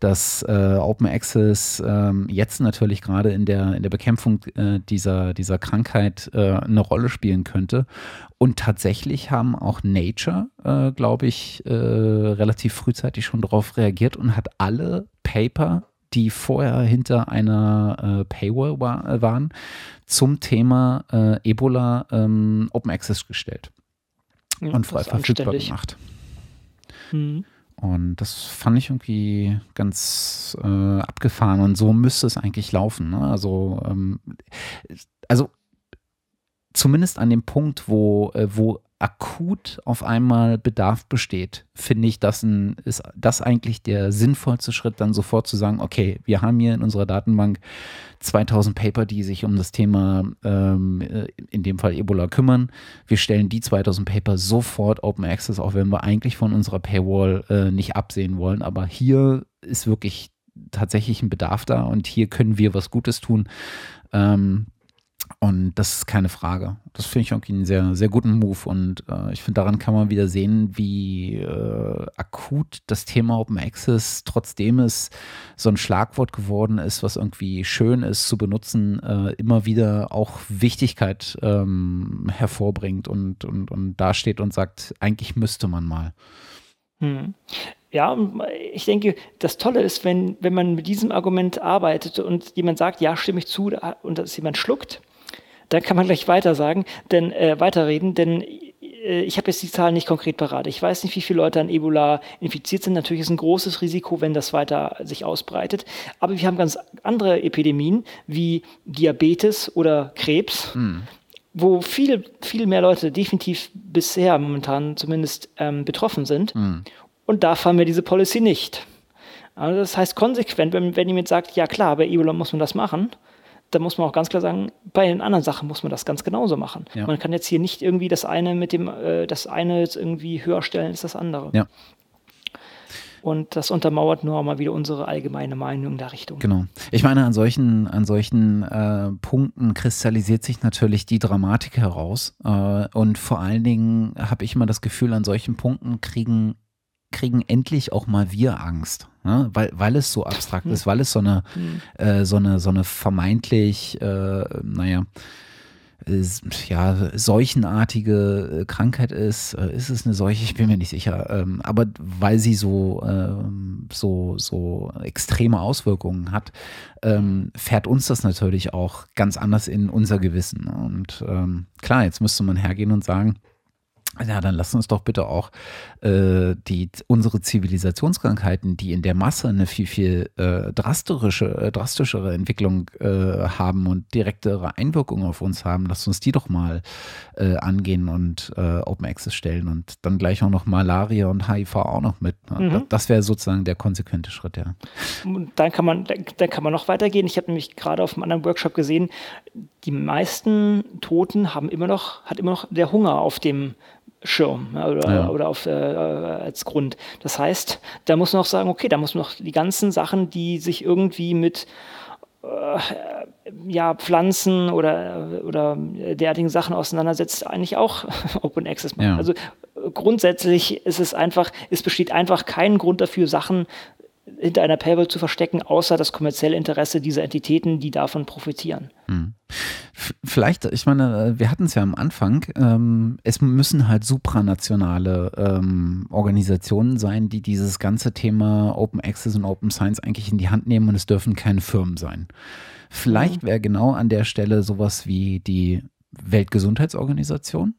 dass äh, Open Access äh, jetzt natürlich gerade in der, in der Bekämpfung äh, dieser, dieser Krankheit äh, eine Rolle spielen könnte. Und tatsächlich haben auch Nature, äh, glaube ich, äh, relativ frühzeitig schon darauf reagiert und hat alle Paper die vorher hinter einer Paywall war, waren, zum Thema Ebola ähm, Open Access gestellt ja, und frei verfügbar gemacht. Mhm. Und das fand ich irgendwie ganz äh, abgefahren und so müsste es eigentlich laufen. Ne? Also, ähm, also zumindest an dem Punkt, wo, äh, wo akut auf einmal Bedarf besteht, finde ich, das ein, ist das eigentlich der sinnvollste Schritt, dann sofort zu sagen, okay, wir haben hier in unserer Datenbank 2000 Paper, die sich um das Thema, ähm, äh, in dem Fall Ebola, kümmern. Wir stellen die 2000 Paper sofort Open Access, auch wenn wir eigentlich von unserer Paywall äh, nicht absehen wollen. Aber hier ist wirklich tatsächlich ein Bedarf da und hier können wir was Gutes tun. Ähm, und das ist keine Frage. Das finde ich irgendwie einen sehr, sehr guten Move. Und äh, ich finde, daran kann man wieder sehen, wie äh, akut das Thema Open Access, trotzdem es so ein Schlagwort geworden ist, was irgendwie schön ist zu benutzen, äh, immer wieder auch Wichtigkeit ähm, hervorbringt und, und, und dasteht und sagt, eigentlich müsste man mal. Hm. Ja, ich denke, das Tolle ist, wenn, wenn man mit diesem Argument arbeitet und jemand sagt, ja, stimme ich zu, und dass jemand schluckt, dann kann man gleich weiter sagen, denn äh, weiterreden, denn äh, ich habe jetzt die Zahlen nicht konkret parat. Ich weiß nicht, wie viele Leute an Ebola infiziert sind. Natürlich ist ein großes Risiko, wenn das weiter sich ausbreitet. Aber wir haben ganz andere Epidemien wie Diabetes oder Krebs. Mhm wo viel, viel mehr Leute definitiv bisher momentan zumindest ähm, betroffen sind. Mhm. Und da fahren wir diese Policy nicht. Also das heißt konsequent, wenn, wenn jemand sagt, ja klar, bei Ebola muss man das machen, dann muss man auch ganz klar sagen, bei den anderen Sachen muss man das ganz genauso machen. Ja. Man kann jetzt hier nicht irgendwie das eine mit dem, äh, das eine jetzt irgendwie höher stellen als das andere. Ja. Und das untermauert nur mal wieder unsere allgemeine Meinung in der Richtung. Genau. Ich meine, an solchen, an solchen äh, Punkten kristallisiert sich natürlich die Dramatik heraus. Äh, und vor allen Dingen habe ich immer das Gefühl, an solchen Punkten kriegen kriegen endlich auch mal wir Angst, ne? weil, weil es so abstrakt ist, weil es so eine, hm. äh, so eine, so eine vermeintlich, äh, naja, ja, seuchenartige äh, Krankheit ist. Äh, ist es eine Seuche? Ich bin mir nicht sicher. Ähm, aber weil sie so, ähm, so, so extreme Auswirkungen hat, ähm, fährt uns das natürlich auch ganz anders in unser Gewissen. Und klar, jetzt müsste man hergehen und sagen, ja, dann lass uns doch bitte auch äh, die, unsere Zivilisationskrankheiten, die in der Masse eine viel, viel äh, drastische, äh, drastischere Entwicklung äh, haben und direktere Einwirkungen auf uns haben, lass uns die doch mal äh, angehen und äh, Open Access stellen und dann gleich auch noch Malaria und HIV auch noch mit. Ne? Mhm. Das, das wäre sozusagen der konsequente Schritt, ja. Und dann kann man, dann kann man noch weitergehen. Ich habe nämlich gerade auf einem anderen Workshop gesehen, die meisten Toten haben immer noch, hat immer noch der Hunger auf dem Schirm oder, ja. oder auf, äh, als Grund. Das heißt, da muss man auch sagen, okay, da muss man noch die ganzen Sachen, die sich irgendwie mit äh, ja, Pflanzen oder, oder derartigen Sachen auseinandersetzt, eigentlich auch Open Access machen. Ja. Also grundsätzlich ist es einfach, es besteht einfach kein Grund dafür, Sachen hinter einer Paywall zu verstecken, außer das kommerzielle Interesse dieser Entitäten, die davon profitieren. Hm. Vielleicht, ich meine, wir hatten es ja am Anfang, ähm, es müssen halt supranationale ähm, Organisationen sein, die dieses ganze Thema Open Access und Open Science eigentlich in die Hand nehmen und es dürfen keine Firmen sein. Vielleicht wäre genau an der Stelle sowas wie die Weltgesundheitsorganisation,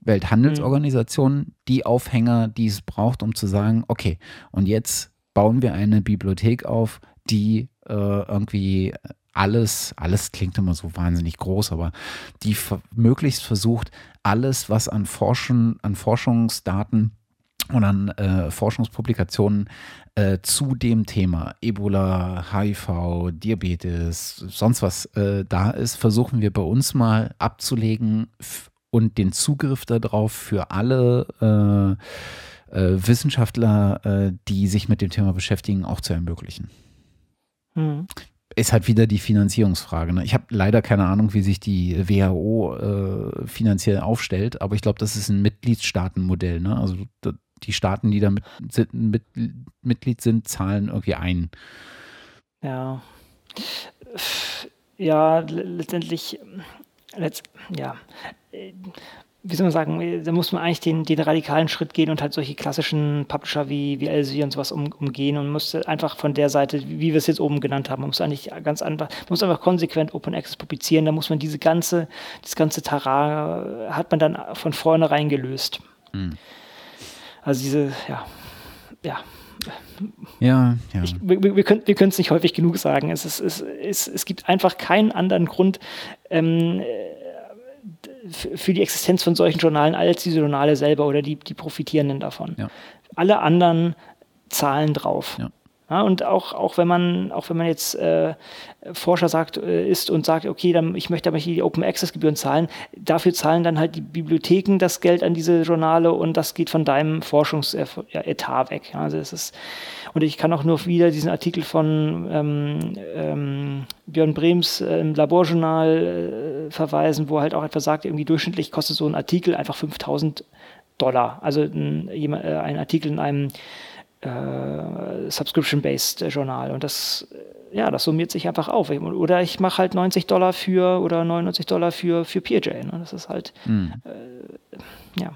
Welthandelsorganisation, die Aufhänger, die es braucht, um zu sagen, okay, und jetzt bauen wir eine Bibliothek auf, die äh, irgendwie alles, alles klingt immer so wahnsinnig groß, aber die möglichst versucht, alles, was an Forschen, an Forschungsdaten und an äh, Forschungspublikationen äh, zu dem Thema Ebola, HIV, Diabetes, sonst was äh, da ist, versuchen wir bei uns mal abzulegen und den Zugriff darauf für alle äh, Wissenschaftler, äh, die sich mit dem Thema beschäftigen, auch zu ermöglichen. Mhm. Ist halt wieder die Finanzierungsfrage. Ne? Ich habe leider keine Ahnung, wie sich die WHO äh, finanziell aufstellt, aber ich glaube, das ist ein Mitgliedstaatenmodell. Ne? Also die Staaten, die da mit, sind, mit, Mitglied sind, zahlen irgendwie ein. Ja. Ja, letztendlich, letzt, ja wie soll man sagen, da muss man eigentlich den, den radikalen Schritt gehen und halt solche klassischen Publisher wie, wie Elsevier und sowas um, umgehen und muss einfach von der Seite, wie wir es jetzt oben genannt haben, man muss eigentlich ganz einfach, muss einfach konsequent Open Access publizieren, da muss man diese ganze, das ganze Terrain hat man dann von vornherein gelöst. Mhm. Also diese, ja, ja. Ja, ja. Ich, wir, wir können es nicht häufig genug sagen. Es, ist, es, es, es gibt einfach keinen anderen Grund, ähm, für die Existenz von solchen Journalen als diese Journale selber oder die, die Profitierenden davon. Ja. Alle anderen zahlen drauf. Ja. Ja, und auch, auch wenn man, auch wenn man jetzt äh, Forscher sagt, äh, ist und sagt, okay, dann, ich möchte aber hier die Open Access Gebühren zahlen, dafür zahlen dann halt die Bibliotheken das Geld an diese Journale und das geht von deinem Forschungsetat weg. Ja, also das ist, und ich kann auch nur wieder diesen Artikel von ähm, ähm, Björn Brems äh, im Laborjournal äh, verweisen, wo er halt auch etwa sagt, irgendwie durchschnittlich kostet so ein Artikel einfach 5000 Dollar. Also ein, äh, ein Artikel in einem äh, Subscription-based Journal. Und das, äh, ja, das summiert sich einfach auf. Oder ich mache halt 90 Dollar für oder 99 Dollar für, für PJ. Ne? Das ist halt, mhm. äh, ja.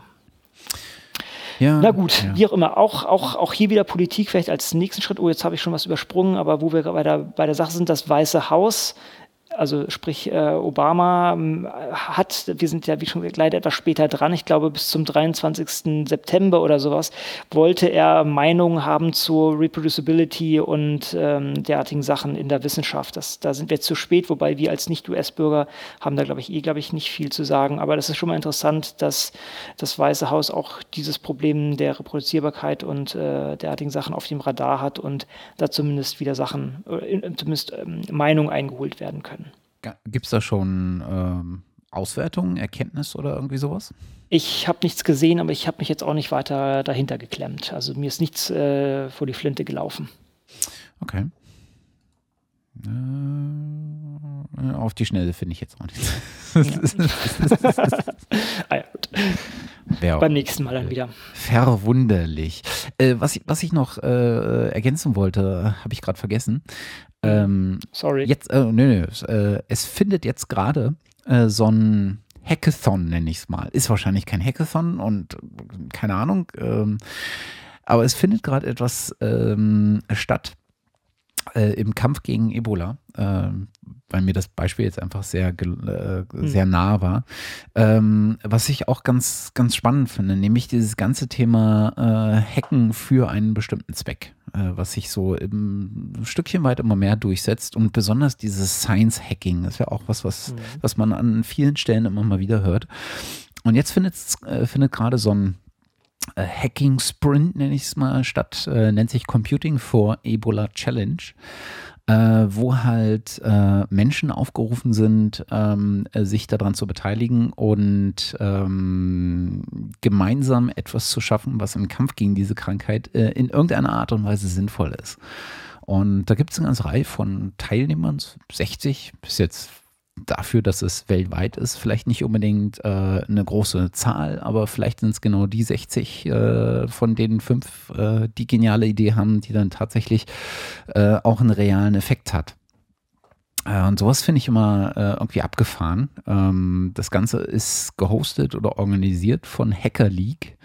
Ja, Na gut, ja. wie auch immer. Auch, auch, auch hier wieder Politik vielleicht als nächsten Schritt. Oh, jetzt habe ich schon was übersprungen, aber wo wir bei der, bei der Sache sind, das Weiße Haus Also sprich, äh, Obama ähm, hat, wir sind ja wie schon leider etwas später dran, ich glaube bis zum 23. September oder sowas, wollte er Meinungen haben zur Reproducibility und ähm, derartigen Sachen in der Wissenschaft. Das, da sind wir zu spät, wobei wir als Nicht-US-Bürger haben da, glaube ich, eh, glaube ich, nicht viel zu sagen. Aber das ist schon mal interessant, dass das Weiße Haus auch dieses Problem der Reproduzierbarkeit und äh, derartigen Sachen auf dem Radar hat und da zumindest wieder Sachen, äh, zumindest ähm, Meinungen eingeholt werden können. Gibt es da schon ähm, Auswertungen, Erkenntnis oder irgendwie sowas? Ich habe nichts gesehen, aber ich habe mich jetzt auch nicht weiter dahinter geklemmt. Also mir ist nichts äh, vor die Flinte gelaufen. Okay. Äh, auf die Schnelle finde ich jetzt auch nichts. ah, ja, gut. Wär Beim nächsten Mal dann wieder. Verwunderlich. Äh, was, ich, was ich noch äh, ergänzen wollte, habe ich gerade vergessen. Ähm, Sorry. Jetzt, äh, nö, nö, äh, es findet jetzt gerade äh, so ein Hackathon, nenne ich es mal. Ist wahrscheinlich kein Hackathon und äh, keine Ahnung. Ähm, aber es findet gerade etwas ähm, statt äh, im Kampf gegen Ebola, äh, weil mir das Beispiel jetzt einfach sehr, äh, sehr hm. nah war. Ähm, was ich auch ganz, ganz spannend finde, nämlich dieses ganze Thema äh, Hacken für einen bestimmten Zweck, äh, was sich so im Stückchen weit immer mehr durchsetzt und besonders dieses Science-Hacking ist ja auch was, was, mhm. was man an vielen Stellen immer mal wieder hört. Und jetzt findet, äh, findet gerade so ein Hacking Sprint, nenne ich es mal, statt, äh, nennt sich Computing for Ebola Challenge. Äh, wo halt äh, Menschen aufgerufen sind, ähm, äh, sich daran zu beteiligen und ähm, gemeinsam etwas zu schaffen, was im Kampf gegen diese Krankheit äh, in irgendeiner Art und Weise sinnvoll ist. Und da gibt es eine ganze Reihe von Teilnehmern, 60 bis jetzt dafür, dass es weltweit ist, vielleicht nicht unbedingt äh, eine große Zahl, aber vielleicht sind es genau die 60 äh, von denen fünf, äh, die geniale Idee haben, die dann tatsächlich äh, auch einen realen Effekt hat. Äh, und sowas finde ich immer äh, irgendwie abgefahren. Ähm, das Ganze ist gehostet oder organisiert von Hacker League.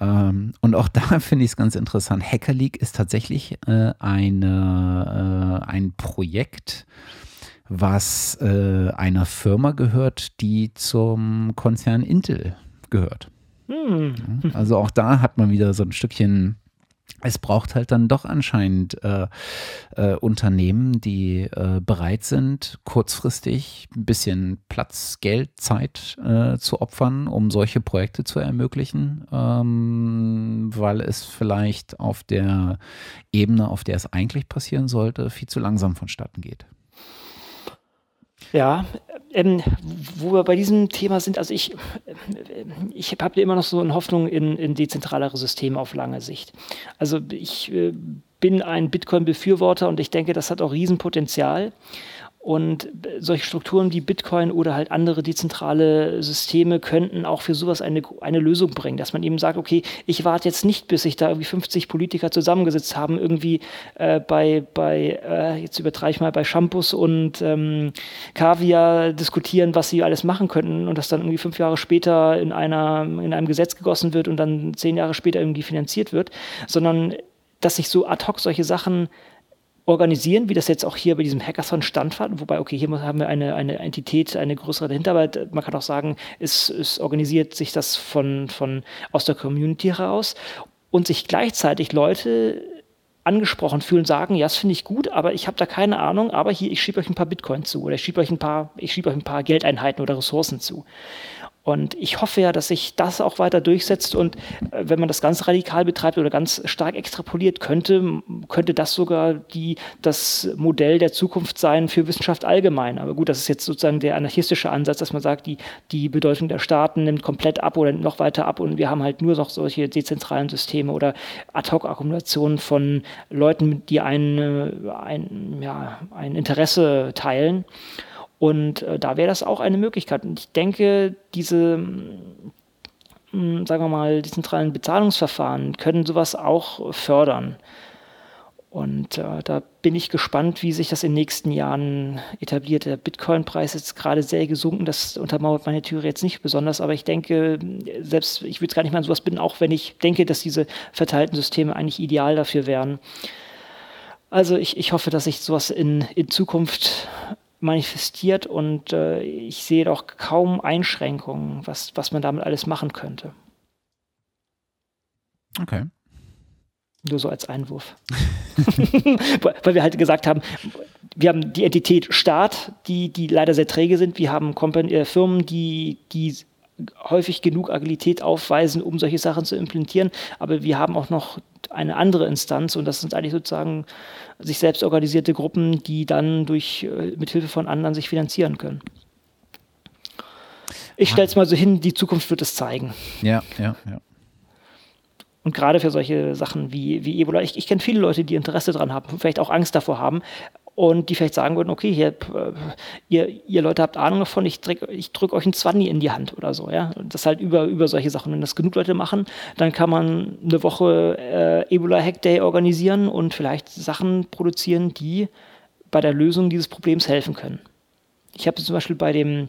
Ähm, und auch da finde ich es ganz interessant. Hacker League ist tatsächlich eine, ein Projekt, was äh, einer Firma gehört, die zum Konzern Intel gehört. Hm. Also auch da hat man wieder so ein Stückchen es braucht halt dann doch anscheinend äh, äh, Unternehmen, die äh, bereit sind, kurzfristig ein bisschen Platz, Geld, Zeit äh, zu opfern, um solche Projekte zu ermöglichen, ähm, weil es vielleicht auf der Ebene, auf der es eigentlich passieren sollte, viel zu langsam vonstatten geht. Ja, ähm, wo wir bei diesem Thema sind, also ich, ich habe immer noch so eine Hoffnung in, in dezentralere Systeme auf lange Sicht. Also ich äh, bin ein Bitcoin-Befürworter und ich denke, das hat auch Riesenpotenzial. Und solche Strukturen wie Bitcoin oder halt andere dezentrale Systeme könnten auch für sowas eine, eine Lösung bringen, dass man eben sagt, okay, ich warte jetzt nicht, bis sich da irgendwie 50 Politiker zusammengesetzt haben, irgendwie äh, bei, bei äh, jetzt übertreibe ich mal, bei Shampoos und ähm, Kaviar diskutieren, was sie alles machen könnten und das dann irgendwie fünf Jahre später in, einer, in einem Gesetz gegossen wird und dann zehn Jahre später irgendwie finanziert wird, sondern dass sich so ad hoc solche Sachen organisieren, wie das jetzt auch hier bei diesem Hackathon standfand. Wobei, okay, hier haben wir eine, eine Entität, eine größere dahinter, aber man kann auch sagen, es, es organisiert sich das von, von aus der Community heraus und sich gleichzeitig Leute angesprochen fühlen, sagen, ja, das finde ich gut, aber ich habe da keine Ahnung, aber hier, ich schiebe euch ein paar Bitcoin zu oder ich schiebe euch ein ich schiebe euch ein paar Geldeinheiten oder Ressourcen zu. Und ich hoffe ja, dass sich das auch weiter durchsetzt und äh, wenn man das ganz radikal betreibt oder ganz stark extrapoliert, könnte, könnte das sogar die, das Modell der Zukunft sein für Wissenschaft allgemein. Aber gut, das ist jetzt sozusagen der anarchistische Ansatz, dass man sagt, die, die Bedeutung der Staaten nimmt komplett ab oder noch weiter ab und wir haben halt nur noch solche dezentralen Systeme oder Ad-Hoc-Akkumulationen von Leuten, die ein, ein, ja, ein Interesse teilen. Und äh, da wäre das auch eine Möglichkeit. Und ich denke, diese, mh, hm, sagen wir mal, die zentralen Bezahlungsverfahren können sowas auch fördern. Und äh, da bin ich gespannt, wie sich das in den nächsten Jahren etabliert. Der Bitcoin-Preis ist gerade sehr gesunken. Das untermauert meine Theorie jetzt nicht besonders. Aber ich denke, selbst ich würde es gar nicht mal an sowas binden, auch wenn ich denke, dass diese verteilten Systeme eigentlich ideal dafür wären. Also ich, ich hoffe, dass sich sowas in, in Zukunft manifestiert und äh, ich sehe doch kaum Einschränkungen, was, was man damit alles machen könnte. Okay. Nur so als Einwurf. Weil wir halt gesagt haben, wir haben die Entität Staat, die, die leider sehr träge sind. Wir haben Company, äh, Firmen, die, die häufig genug Agilität aufweisen, um solche Sachen zu implementieren. Aber wir haben auch noch eine andere Instanz und das sind eigentlich sozusagen sich selbst organisierte Gruppen, die dann durch äh, mit Hilfe von anderen sich finanzieren können. Ich stelle es mal so hin, die Zukunft wird es zeigen. Ja, ja, ja. Und gerade für solche Sachen wie, wie Ebola, ich, ich kenne viele Leute, die Interesse daran haben, vielleicht auch Angst davor haben, und die vielleicht sagen würden, okay, hier, äh, ihr, ihr Leute habt Ahnung davon, ich drücke ich drück euch ein Zwanni in die Hand oder so, ja. Und das halt über, über solche Sachen. Wenn das genug Leute machen, dann kann man eine Woche äh, Ebola Hack Day organisieren und vielleicht Sachen produzieren, die bei der Lösung dieses Problems helfen können. Ich habe zum Beispiel bei dem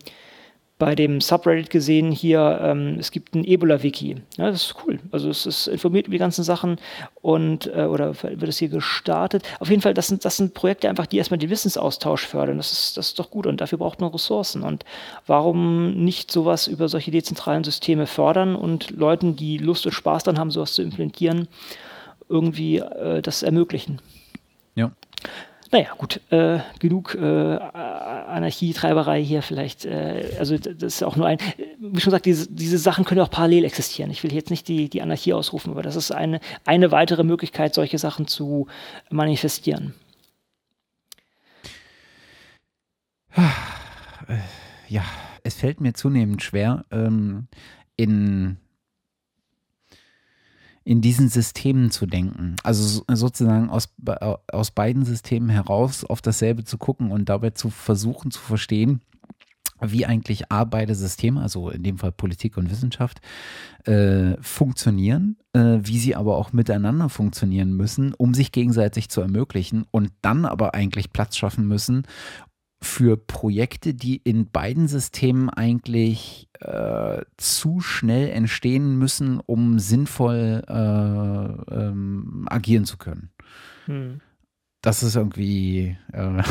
bei dem Subreddit gesehen hier, ähm, es gibt ein Ebola-Wiki. Ja, das ist cool. Also es ist informiert über die ganzen Sachen und äh, oder wird es hier gestartet. Auf jeden Fall, das sind, das sind Projekte einfach, die erstmal den Wissensaustausch fördern. Das ist, das ist doch gut und dafür braucht man Ressourcen. Und warum nicht sowas über solche dezentralen Systeme fördern und Leuten, die Lust und Spaß dann haben, sowas zu implementieren, irgendwie äh, das ermöglichen? Ja. Naja, gut, äh, genug äh, Anarchietreiberei hier vielleicht. Äh, also das ist auch nur ein, wie schon gesagt, diese, diese Sachen können auch parallel existieren. Ich will jetzt nicht die, die Anarchie ausrufen, aber das ist eine, eine weitere Möglichkeit, solche Sachen zu manifestieren. Ja, es fällt mir zunehmend schwer, ähm, in in diesen Systemen zu denken. Also sozusagen aus, aus beiden Systemen heraus auf dasselbe zu gucken und dabei zu versuchen zu verstehen, wie eigentlich beide Systeme, also in dem Fall Politik und Wissenschaft, äh, funktionieren, äh, wie sie aber auch miteinander funktionieren müssen, um sich gegenseitig zu ermöglichen und dann aber eigentlich Platz schaffen müssen, für Projekte, die in beiden Systemen eigentlich äh, zu schnell entstehen müssen, um sinnvoll äh, ähm, agieren zu können. Hm. Das ist irgendwie, äh,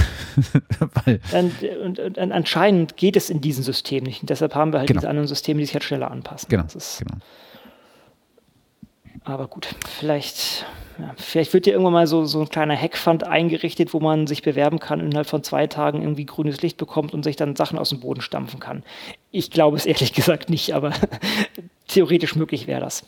weil. Und, und, und, anscheinend geht es in diesem System nicht. Und deshalb haben wir halt genau. diese anderen Systeme, die sich halt schneller anpassen. Genau. genau. Aber gut, vielleicht, ja, vielleicht wird ja irgendwann mal so, so ein kleiner Hackfund eingerichtet, wo man sich bewerben kann und innerhalb von zwei Tagen irgendwie grünes Licht bekommt und sich dann Sachen aus dem Boden stampfen kann. Ich glaube es ehrlich gesagt nicht, aber theoretisch möglich wäre das.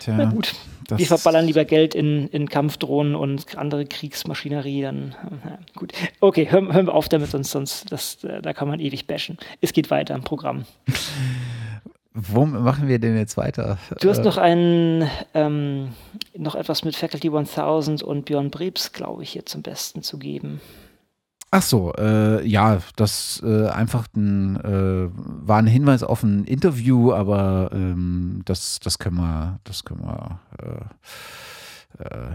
Tja, Na gut, wir verballern lieber Geld in, in Kampfdrohnen und andere Kriegsmaschinerie, dann ja, gut. Okay, hören, hören wir auf damit, sonst, sonst das, da kann man ewig bashen. Es geht weiter im Programm. Wo machen wir denn jetzt weiter? Du hast äh, noch ein, ähm, noch etwas mit Faculty 1000 und Björn Brebs, glaube ich, hier zum Besten zu geben. Ach so, äh, ja, das äh, einfach ein, äh, war ein Hinweis auf ein Interview, aber ähm, das, das können wir, das können wir äh, äh,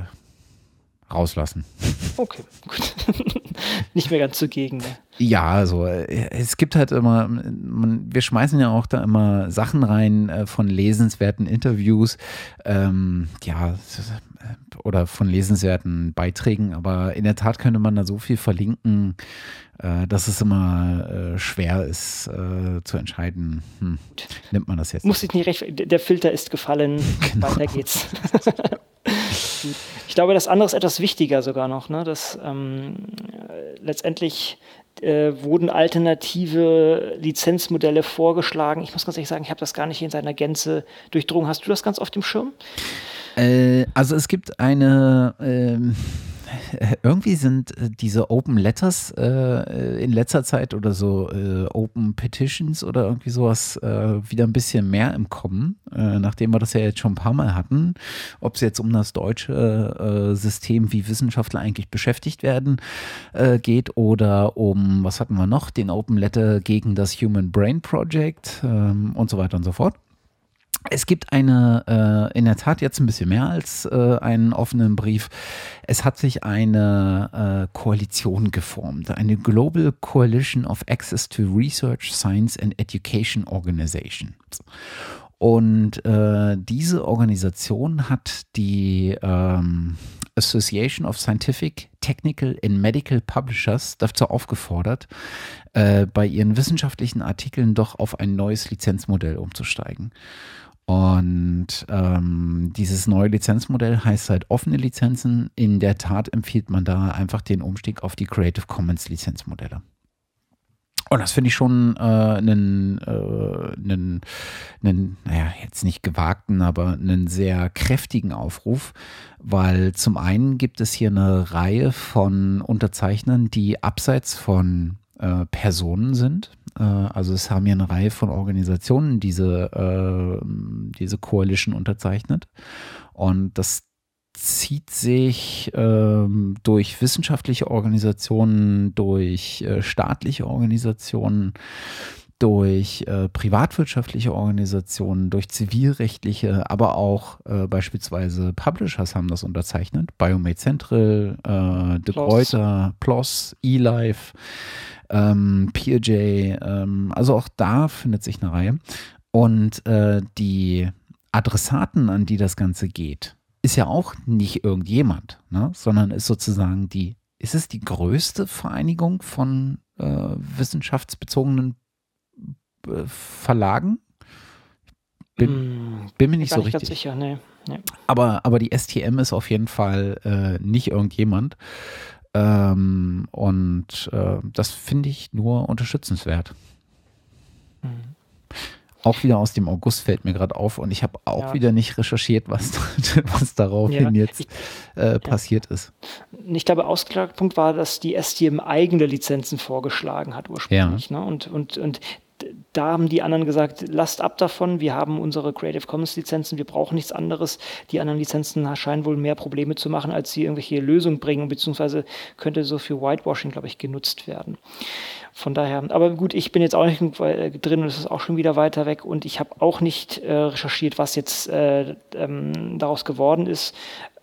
rauslassen. Okay, gut. Nicht mehr ganz zugegen. Ne? Ja, also äh, es gibt halt immer, man, wir schmeißen ja auch da immer Sachen rein äh, von lesenswerten Interviews, ähm, ja, äh, oder von lesenswerten Beiträgen, aber in der Tat könnte man da so viel verlinken, äh, dass es immer äh, schwer ist äh, zu entscheiden, hm, nimmt man das jetzt? Muss ich nicht recht, der Filter ist gefallen, genau. weiter geht's. Ich glaube, das andere ist etwas wichtiger sogar noch, ne? dass ähm, letztendlich äh, wurden alternative Lizenzmodelle vorgeschlagen. Ich muss ganz ehrlich sagen, ich habe das gar nicht in seiner Gänze durchdrungen. Hast du das ganz auf dem Schirm? Äh, also es gibt eine ähm irgendwie sind äh, diese Open Letters äh, in letzter Zeit oder so äh, Open Petitions oder irgendwie sowas äh, wieder ein bisschen mehr im Kommen, äh, nachdem wir das ja jetzt schon ein paar Mal hatten. Ob es jetzt um das deutsche äh, System, wie Wissenschaftler eigentlich beschäftigt werden, geht oder um, was hatten wir noch, den Open Letter gegen das Human Brain Project ähm, und so weiter und so fort. Es gibt eine, äh, in der Tat jetzt ein bisschen mehr als äh, einen offenen Brief. Es hat sich eine äh, Koalition geformt, eine Global Coalition of Access to Research, Science and Education Organizations. Und äh, diese Organisation hat die ähm, Association of Scientific, Technical and Medical Publishers dazu aufgefordert, äh, bei ihren wissenschaftlichen Artikeln doch auf ein neues Lizenzmodell umzusteigen. Und ähm, dieses neue Lizenzmodell heißt halt offene Lizenzen. In der Tat empfiehlt man da einfach den Umstieg auf die Creative Commons Lizenzmodelle. Und das finde ich schon einen, äh, äh, einen, naja, jetzt nicht gewagten, aber einen sehr kräftigen Aufruf, weil zum einen gibt es hier eine Reihe von Unterzeichnern, die abseits von äh, Personen sind. Äh, also es haben hier eine Reihe von Organisationen diese, äh, diese Coalition unterzeichnet. Und das zieht sich ähm, durch wissenschaftliche Organisationen, durch äh, staatliche Organisationen, durch äh, privatwirtschaftliche Organisationen, durch zivilrechtliche, aber auch äh, beispielsweise Publishers haben das unterzeichnet. Biomate Central, äh, De Gruyter, PLOS, eLife, ähm, PeerJ, ähm, also auch da findet sich eine Reihe. Und äh, die Adressaten, an die das Ganze geht, ist ja auch nicht irgendjemand, ne? sondern ist sozusagen die, ist es die größte Vereinigung von äh, wissenschaftsbezogenen äh, Verlagen? Bin, hm, bin, mir nicht so nicht richtig sicher, nee, nee. Aber, aber die STM ist auf jeden Fall äh, nicht irgendjemand. Ähm, und äh, das finde ich nur unterstützenswert. Mhm. Auch wieder aus dem August fällt mir gerade auf und ich habe auch ja. wieder nicht recherchiert, was, was daraufhin ja, jetzt äh, passiert ist. Ich glaube, Ausgangspunkt war, dass die STM eigene Lizenzen vorgeschlagen hat ursprünglich. Ne? Und, und, und da haben die anderen gesagt, lasst ab davon, wir haben unsere Creative Commons Lizenzen, wir brauchen nichts anderes. Die anderen Lizenzen scheinen wohl mehr Probleme zu machen, als sie irgendwelche Lösungen bringen, beziehungsweise könnte so für Whitewashing, glaube ich, genutzt werden. Von daher, aber gut, ich bin jetzt auch nicht drin und es ist auch schon wieder weiter weg und ich habe auch nicht äh, recherchiert, was jetzt äh, ähm, daraus geworden ist.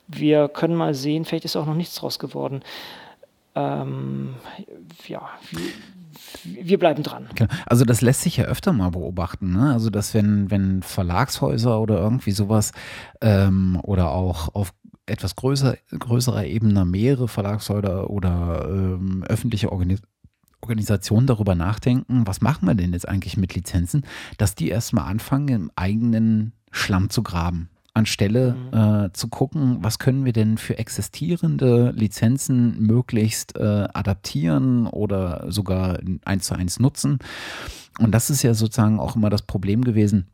Wir können mal sehen, vielleicht ist auch noch nichts daraus geworden. Ähm, ja, wir bleiben dran. Genau. Also das lässt sich ja öfter mal beobachten. Ne? Also dass wenn, wenn Verlagshäuser oder irgendwie sowas ähm, oder auch auf etwas größer, größerer Ebene mehrere Verlagshäuser oder ähm, öffentliche Organisationen Organisationen darüber nachdenken, was machen wir denn jetzt eigentlich mit Lizenzen, dass die erstmal anfangen, im eigenen Schlamm zu graben anstelle mhm. äh, zu gucken, was können wir denn für existierende Lizenzen möglichst äh, adaptieren oder sogar eins zu eins nutzen. Und das ist ja sozusagen auch immer das Problem gewesen,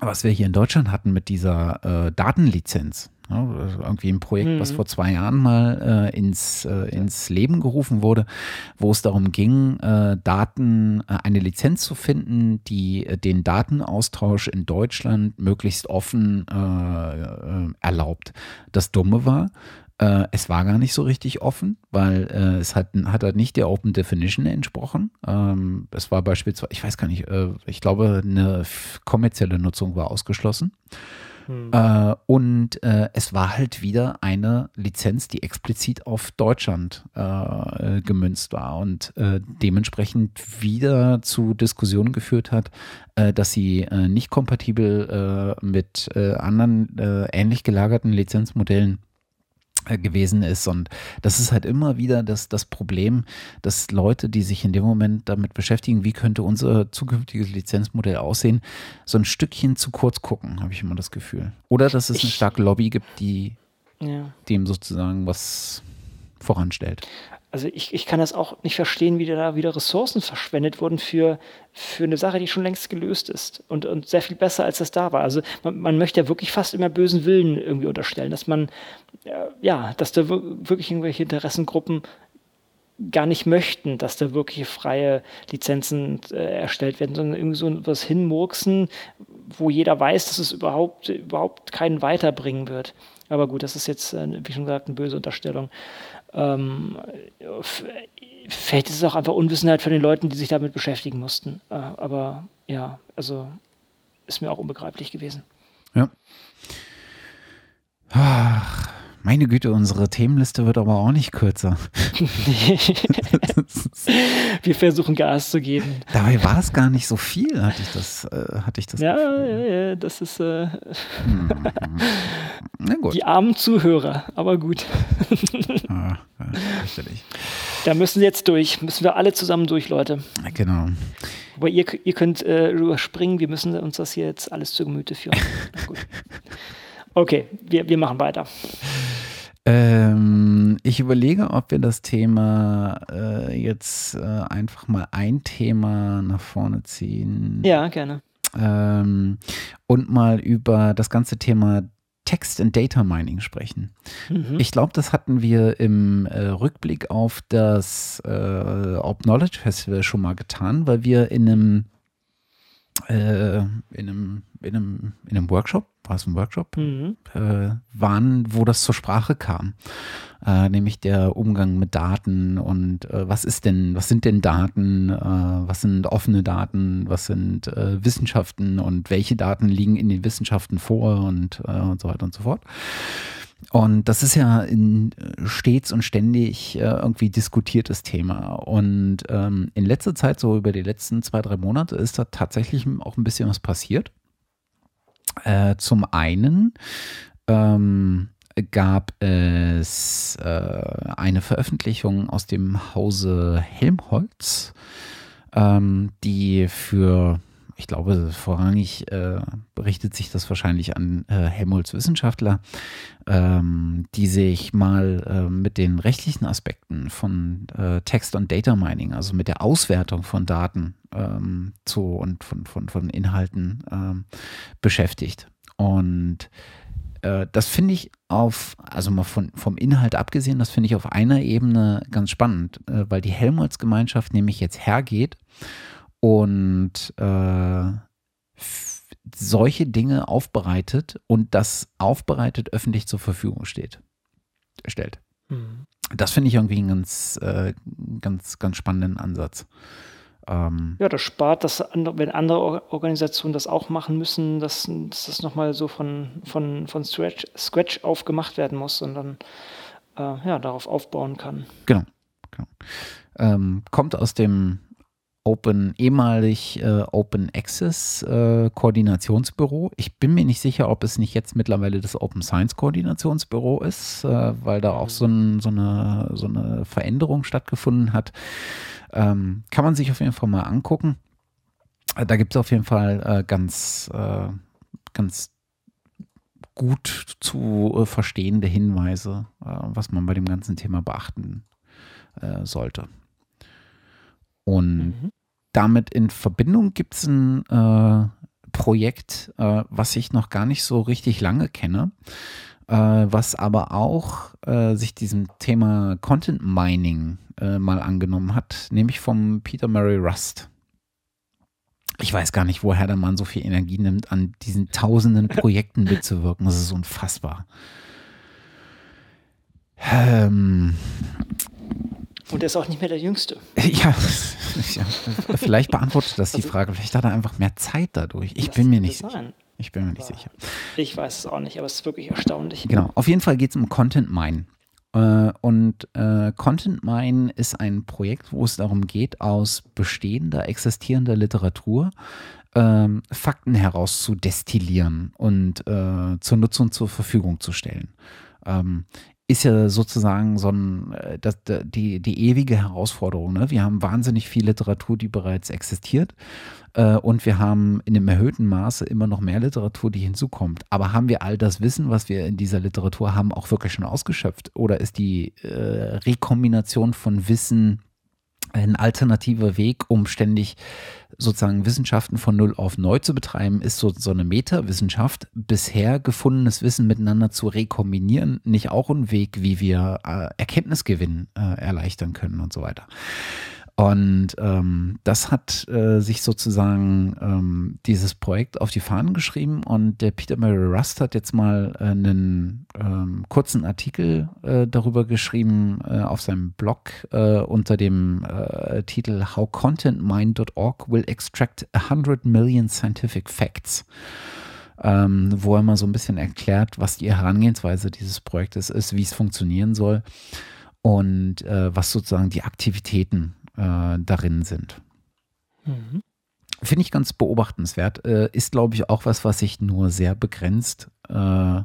was wir hier in Deutschland hatten mit dieser äh, Datenlizenz. Ja, irgendwie ein Projekt, mhm. was vor zwei Jahren mal äh, ins, äh, ins Leben gerufen wurde, wo es darum ging, äh, Daten, äh, eine Lizenz zu finden, die äh, den Datenaustausch in Deutschland möglichst offen äh, erlaubt. Das Dumme war, es war gar nicht so richtig offen, weil es hat, hat halt nicht der Open Definition entsprochen. Ähm, es war beispielsweise, ich weiß gar nicht, ich glaube, eine kommerzielle Nutzung war ausgeschlossen. Hm. Äh, und äh, es war halt wieder eine Lizenz, die explizit auf Deutschland äh, gemünzt war und äh, dementsprechend wieder zu Diskussionen geführt hat, äh, dass sie äh, nicht kompatibel mit anderen ähnlich gelagerten Lizenzmodellen gewesen ist. Und das ist halt immer wieder das, das Problem, dass Leute, die sich in dem Moment damit beschäftigen, wie könnte unser zukünftiges Lizenzmodell aussehen, so ein Stückchen zu kurz gucken, habe ich immer das Gefühl. Oder dass es eine starke Lobby gibt, die ja. dem sozusagen was voranstellt also ich, ich kann das auch nicht verstehen, wie da wieder Ressourcen verschwendet wurden für, für eine Sache, die schon längst gelöst ist und, und sehr viel besser, als das da war. Also man, man möchte ja wirklich fast immer bösen Willen irgendwie unterstellen, dass man, äh, ja, dass da wirklich irgendwelche Interessengruppen gar nicht möchten, dass da wirklich freie Lizenzen äh, erstellt werden, sondern irgendwie so was hinmurksen, wo jeder weiß, dass es überhaupt, überhaupt keinen weiterbringen wird. Aber gut, das ist jetzt, äh, wie schon gesagt, eine böse Unterstellung. Ähm, vielleicht ist es auch einfach Unwissenheit von den Leuten, die sich damit beschäftigen mussten. Äh, aber ja, also ist mir auch unbegreiflich gewesen. Ja. Ach, Meine Güte, unsere Themenliste wird aber auch nicht kürzer. Wir versuchen Gas zu geben. Dabei war es gar nicht so viel, hatte ich das, äh, hatte ich das ja, ja, ja, das ist äh, hm. Na gut. die armen Zuhörer, aber gut. ah, ja, da müssen Sie jetzt durch, müssen wir alle zusammen durch, Leute. Genau. Aber ihr, ihr könnt äh, überspringen, wir müssen uns das hier jetzt alles zu Gemüte führen. Okay, wir, wir machen weiter. Ähm, ich überlege, ob wir das Thema äh, jetzt äh, einfach mal ein Thema nach vorne ziehen. Ja, gerne. Ähm, und mal über das ganze Thema Text and Data Mining sprechen. Mhm. Ich glaube, das hatten wir im äh, Rückblick auf das äh, Open Knowledge Festival schon mal getan, weil wir in einem, äh, in einem, in einem, in einem Workshop war es ein Workshop, mhm. äh, waren, wo das zur Sprache kam. Äh, nämlich der Umgang mit Daten und äh, was ist denn, was sind denn Daten, äh, was sind offene Daten, was sind äh, Wissenschaften und welche Daten liegen in den Wissenschaften vor und, äh, und so weiter und so fort. Und das ist ja in, stets und ständig irgendwie diskutiertes Thema. Und ähm, in letzter Zeit, so über die letzten zwei, drei Monate, ist da tatsächlich auch ein bisschen was passiert. Äh, zum einen ähm, gab es äh, eine Veröffentlichung aus dem Hause Helmholtz, ähm, die für ich glaube, vorrangig äh, berichtet sich das wahrscheinlich an äh, Helmholtz Wissenschaftler, ähm, die sich mal äh, mit den rechtlichen Aspekten von äh, Text- und Data Mining, also mit der Auswertung von Daten ähm, zu und von, von, von Inhalten ähm, beschäftigt. Und äh, das finde ich auf, also mal von, vom Inhalt abgesehen, das finde ich auf einer Ebene ganz spannend, äh, weil die Helmholtz-Gemeinschaft nämlich jetzt hergeht und äh, solche Dinge aufbereitet und das aufbereitet öffentlich zur Verfügung steht, stellt. Mhm. Das finde ich irgendwie einen ganz, äh, ganz, ganz spannenden Ansatz. Ähm ja, das spart, dass wenn andere Organisationen das auch machen müssen, dass, dass das nochmal so von, von, von Scratch, Scratch aufgemacht werden muss und dann äh, ja, darauf aufbauen kann. Genau. genau. Ähm, kommt aus dem Open, ehemalig äh, Open Access äh, Koordinationsbüro. Ich bin mir nicht sicher, ob es nicht jetzt mittlerweile das Open Science Koordinationsbüro ist, äh, weil da auch so, ein, so, eine, so eine Veränderung stattgefunden hat. Ähm, kann man sich auf jeden Fall mal angucken. Äh, da gibt es auf jeden Fall äh, ganz, äh, ganz gut zu verstehende Hinweise, was man bei dem ganzen Thema beachten sollte. Und mhm damit in Verbindung gibt es ein äh, Projekt, äh, was ich noch gar nicht so richtig lange kenne, äh, was aber auch äh, sich diesem Thema Content Mining äh, mal angenommen hat, nämlich vom Peter Murray Rust. Ich weiß gar nicht, woher der Mann so viel Energie nimmt, an diesen tausenden Projekten mitzuwirken. Das ist unfassbar. Ähm, und er ist auch nicht mehr der Jüngste. Ja, ja vielleicht beantwortet das die also Frage. Vielleicht hat er einfach mehr Zeit dadurch. Ich bin mir nicht sicher. Ich bin mir nicht sicher. Ich weiß es auch nicht, aber es ist wirklich erstaunlich. Genau. Auf jeden Fall geht es um Content Mine. Äh, und äh, Content Mine ist ein Projekt, wo es darum geht, aus bestehender, existierender Literatur ähm, Fakten herauszudestillieren und äh, zur Nutzung zur Verfügung zu stellen. Ähm, ist ja sozusagen so ein, äh, das, die, die ewige Herausforderung. Ne? Wir haben wahnsinnig viel Literatur, die bereits existiert. Äh, und wir haben in einem erhöhten Maße immer noch mehr Literatur, die hinzukommt. Aber haben wir all das Wissen, was wir in dieser Literatur haben, auch wirklich schon ausgeschöpft? Oder ist die äh, Rekombination von Wissen ein alternativer Weg, um ständig sozusagen Wissenschaften von Null auf neu zu betreiben, ist so, so eine Metawissenschaft. Bisher gefundenes Wissen miteinander zu rekombinieren, nicht auch ein Weg, wie wir äh, Erkenntnisgewinn äh, erleichtern können und so weiter. Und ähm, das hat äh, sich sozusagen ähm, dieses Projekt auf die Fahnen geschrieben und der Peter Murray Rust hat jetzt mal äh, einen ähm, kurzen Artikel äh, darüber geschrieben äh, auf seinem Blog äh, unter dem äh, Titel How ContentMine.org will extract 100 million scientific facts. ähm, wo er mal so ein bisschen erklärt, was die Herangehensweise dieses Projektes ist, wie es funktionieren soll und äh, was sozusagen die Aktivitäten äh, darin sind. Mhm. Finde ich ganz beobachtenswert. Äh, ist, glaube ich, auch was, was ich nur sehr begrenzt äh,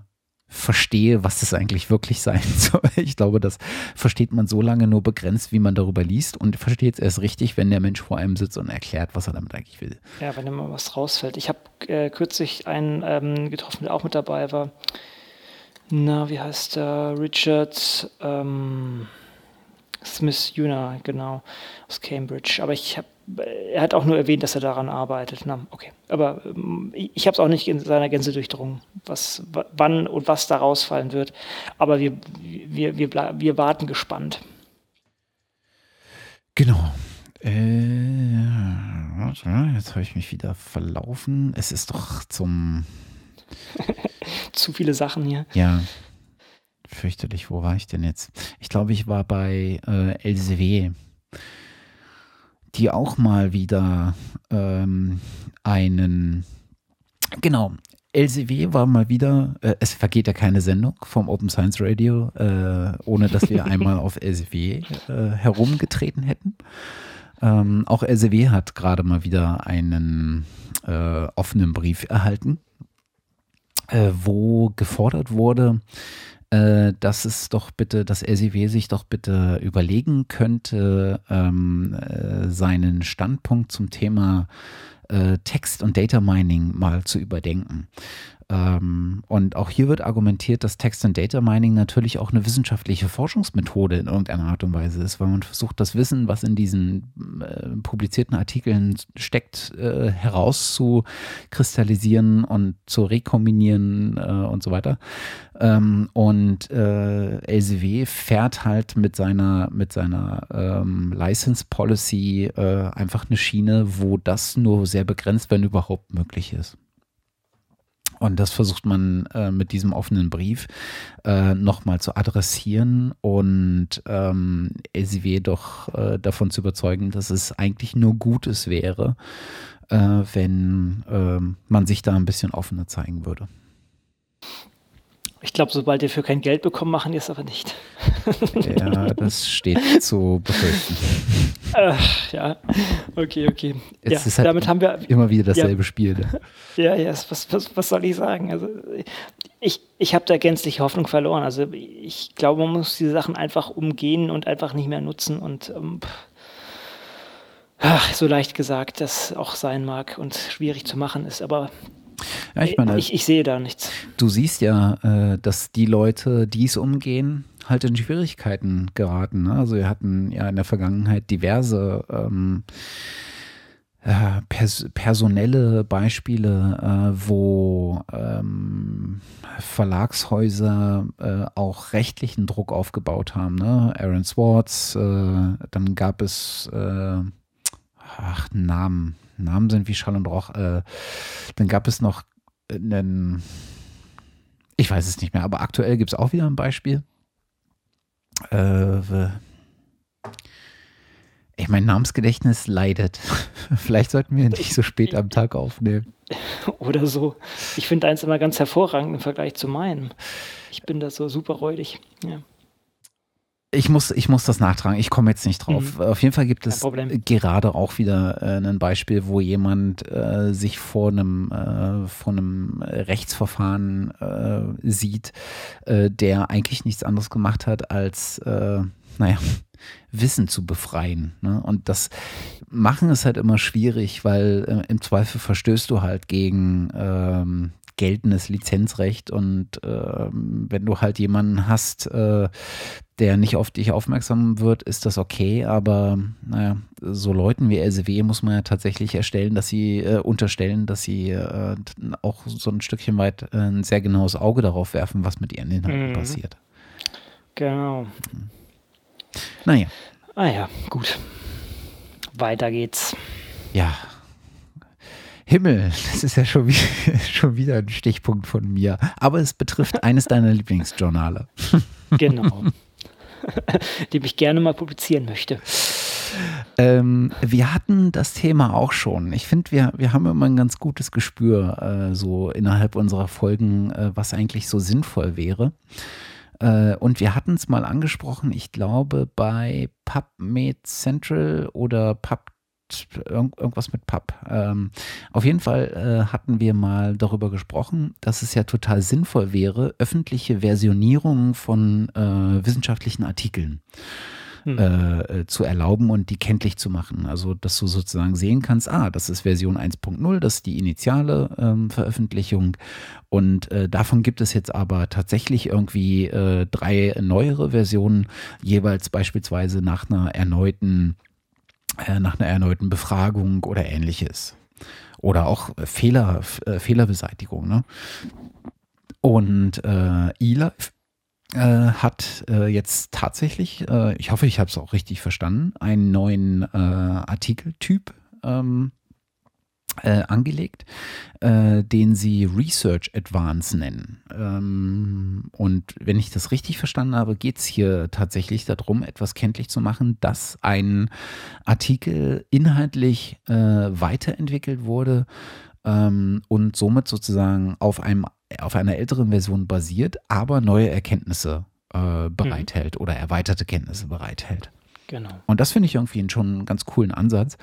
verstehe, was das eigentlich wirklich sein soll. Ich glaube, das versteht man so lange nur begrenzt, wie man darüber liest und versteht es erst richtig, wenn der Mensch vor einem sitzt und erklärt, was er damit eigentlich will. Ja, wenn immer was rausfällt. Ich habe äh, kürzlich einen ähm, getroffen, der auch mit dabei war. Na, wie heißt der? Richard ähm, Smith Juna, genau, aus Cambridge. Aber ich habe er hat auch nur erwähnt, dass er daran arbeitet. Na, okay. Aber ähm, ich habe es auch nicht in seiner Gänze durchdrungen, was, wann und was da rausfallen wird. Aber wir, wir, wir, wir warten gespannt. Genau. Äh, jetzt habe ich mich wieder verlaufen. Es ist doch zum. Zu viele Sachen hier. Ja. Fürchterlich, wo war ich denn jetzt? Ich glaube, ich war bei äh, LCW die auch mal wieder ähm, einen, genau, LCW war mal wieder, äh, es vergeht ja keine Sendung vom Open Science Radio, äh, ohne dass wir einmal auf LCW äh, herumgetreten hätten. Ähm, auch LCW hat gerade mal wieder einen äh, offenen Brief erhalten, äh, wo gefordert wurde, äh, dass es doch bitte, dass LCW sich doch bitte überlegen könnte, ähm, äh, seinen Standpunkt zum Thema äh, Text- und Data Mining mal zu überdenken. Ähm, und auch hier wird argumentiert, dass Text and Data Mining natürlich auch eine wissenschaftliche Forschungsmethode in irgendeiner Art und Weise ist, weil man versucht, das Wissen, was in diesen äh, publizierten Artikeln steckt, äh, herauszukristallisieren und zu rekombinieren äh, und so weiter. Ähm, und äh, LCW fährt halt mit seiner, mit seiner ähm, License Policy äh, einfach eine Schiene, wo das nur sehr begrenzt, wenn überhaupt möglich ist. Und das versucht man äh, mit diesem offenen Brief äh, nochmal zu adressieren und ähm, SIW doch äh, davon zu überzeugen, dass es eigentlich nur Gutes wäre, äh, wenn äh, man sich da ein bisschen offener zeigen würde. Ich glaube, sobald wir für kein Geld bekommen, machen die es aber nicht. ja, das steht zu befürchten. Ach, ja, okay, okay. Ja, ist halt damit haben wir immer wieder dasselbe ja, Spiel. Ja, ja, was, was, was soll ich sagen? Also ich, ich habe da gänzlich Hoffnung verloren. Also ich glaube, man muss diese Sachen einfach umgehen und einfach nicht mehr nutzen und ähm, ach, so leicht gesagt, das auch sein mag und schwierig zu machen ist, aber ja, ich, meine, ich, ich, sehe da nichts. Du siehst ja, äh, dass die Leute, die es umgehen, halt in Schwierigkeiten geraten. Ne? Also wir hatten ja in der Vergangenheit diverse ähm, äh, pers personelle Beispiele, äh, wo ähm, Verlagshäuser äh, auch rechtlichen Druck aufgebaut haben. Ne? Aaron Swartz, äh, dann gab es ach, Namen, Namen sind wie Schall und Roch. Äh, dann gab es noch einen, ich weiß es nicht mehr, aber aktuell gibt es auch wieder ein Beispiel. Äh, ich mein Namensgedächtnis leidet. Vielleicht sollten wir nicht so spät am Tag aufnehmen. Oder so. Ich finde eins immer ganz hervorragend im Vergleich zu meinem. Ich bin da so super räudig. Ja. Ich muss, ich muss das nachtragen. Ich komme jetzt nicht drauf. Mhm. Auf jeden Fall gibt es gerade auch wieder äh, ein Beispiel, wo jemand äh, sich vor einem, äh, vor einem Rechtsverfahren äh, sieht, äh, der eigentlich nichts anderes gemacht hat, als, äh, naja, Wissen zu befreien. Ne? Und das Machen ist halt immer schwierig, weil im Zweifel verstößt du halt gegen ähm, geltendes Lizenzrecht und ähm, wenn du halt jemanden hast, äh, der nicht auf dich aufmerksam wird, ist das okay, aber naja, so Leuten wie LCW muss man ja tatsächlich erstellen, dass sie äh, unterstellen, dass sie äh, auch so ein Stückchen weit äh, ein sehr genaues Auge darauf werfen, was mit ihren Inhalten mhm. passiert. Genau. Naja. Ah ja, gut. Weiter geht's. Ja, Himmel, das ist ja schon, wie, schon wieder ein Stichpunkt von mir. Aber es betrifft eines deiner Lieblingsjournale. Genau. Die ich gerne mal publizieren möchte. ähm, wir hatten das Thema auch schon. Ich finde, wir, wir haben immer ein ganz gutes Gespür äh, so innerhalb unserer Folgen, äh, was eigentlich so sinnvoll wäre. Äh, und wir hatten es mal angesprochen, ich glaube bei PubMed Central oder Pub irgendwas mit Pub. Ähm, auf jeden Fall äh, hatten wir mal darüber gesprochen, dass es ja total sinnvoll wäre, öffentliche Versionierungen von äh, wissenschaftlichen Artikeln hm. Äh, äh, zu erlauben und die kenntlich zu machen. Also, dass du sozusagen sehen kannst, ah, das ist Version 1.0, das ist die initiale ähm, Veröffentlichung. Und äh, davon gibt es jetzt aber tatsächlich irgendwie äh, drei neuere Versionen, jeweils beispielsweise nach einer erneuten, nach einer erneuten Befragung oder ähnliches. Oder auch Fehler, Fehlerbeseitigung. Ne? Und äh, eLife äh, hat äh, jetzt tatsächlich, äh, ich hoffe, ich habe es auch richtig verstanden, einen neuen äh, Artikeltyp ähm, äh, angelegt, äh, den sie Research Advance nennen. Ähm, und wenn ich das richtig verstanden habe, geht es hier tatsächlich darum, etwas kenntlich zu machen, dass ein Artikel inhaltlich weiterentwickelt wurde ähm, und somit sozusagen auf einem auf einer älteren Version basiert, aber neue Erkenntnisse äh, bereithält mhm. oder erweiterte Kenntnisse bereithält. Genau. Und das finde ich irgendwie schon einen ganz coolen Ansatz,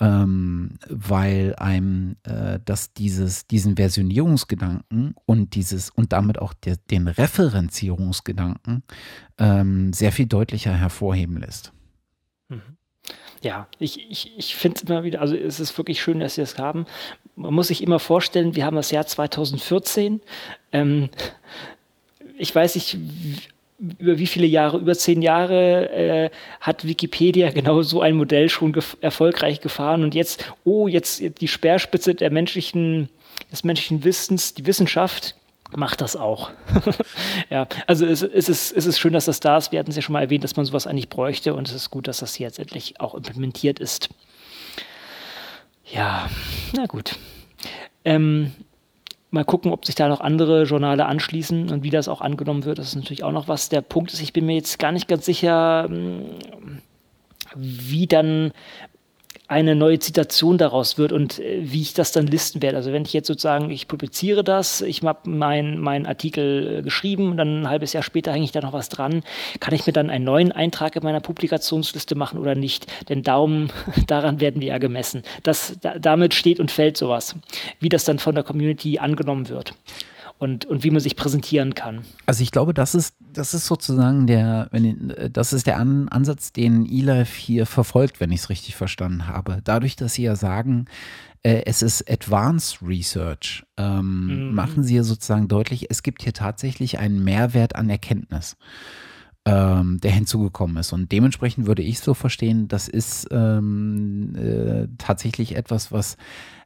ähm, weil einem äh, dass dieses, diesen Versionierungsgedanken und dieses und damit auch der, den Referenzierungsgedanken ähm, sehr viel deutlicher hervorheben lässt. Mhm. Ja, ich, ich, ich finde es immer wieder, also es ist wirklich schön, dass Sie das haben. Man muss sich immer vorstellen, wir haben das Jahr 2014. Ähm, ich weiß nicht, über wie viele Jahre, über zehn Jahre äh, hat Wikipedia genau so ein Modell schon gef erfolgreich gefahren und jetzt, oh, jetzt die Speerspitze der menschlichen, des menschlichen Wissens, die Wissenschaft macht das auch. ja, also es, es, ist, es ist schön, dass das da ist. Wir hatten es ja schon mal erwähnt, dass man sowas eigentlich bräuchte und es ist gut, dass das jetzt endlich auch implementiert ist. Ja, na gut. Ähm, mal gucken, ob sich da noch andere Journale anschließen und wie das auch angenommen wird. Das ist natürlich auch noch was. Der Punkt ist, ich bin mir jetzt gar nicht ganz sicher, hm, wie dann eine neue Zitation daraus wird und äh, wie ich das dann listen werde. Also wenn ich jetzt sozusagen, ich publiziere das, ich habe meinen mein Artikel äh, geschrieben dann ein halbes Jahr später hänge ich da noch was dran, kann ich mir dann einen neuen Eintrag in meiner Publikationsliste machen oder nicht? Denn darum, daran werden wir ja gemessen. Das, da, damit steht und fällt sowas, wie das dann von der Community angenommen wird und, und wie man sich präsentieren kann. Also ich glaube, das ist, das ist sozusagen der, wenn, das ist der An Ansatz, den eLife hier verfolgt, wenn ich es richtig verstanden habe. Dadurch, dass sie ja sagen, äh, es ist Advanced Research, ähm, mhm. machen sie ja sozusagen deutlich, es gibt hier tatsächlich einen Mehrwert an Erkenntnis ähm, der hinzugekommen ist. Und dementsprechend würde ich so verstehen, das ist ähm, äh, tatsächlich etwas, was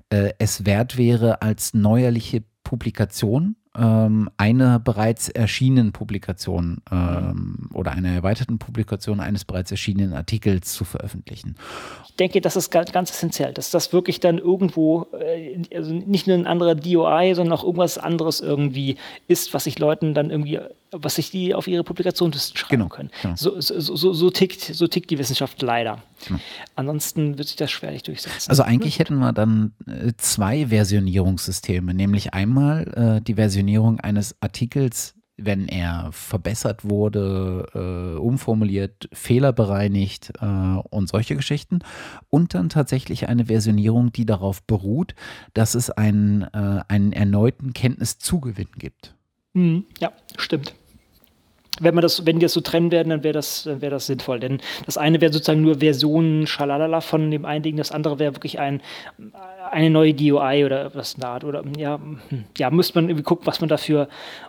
äh, es wert wäre, als neuerliche Publikation ähm, eine bereits erschienenen Publikation ähm, oder einer erweiterten Publikation eines bereits erschienenen Artikels zu veröffentlichen. Ich denke, das ist ganz, ganz essentiell, dass das wirklich dann irgendwo, äh, also nicht nur ein anderer DOI, sondern auch irgendwas anderes irgendwie ist, was sich Leuten dann irgendwie, was sich die auf ihre Publikationslisten schreiben genau, können. Genau. So, so, so, so, tickt, so tickt die Wissenschaft leider. Genau. Ansonsten wird sich das schwerlich durchsetzen. Also eigentlich hätten wir dann äh, zwei Versionierungssysteme, nämlich einmal äh, die Version Versionierung eines Artikels, wenn er verbessert wurde, äh, umformuliert, fehlerbereinigt äh, und solche Geschichten. Und dann tatsächlich eine Versionierung, die darauf beruht, dass es einen, äh, einen erneuten Kenntniszugewinn gibt. Mhm, ja, stimmt wenn man das, wenn die das so trennen werden, dann wäre das, wäre das sinnvoll. Denn das eine wäre sozusagen nur Versionen Schalalala von dem einen Ding, das andere wäre wirklich ein, eine neue DOI oder was in der Art. Oder ja, hm, ja, müsste man irgendwie gucken, was man da für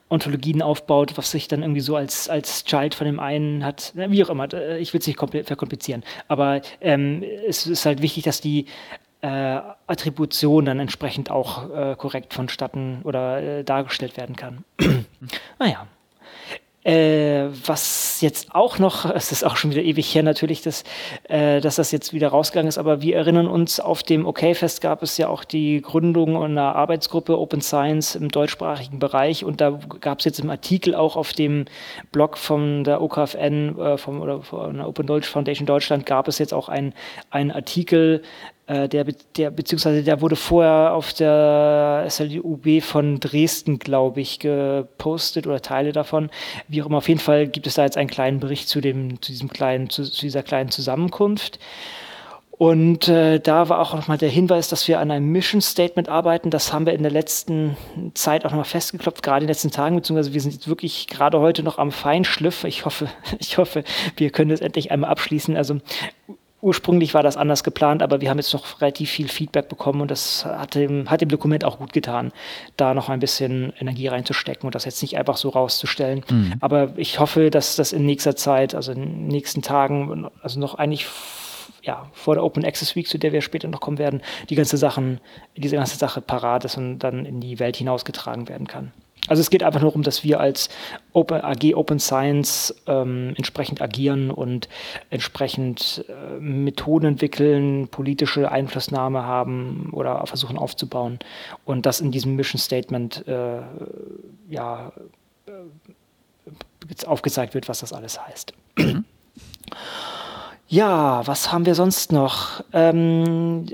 Ontologien aufbaut, was sich dann irgendwie so als, als Child von dem einen hat. Wie auch immer, ich will es nicht verkomplizieren. Aber ähm, es ist halt wichtig, dass die äh, Attribution dann entsprechend auch äh, korrekt vonstatten oder äh, dargestellt werden kann. naja. Äh, was jetzt auch noch, es ist auch schon wieder ewig her natürlich, dass, äh, dass das jetzt wieder rausgegangen ist, aber wir erinnern uns, auf dem OK-Fest gab es ja auch die Gründung einer Arbeitsgruppe Open Science im deutschsprachigen Bereich und da gab es jetzt im Artikel auch auf dem Blog von der OKFN äh, vom, oder von der Open Deutsch Foundation Deutschland gab es jetzt auch einen Artikel, äh, der, der, beziehungsweise der wurde vorher auf der SLUB von Dresden, glaube ich, gepostet oder Teile davon. Wie auch immer, auf jeden Fall gibt es da jetzt einen kleinen Bericht zu, dem, zu, diesem kleinen, zu, zu dieser kleinen Zusammenkunft. Und äh, da war auch nochmal der Hinweis, dass wir an einem Mission Statement arbeiten. Das haben wir in der letzten Zeit auch nochmal festgeklopft, gerade in den letzten Tagen, beziehungsweise wir sind jetzt wirklich gerade heute noch am Feinschliff. Ich hoffe, ich hoffe, wir können das endlich einmal abschließen. Also ursprünglich war das anders geplant, aber wir haben jetzt noch relativ viel Feedback bekommen und das hat dem, hat dem Dokument auch gut getan, da noch ein bisschen Energie reinzustecken und das jetzt nicht einfach so rauszustellen. Mhm. Aber ich hoffe, dass das in nächster Zeit, also in den nächsten Tagen, also noch eigentlich ja, vor der Open Access Week, zu der wir später noch kommen werden, die ganze Sachen, diese ganze Sache parat ist und dann in die Welt hinausgetragen werden kann. Also es geht einfach nur darum, dass wir als Open, AG Open Science ähm, entsprechend agieren und entsprechend äh, Methoden entwickeln, politische Einflussnahme haben oder versuchen aufzubauen. Und das in diesem Mission Statement äh, ja, äh, aufgezeigt wird, was das alles heißt. Ja, was haben wir sonst noch? Ähm,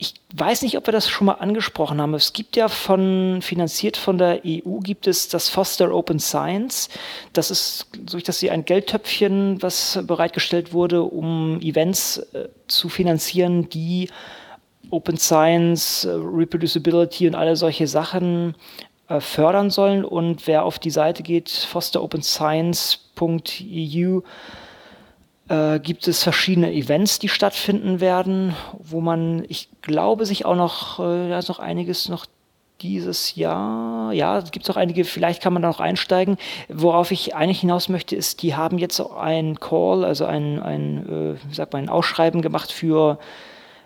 ich weiß nicht, ob wir das schon mal angesprochen haben. Es gibt ja von, finanziert von der EU, gibt es das Foster Open Science. Das ist, so ich das sehe, ein Geldtöpfchen, was bereitgestellt wurde, um Events äh, zu finanzieren, die Open Science, äh, Reproducibility und alle solche Sachen äh, fördern sollen. Und wer auf die Seite geht, fosteropenscience.eu, äh, gibt es verschiedene Events, die stattfinden werden, wo man, ich glaube, sich auch noch, äh, da ist noch einiges noch dieses Jahr, ja, es gibt auch einige, vielleicht kann man da noch einsteigen. Worauf ich eigentlich hinaus möchte, ist, die haben jetzt ein Call, also ein, ein äh, wie sagt man, ein Ausschreiben gemacht für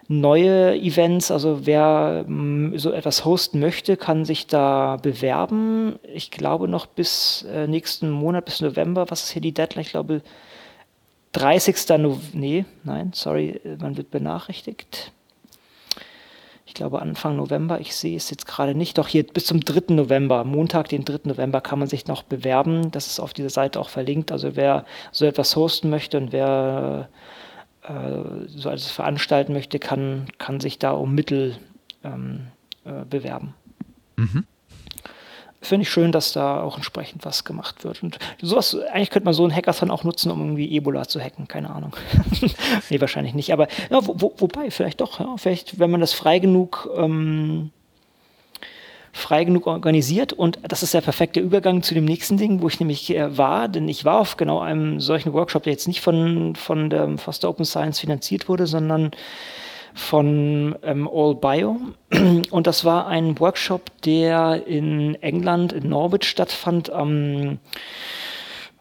neue Events. Also wer mh, mm, so etwas hosten möchte, kann sich da bewerben. Ich glaube noch bis äh, nächsten Monat, bis November, was ist hier die Deadline? Ich glaube, 30. November, nee, nein, sorry, man wird benachrichtigt. Ich glaube Anfang November, ich sehe es jetzt gerade nicht, doch hier bis zum 3. November, Montag, den 3. November kann man sich noch bewerben. Das ist auf dieser Seite auch verlinkt. Also wer so etwas hosten möchte und wer äh, so etwas veranstalten möchte, kann, kann sich da um Mittel ähm, äh, bewerben. Mhm finde ich schön, dass da auch entsprechend was gemacht wird. Und sowas, eigentlich könnte man so einen Hackathon auch nutzen, um irgendwie Ebola zu hacken, keine Ahnung. nee, wahrscheinlich nicht. Aber ja, wo, wo, wobei, vielleicht doch, ja, vielleicht, wenn man das frei genug, ähm, frei genug organisiert. Und das ist der perfekte Übergang zu dem nächsten Ding, wo ich nämlich äh, war, denn ich war auf genau einem solchen Workshop, der jetzt nicht von, von der Foster Open Science finanziert wurde, sondern von ähm, All Bio. Und das war ein Workshop, der in England, in Norwich stattfand, am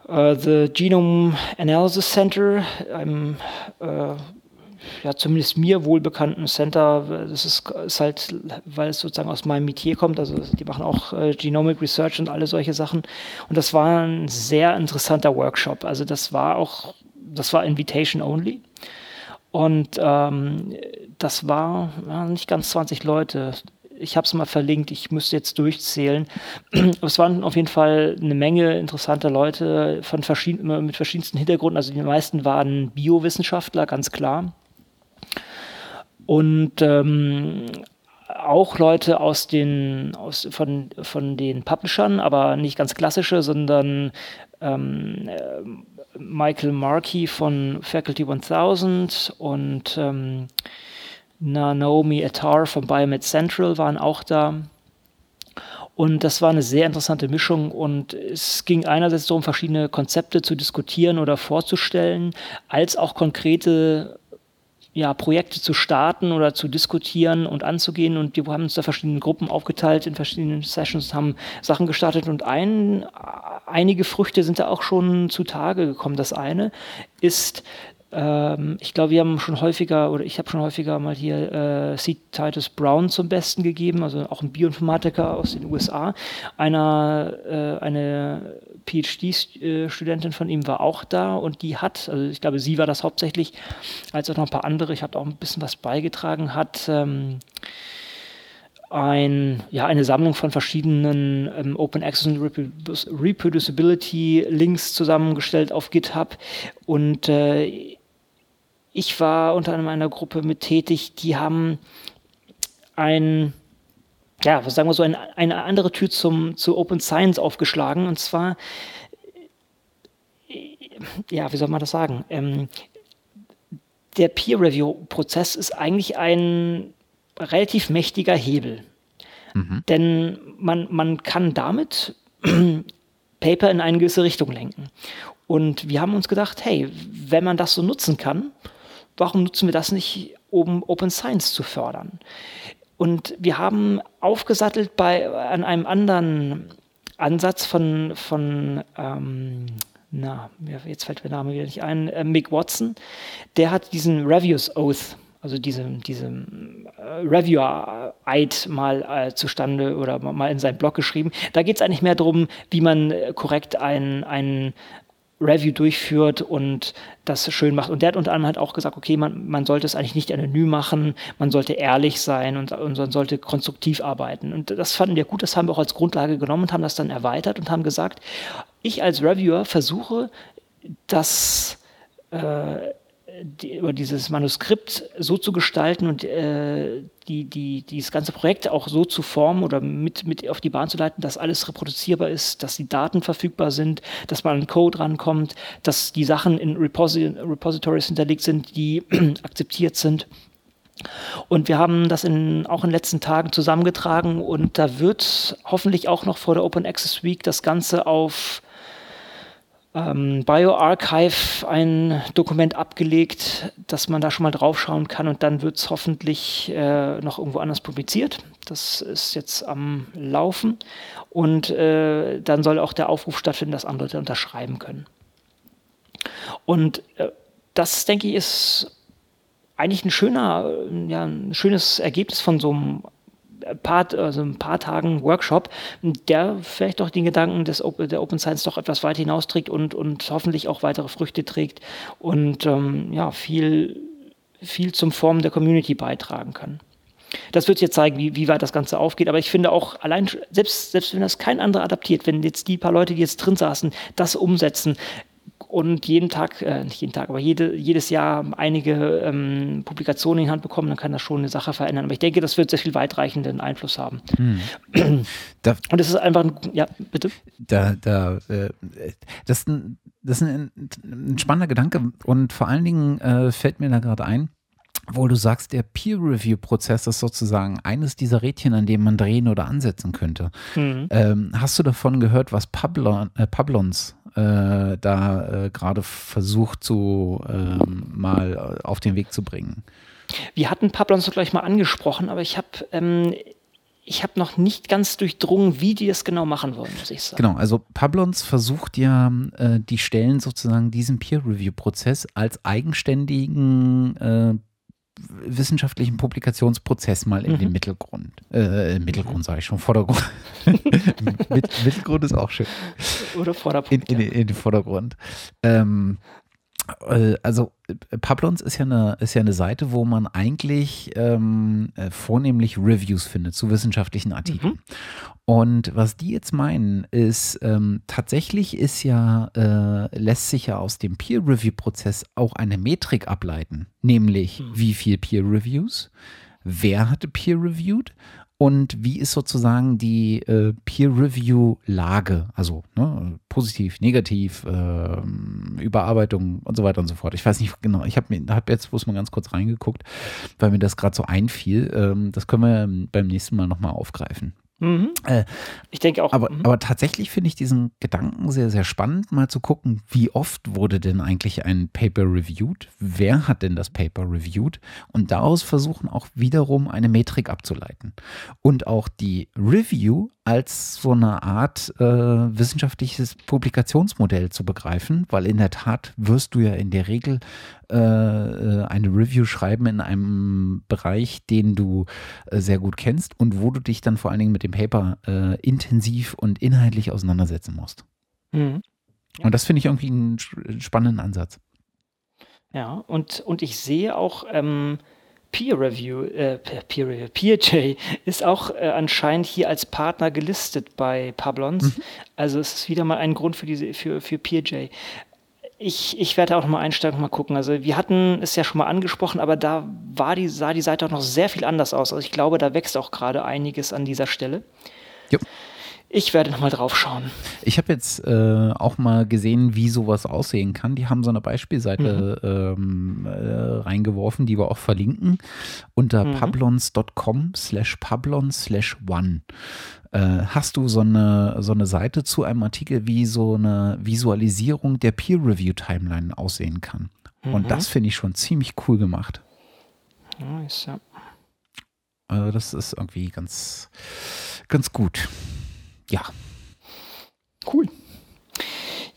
äh, The Genome Analysis Center, einem äh, ja, zumindest mir wohlbekannten Center. Das ist, ist, halt, weil es sozusagen aus meinem Metier kommt. Also die machen auch äh, Genomic Research und alle solche Sachen. Und das war ein sehr interessanter Workshop. Also das war auch, das war Invitation only. Und ähm, das war ja, nicht ganz 20 Leute. Ich habe es mal verlinkt, ich müsste jetzt durchzählen. es waren auf jeden Fall eine Menge interessanter Leute von verschieden, mit verschiedensten Hintergründen. Also die meisten waren Biowissenschaftler, ganz klar. Und ähm, auch Leute aus den, aus, von, von den Publishern, aber nicht ganz klassische, sondern ähm, äh, Michael Markey von Faculty 1000 und ähm, Naomi Attar von Biomed Central waren auch da. Und das war eine sehr interessante Mischung und es ging einerseits darum, verschiedene Konzepte zu diskutieren oder vorzustellen, als auch konkrete ja, Projekte zu starten oder zu diskutieren und anzugehen. Und wir haben uns da verschiedene Gruppen aufgeteilt in verschiedenen Sessions, haben Sachen gestartet und ein, einige Früchte sind da auch schon zutage gekommen. Das eine ist, ähm, ich glaube, wir haben schon häufiger oder ich habe schon häufiger mal hier äh, C. Titus Brown zum Besten gegeben, also auch ein Bioinformatiker aus den USA, einer, äh, eine PhD-Studentin von ihm war auch da und die hat, also ich glaube, sie war das hauptsächlich, als auch noch ein paar andere, ich habe auch ein bisschen was beigetragen, hat ähm, ein, ja, eine Sammlung von verschiedenen ähm, Open Access und Reproducibility Links zusammengestellt auf GitHub und äh, ich war unter anderem in einer Gruppe mit tätig, die haben ein ja, sagen wir so, ein, eine andere Tür zum, zu Open Science aufgeschlagen. Und zwar, ja, wie soll man das sagen? Ähm, der Peer-Review-Prozess ist eigentlich ein relativ mächtiger Hebel. Mhm. Denn man, man kann damit Paper in eine gewisse Richtung lenken. Und wir haben uns gedacht, hey, wenn man das so nutzen kann, warum nutzen wir das nicht, um Open Science zu fördern? Und wir haben aufgesattelt bei, an einem anderen Ansatz von, von ähm, na, jetzt fällt mir der Name wieder nicht ein, äh, Mick Watson, der hat diesen Reviews Oath, also diese, diese äh, Reviewer-Eid mal äh, zustande oder mal in seinen Blog geschrieben. Da geht es eigentlich mehr darum, wie man äh, korrekt ein, ein Review durchführt und das schön macht. Und der hat unter anderem halt auch gesagt, okay, man, man sollte es eigentlich nicht anonym machen, man sollte ehrlich sein und, und man sollte konstruktiv arbeiten. Und das fanden wir gut, das haben wir auch als Grundlage genommen und haben das dann erweitert und haben gesagt, ich als Reviewer versuche, das äh, die, über dieses Manuskript so zu gestalten und äh, die, die, dieses ganze Projekt auch so zu formen oder mit, mit auf die Bahn zu leiten, dass alles reproduzierbar ist, dass die Daten verfügbar sind, dass man an Code rankommt, dass die Sachen in Reposi Repositories hinterlegt sind, die akzeptiert sind. Und wir haben das in, auch in den letzten Tagen zusammengetragen und da wird hoffentlich auch noch vor der Open Access Week das Ganze auf ähm, BioArchive ein Dokument abgelegt, dass man da schon mal draufschauen kann und dann wird es hoffentlich äh, noch irgendwo anders publiziert. Das ist jetzt am Laufen und äh, dann soll auch der Aufruf stattfinden, dass andere unterschreiben können. Und äh, das, denke ich, ist eigentlich ein schöner, ja, ein schönes Ergebnis von so einem paar, also ein paar Tagen Workshop, der vielleicht doch den Gedanken des der Open Science doch etwas weit hinausträgt und, und hoffentlich auch weitere Früchte trägt und ähm, ja, viel, viel zum Formen der Community beitragen kann. Das wird jetzt zeigen, wie, wie weit das Ganze aufgeht. Aber ich finde auch, allein, selbst, selbst wenn das kein anderer adaptiert, wenn jetzt die paar Leute, die jetzt drin saßen, das umsetzen, und jeden Tag, äh, nicht jeden Tag, aber jede, jedes Jahr einige ähm, Publikationen in die Hand bekommen, dann kann das schon eine Sache verändern. Aber ich denke, das wird sehr viel weitreichenden Einfluss haben. Hm. Da, und es ist einfach, ein, ja, bitte? Da, da, äh, das, das ist ein, ein, spannender Gedanke und vor allen Dingen äh, fällt mir da gerade ein, wo du sagst, der Peer-Review-Prozess ist sozusagen eines dieser Rädchen, an dem man drehen oder ansetzen könnte. Mhm. Ähm, hast du davon gehört, was Pablon, äh, Pablons äh, da äh, gerade versucht, so ähm, mal auf den Weg zu bringen? Wir hatten Pablons gleich mal angesprochen, aber ich habe ähm, ich habe noch nicht ganz durchdrungen, wie die das genau machen wollen, muss ich sagen. Genau, also Pablons versucht ja, äh, die Stellen sozusagen diesen Peer-Review-Prozess als eigenständigen äh, wissenschaftlichen Publikationsprozess mal in mhm. den Mittelgrund. Äh, Mittelgrund sage ich schon, Vordergrund. Mittelgrund ist auch schön. Oder Vordergrund. In, in, in, den Vordergrund. Ähm, äh, also Pablons ist ja eine, ist ja eine Seite, wo man eigentlich ähm, äh, vornehmlich Reviews findet zu wissenschaftlichen Artikeln. Mhm. Und was die jetzt meinen, ist, ähm, tatsächlich ist ja, äh, lässt sich ja aus dem Peer-Review-Prozess auch eine Metrik ableiten, nämlich mhm. wie viel Peer-Reviews, wer hatte Peer-Reviewed und wie ist sozusagen die äh, Peer-Review-Lage? Also ne, positiv, negativ, äh, Überarbeitung und so weiter und so fort. Ich weiß nicht genau, ich habe hab jetzt bloß mal ganz kurz reingeguckt, weil mir das gerade so einfiel. Ähm, das können wir beim nächsten Mal nochmal aufgreifen. Mhm. Äh, ich denke auch. Aber, mhm. aber tatsächlich finde ich diesen Gedanken sehr, sehr spannend, mal zu gucken, wie oft wurde denn eigentlich ein Paper reviewed? Wer hat denn das Paper reviewed? Und daraus versuchen auch wiederum eine Metrik abzuleiten. Und auch die Review als so eine Art äh, wissenschaftliches Publikationsmodell zu begreifen, weil in der Tat wirst du ja in der Regel äh, äh, eine Review schreiben in einem Bereich, den du äh, sehr gut kennst und wo du dich dann vor allen Dingen mit dem Paper äh, intensiv und inhaltlich auseinandersetzen musst. Mhm. Ja. Und das finde ich irgendwie einen spannenden Ansatz. Ja, und, und ich sehe auch ähm, Peer Review, äh, Peer Review, PeerJ ist auch äh, anscheinend hier als Partner gelistet bei Pablons. Mhm. Also es ist wieder mal ein Grund für diese für, für PeerJ. Ich, ich werde auch noch mal einsteigen und mal gucken. Also wir hatten es ja schon mal angesprochen, aber da war die, sah die Seite auch noch sehr viel anders aus. Also ich glaube, da wächst auch gerade einiges an dieser Stelle. Ja. Ich werde nochmal drauf schauen. Ich habe jetzt äh, auch mal gesehen, wie sowas aussehen kann. Die haben so eine Beispielseite mhm. ähm, äh, reingeworfen, die wir auch verlinken, unter mhm. pablons.com slash pablon slash one. Äh, hast du so eine, so eine Seite zu einem Artikel, wie so eine Visualisierung der Peer-Review-Timeline aussehen kann. Mhm. Und das finde ich schon ziemlich cool gemacht. Nice, ja. Also das ist irgendwie ganz, ganz gut ja. Cool.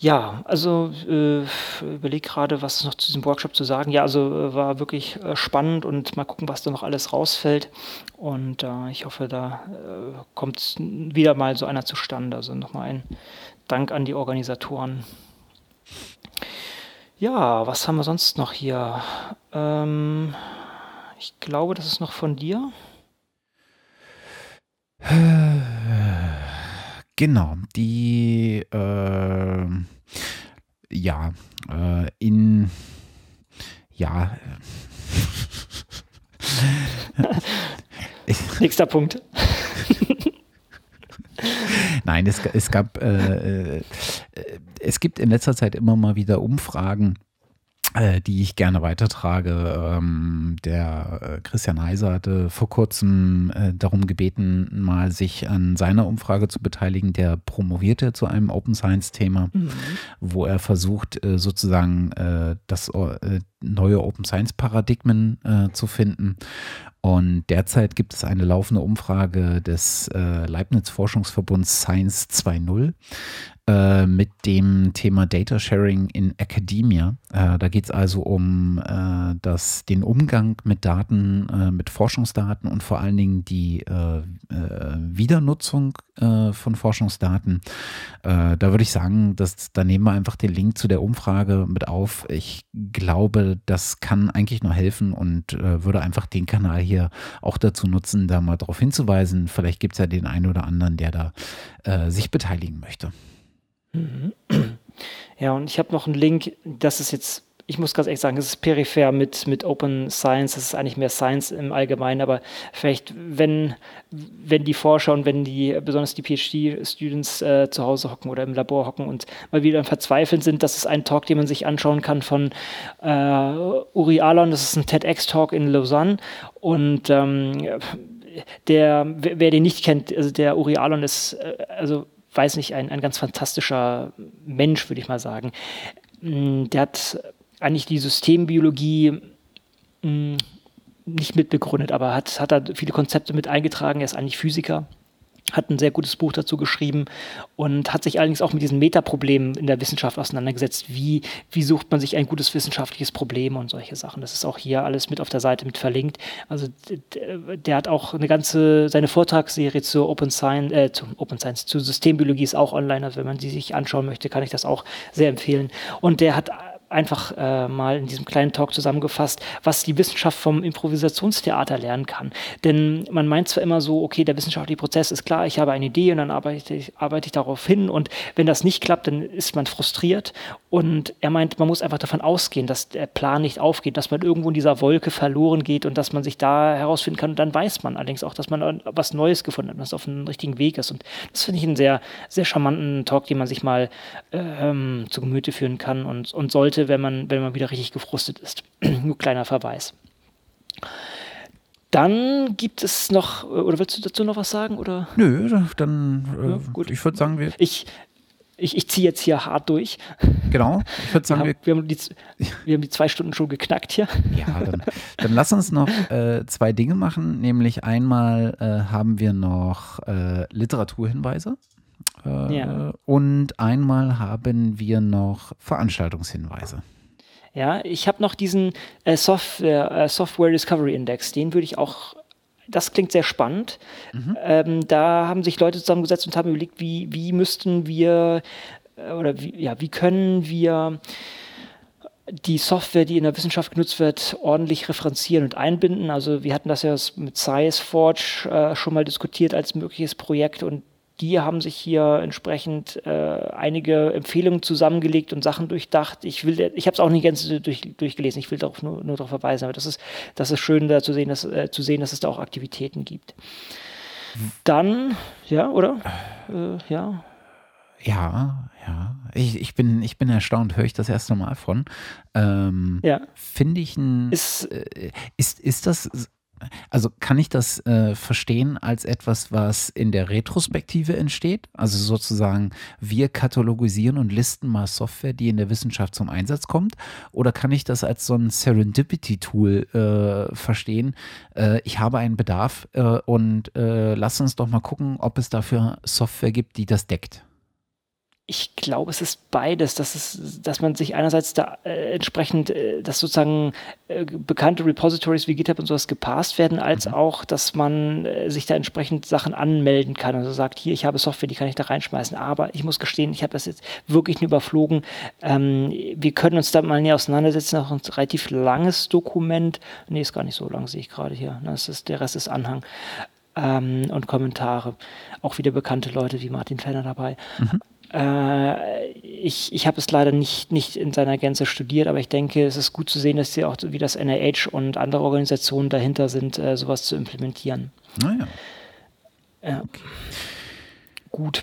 Ja, also äh, überlege gerade, was noch zu diesem Workshop zu sagen. Ja, also äh, war wirklich äh, spannend und mal gucken, was da noch alles rausfällt. Und äh, ich hoffe, da äh, kommt wieder mal so einer zustande. Also nochmal ein Dank an die Organisatoren. Ja, was haben wir sonst noch hier? Ähm, ich glaube, das ist noch von dir. Genau, die äh, ja äh, in ja Nächster Punkt. Nein, es, es gab äh, äh, es gibt in letzter Zeit immer mal wieder Umfragen äh, die ich gerne weitertrage. Ähm, der äh, Christian Heiser hatte vor kurzem äh, darum gebeten, mal sich an seiner Umfrage zu beteiligen. Der promovierte zu einem Open Science Thema, mhm. wo er versucht, äh, sozusagen äh, das äh, neue Open Science Paradigmen zu finden. Und derzeit gibt es eine laufende Umfrage des Leibniz Forschungsverbunds Science 2.0 äh, mit dem Thema Data Sharing in Academia. Äh, da geht es also um äh, das, den Umgang mit Daten, äh, mit Forschungsdaten und vor allen Dingen die äh, Wiedernutzung von Forschungsdaten. da würde ich sagen, dass, da nehmen wir einfach den Link zu der Umfrage mit auf. Ich glaube, das kann eigentlich nur helfen und würde einfach den Kanal hier auch dazu nutzen, da mal darauf hinzuweisen. Vielleicht gibt es ja den einen oder anderen, der da sich beteiligen möchte. Ja, und ich habe noch einen Link, das ist jetzt, ich muss ganz ehrlich sagen, es ist peripher mit, mit Open Science, das ist eigentlich mehr Science im Allgemeinen, aber vielleicht, wenn, wenn die Forscher und wenn die, besonders die PhD-Students äh, zu Hause hocken oder im Labor hocken und mal wieder verzweifeln sind, das ist ein Talk, den man sich anschauen kann von äh, Uri Alon, das ist ein TEDx-Talk in Lausanne und ähm, der, wer den nicht kennt, also der Uri Alon ist, äh, also weiß nicht, ein, ein ganz fantastischer Mensch, würde ich mal sagen. Mm, der hat eigentlich die Systembiologie mm, nicht mitbegründet, aber hat, hat da viele Konzepte mit eingetragen. Er ist eigentlich Physiker hat ein sehr gutes Buch dazu geschrieben und hat sich allerdings auch mit diesen Metaproblemen in der Wissenschaft auseinandergesetzt. Wie, wie sucht man sich ein gutes wissenschaftliches Problem und solche Sachen. Das ist auch hier alles mit auf der Seite mit verlinkt. Also der, hat auch eine ganze, seine Vortragsserie zur Open Science, äh, zu Open Science, zu Systembiologie ist auch online. Also wenn man die sich anschauen möchte, kann ich das auch sehr empfehlen. Und der hat einfach äh, mal in diesem kleinen Talk zusammengefasst, was die Wissenschaft vom Improvisationstheater lernen kann. Denn man meint zwar immer so, okay, der wissenschaftliche Prozess ist klar, ich habe eine Idee und dann arbeite ich, arbeite ich darauf hin und wenn das nicht klappt, dann ist man frustriert. Und er meint, man muss einfach davon ausgehen, dass der Plan nicht aufgeht, dass man irgendwo in dieser Wolke verloren geht und dass man sich da herausfinden kann. Und dann weiß man allerdings auch, dass man was Neues gefunden hat, was auf dem richtigen Weg ist. Und das finde ich einen sehr, sehr charmanten Talk, den man sich mal ähm, zu Gemüte führen kann und, und sollte wenn man, wenn man wieder richtig gefrustet ist. Nur kleiner Verweis. Dann gibt es noch, oder willst du dazu noch was sagen? Oder? Nö, dann äh, ja, gut. ich würde sagen, wir. Ich, ich, ich ziehe jetzt hier hart durch. Genau, ich würde sagen, wir, wir, haben die, wir haben die zwei Stunden schon geknackt hier. Ja, dann, dann lass uns noch äh, zwei Dinge machen. Nämlich einmal äh, haben wir noch äh, Literaturhinweise. Äh, ja. Und einmal haben wir noch Veranstaltungshinweise. Ja, ich habe noch diesen äh, Software, äh, Software Discovery Index, den würde ich auch das klingt sehr spannend. Mhm. Ähm, da haben sich Leute zusammengesetzt und haben überlegt, wie, wie müssten wir oder wie, ja, wie können wir die Software, die in der Wissenschaft genutzt wird, ordentlich referenzieren und einbinden. Also wir hatten das ja mit ScienceForge äh, schon mal diskutiert als mögliches Projekt und die haben sich hier entsprechend äh, einige Empfehlungen zusammengelegt und Sachen durchdacht. Ich will, ich habe es auch nicht ganz durch, durchgelesen. Ich will darauf nur, nur darauf verweisen. Aber das ist, das ist schön, da zu sehen, dass, äh, zu sehen, dass es da auch Aktivitäten gibt. Dann, ja, oder? Äh, ja. Ja, ja. Ich, ich, bin, ich bin erstaunt, höre ich das erste Mal von. Ähm, ja. Finde ich ein. Ist, äh, ist, ist das also kann ich das äh, verstehen als etwas, was in der Retrospektive entsteht? Also sozusagen, wir katalogisieren und listen mal Software, die in der Wissenschaft zum Einsatz kommt? Oder kann ich das als so ein Serendipity-Tool äh, verstehen? Äh, ich habe einen Bedarf äh, und äh, lass uns doch mal gucken, ob es dafür Software gibt, die das deckt. Ich glaube, es ist beides, dass, es, dass man sich einerseits da äh, entsprechend, äh, dass sozusagen äh, bekannte Repositories wie GitHub und sowas gepasst werden, als mhm. auch, dass man äh, sich da entsprechend Sachen anmelden kann. Also sagt, hier, ich habe Software, die kann ich da reinschmeißen. Aber ich muss gestehen, ich habe das jetzt wirklich nur überflogen. Ähm, wir können uns da mal näher auseinandersetzen, auch ein relativ langes Dokument. Nee, ist gar nicht so lang, sehe ich gerade hier. Das ist, der Rest ist Anhang. Ähm, und Kommentare. Auch wieder bekannte Leute wie Martin Fenner dabei. Mhm. Äh, ich ich habe es leider nicht, nicht in seiner Gänze studiert, aber ich denke, es ist gut zu sehen, dass sie auch wie das NIH und andere Organisationen dahinter sind, äh, sowas zu implementieren. Naja. Ja. Okay. Gut.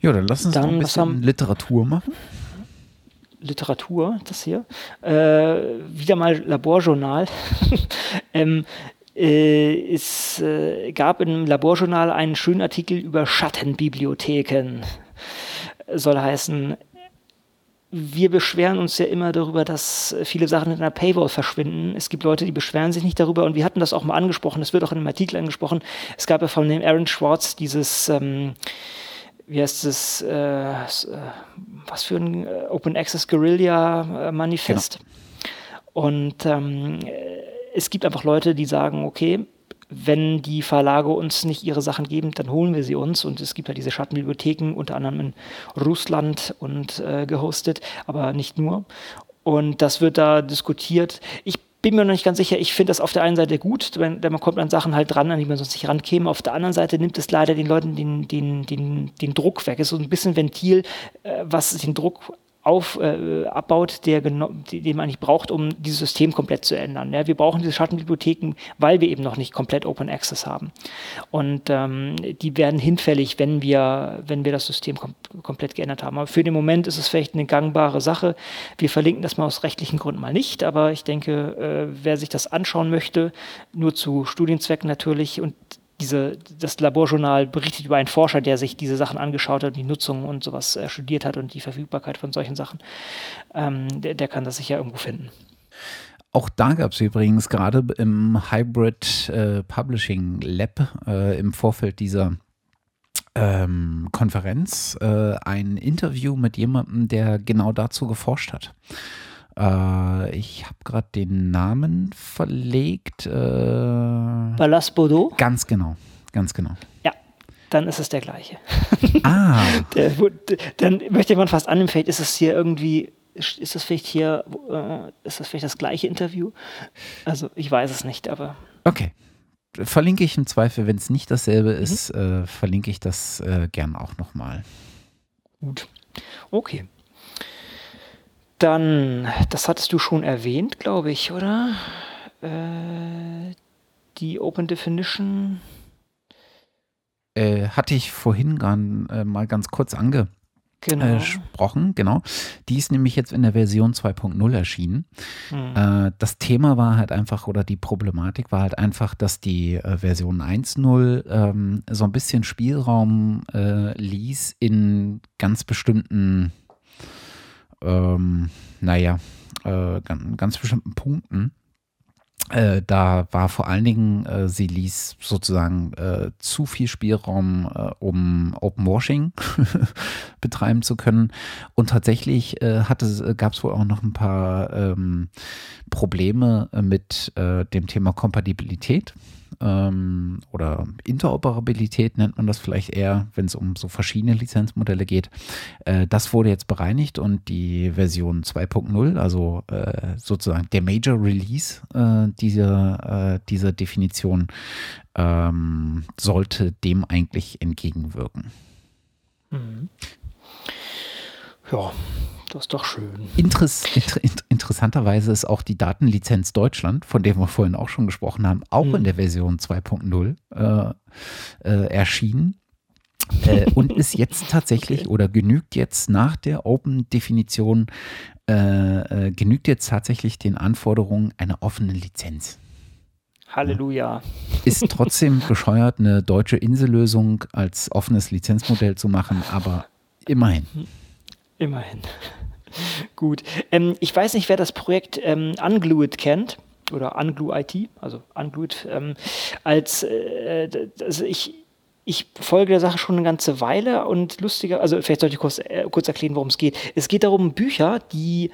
Ja, dann lass uns dann, ein bisschen haben, Literatur machen. Literatur, das hier. Äh, wieder mal Laborjournal. ähm, äh, es äh, gab im Laborjournal einen schönen Artikel über Schattenbibliotheken soll heißen, wir beschweren uns ja immer darüber, dass viele Sachen in einer Paywall verschwinden. Es gibt Leute, die beschweren sich nicht darüber und wir hatten das auch mal angesprochen, das wird auch in einem Artikel angesprochen. Es gab ja von dem Aaron Schwartz dieses, ähm, wie heißt es, äh, äh was für ein äh, Open Access Guerilla äh, Manifest. Genau. Und ähm, es gibt einfach Leute, die sagen, okay, wenn die Verlage uns nicht ihre Sachen geben, dann holen wir sie uns. Und es gibt ja diese Schattenbibliotheken, unter anderem in Russland und äh, gehostet, aber nicht nur. Und das wird da diskutiert. Ich bin mir noch nicht ganz sicher. Ich finde das auf der einen Seite gut, wenn man kommt an Sachen halt dran, an die man sonst nicht rankäme. Auf der anderen Seite nimmt es leider den Leuten den, den, den, den Druck weg. Es ist so ein bisschen Ventil, äh, was den Druck auf, äh, abbaut, der den man eigentlich braucht, um dieses System komplett zu ändern. Ja, wir brauchen diese Schattenbibliotheken, weil wir eben noch nicht komplett Open Access haben. Und ähm, die werden hinfällig, wenn wir, wenn wir das System kom komplett geändert haben. Aber für den Moment ist es vielleicht eine gangbare Sache. Wir verlinken das mal aus rechtlichen Gründen mal nicht, aber ich denke, äh, wer sich das anschauen möchte, nur zu Studienzwecken natürlich und diese, das Laborjournal berichtet über einen Forscher, der sich diese Sachen angeschaut hat, die Nutzung und sowas äh, studiert hat und die Verfügbarkeit von solchen Sachen. Ähm, der, der, kann das sicher irgendwo finden. Auch da gab es übrigens gerade im Hybrid äh, Publishing Lab äh, im Vorfeld dieser ähm, Konferenz äh, ein Interview mit jemandem, der genau dazu geforscht hat. Äh, ich habe gerade den Namen verlegt. Äh, Ballas Bordeaux? Ganz genau, ganz genau. Ja, dann ist es der gleiche. Ah. der, dann möchte man fast annehmen, vielleicht ist es hier irgendwie, ist das vielleicht hier, äh, ist das vielleicht das gleiche Interview? Also ich weiß es nicht, aber. Okay. Verlinke ich im Zweifel, wenn es nicht dasselbe mhm. ist, äh, verlinke ich das äh, gern auch nochmal. Gut. Okay. Dann, das hattest du schon erwähnt, glaube ich, oder? Äh, die Open Definition. Äh, hatte ich vorhin gern, äh, mal ganz kurz angesprochen, genau. genau. Die ist nämlich jetzt in der Version 2.0 erschienen. Mhm. das Thema war halt einfach, oder die Problematik war halt einfach, dass die äh, Version 1.0 ähm, so ein bisschen Spielraum äh, ließ in ganz bestimmten ähm, naja, äh, ganz, bestimmten Punkten. Äh, da war vor allen Dingen, äh, sie ließ sozusagen äh, zu viel Spielraum, äh, um Open Washing betreiben zu können. Und tatsächlich äh, gab es wohl auch noch ein paar ähm, Probleme mit äh, dem Thema Kompatibilität ähm, oder Interoperabilität nennt man das vielleicht eher, wenn es um so verschiedene Lizenzmodelle geht. Äh, das wurde jetzt bereinigt und die Version 2.0, also äh, sozusagen der Major Release äh, dieser, äh, dieser Definition, ähm, sollte dem eigentlich entgegenwirken. Mhm. Ja, das ist doch schön. Interess inter interessanterweise ist auch die Datenlizenz Deutschland, von der wir vorhin auch schon gesprochen haben, auch mhm. in der Version 2.0 äh, äh, erschienen. Äh, und ist jetzt tatsächlich okay. oder genügt jetzt nach der Open-Definition, äh, äh, genügt jetzt tatsächlich den Anforderungen einer offenen Lizenz. Halleluja. Ist trotzdem bescheuert, eine deutsche Insellösung als offenes Lizenzmodell zu machen, aber immerhin. Immerhin. Gut. Ähm, ich weiß nicht, wer das Projekt ähm, Unglued kennt oder Unglue IT, also Unglued, ähm, als äh, also ich, ich folge der Sache schon eine ganze Weile und lustiger, also vielleicht sollte ich kurz, äh, kurz erklären, worum es geht. Es geht darum, Bücher, die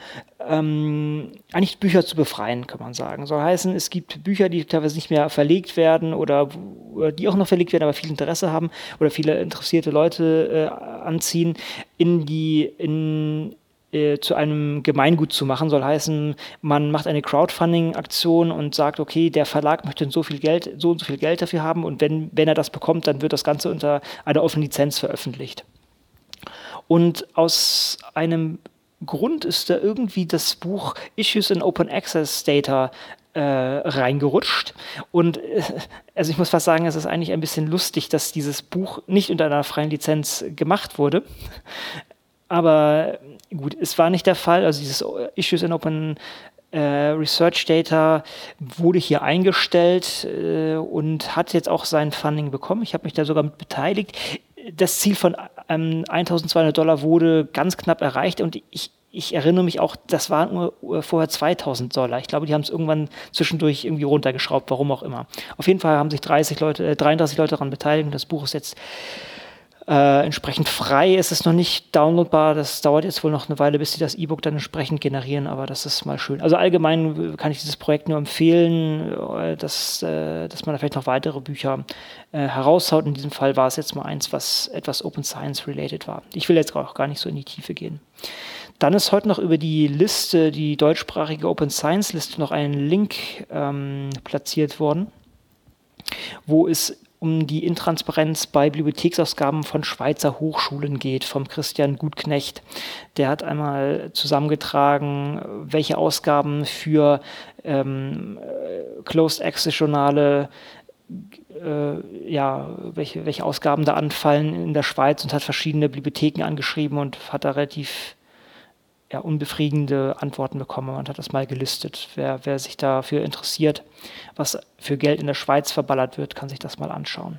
ähm, eigentlich Bücher zu befreien, kann man sagen. Soll heißen, es gibt Bücher, die teilweise nicht mehr verlegt werden oder, oder die auch noch verlegt werden, aber viel Interesse haben oder viele interessierte Leute äh, anziehen, in die, in äh, zu einem Gemeingut zu machen, soll heißen, man macht eine Crowdfunding-Aktion und sagt, okay, der Verlag möchte so viel Geld, so und so viel Geld dafür haben und wenn, wenn er das bekommt, dann wird das Ganze unter einer offenen Lizenz veröffentlicht. Und aus einem Grund ist da irgendwie das Buch Issues in Open Access Data äh, reingerutscht. Und äh, also ich muss fast sagen, es ist eigentlich ein bisschen lustig, dass dieses Buch nicht unter einer freien Lizenz gemacht wurde. Aber gut, es war nicht der Fall. Also dieses Issues in Open äh, Research Data wurde hier eingestellt äh, und hat jetzt auch sein Funding bekommen. Ich habe mich da sogar mit beteiligt. Das Ziel von ähm, 1200 Dollar wurde ganz knapp erreicht und ich, ich erinnere mich auch, das waren nur vorher 2000 Dollar. Ich glaube, die haben es irgendwann zwischendurch irgendwie runtergeschraubt, warum auch immer. Auf jeden Fall haben sich 30 Leute, äh, 33 Leute daran beteiligt und das Buch ist jetzt äh, entsprechend frei ist es noch nicht downloadbar. Das dauert jetzt wohl noch eine Weile, bis sie das E-Book dann entsprechend generieren, aber das ist mal schön. Also allgemein kann ich dieses Projekt nur empfehlen, äh, dass, äh, dass man da vielleicht noch weitere Bücher äh, heraushaut. In diesem Fall war es jetzt mal eins, was etwas Open Science related war. Ich will jetzt auch gar nicht so in die Tiefe gehen. Dann ist heute noch über die Liste, die deutschsprachige Open Science Liste, noch ein Link ähm, platziert worden, wo es um die Intransparenz bei Bibliotheksausgaben von Schweizer Hochschulen geht, vom Christian Gutknecht. Der hat einmal zusammengetragen, welche Ausgaben für ähm, Closed Access Journale äh, ja, welche, welche Ausgaben da anfallen in der Schweiz und hat verschiedene Bibliotheken angeschrieben und hat da relativ ja, unbefriedigende Antworten bekommen. Man hat das mal gelistet. Wer, wer sich dafür interessiert, was für Geld in der Schweiz verballert wird, kann sich das mal anschauen.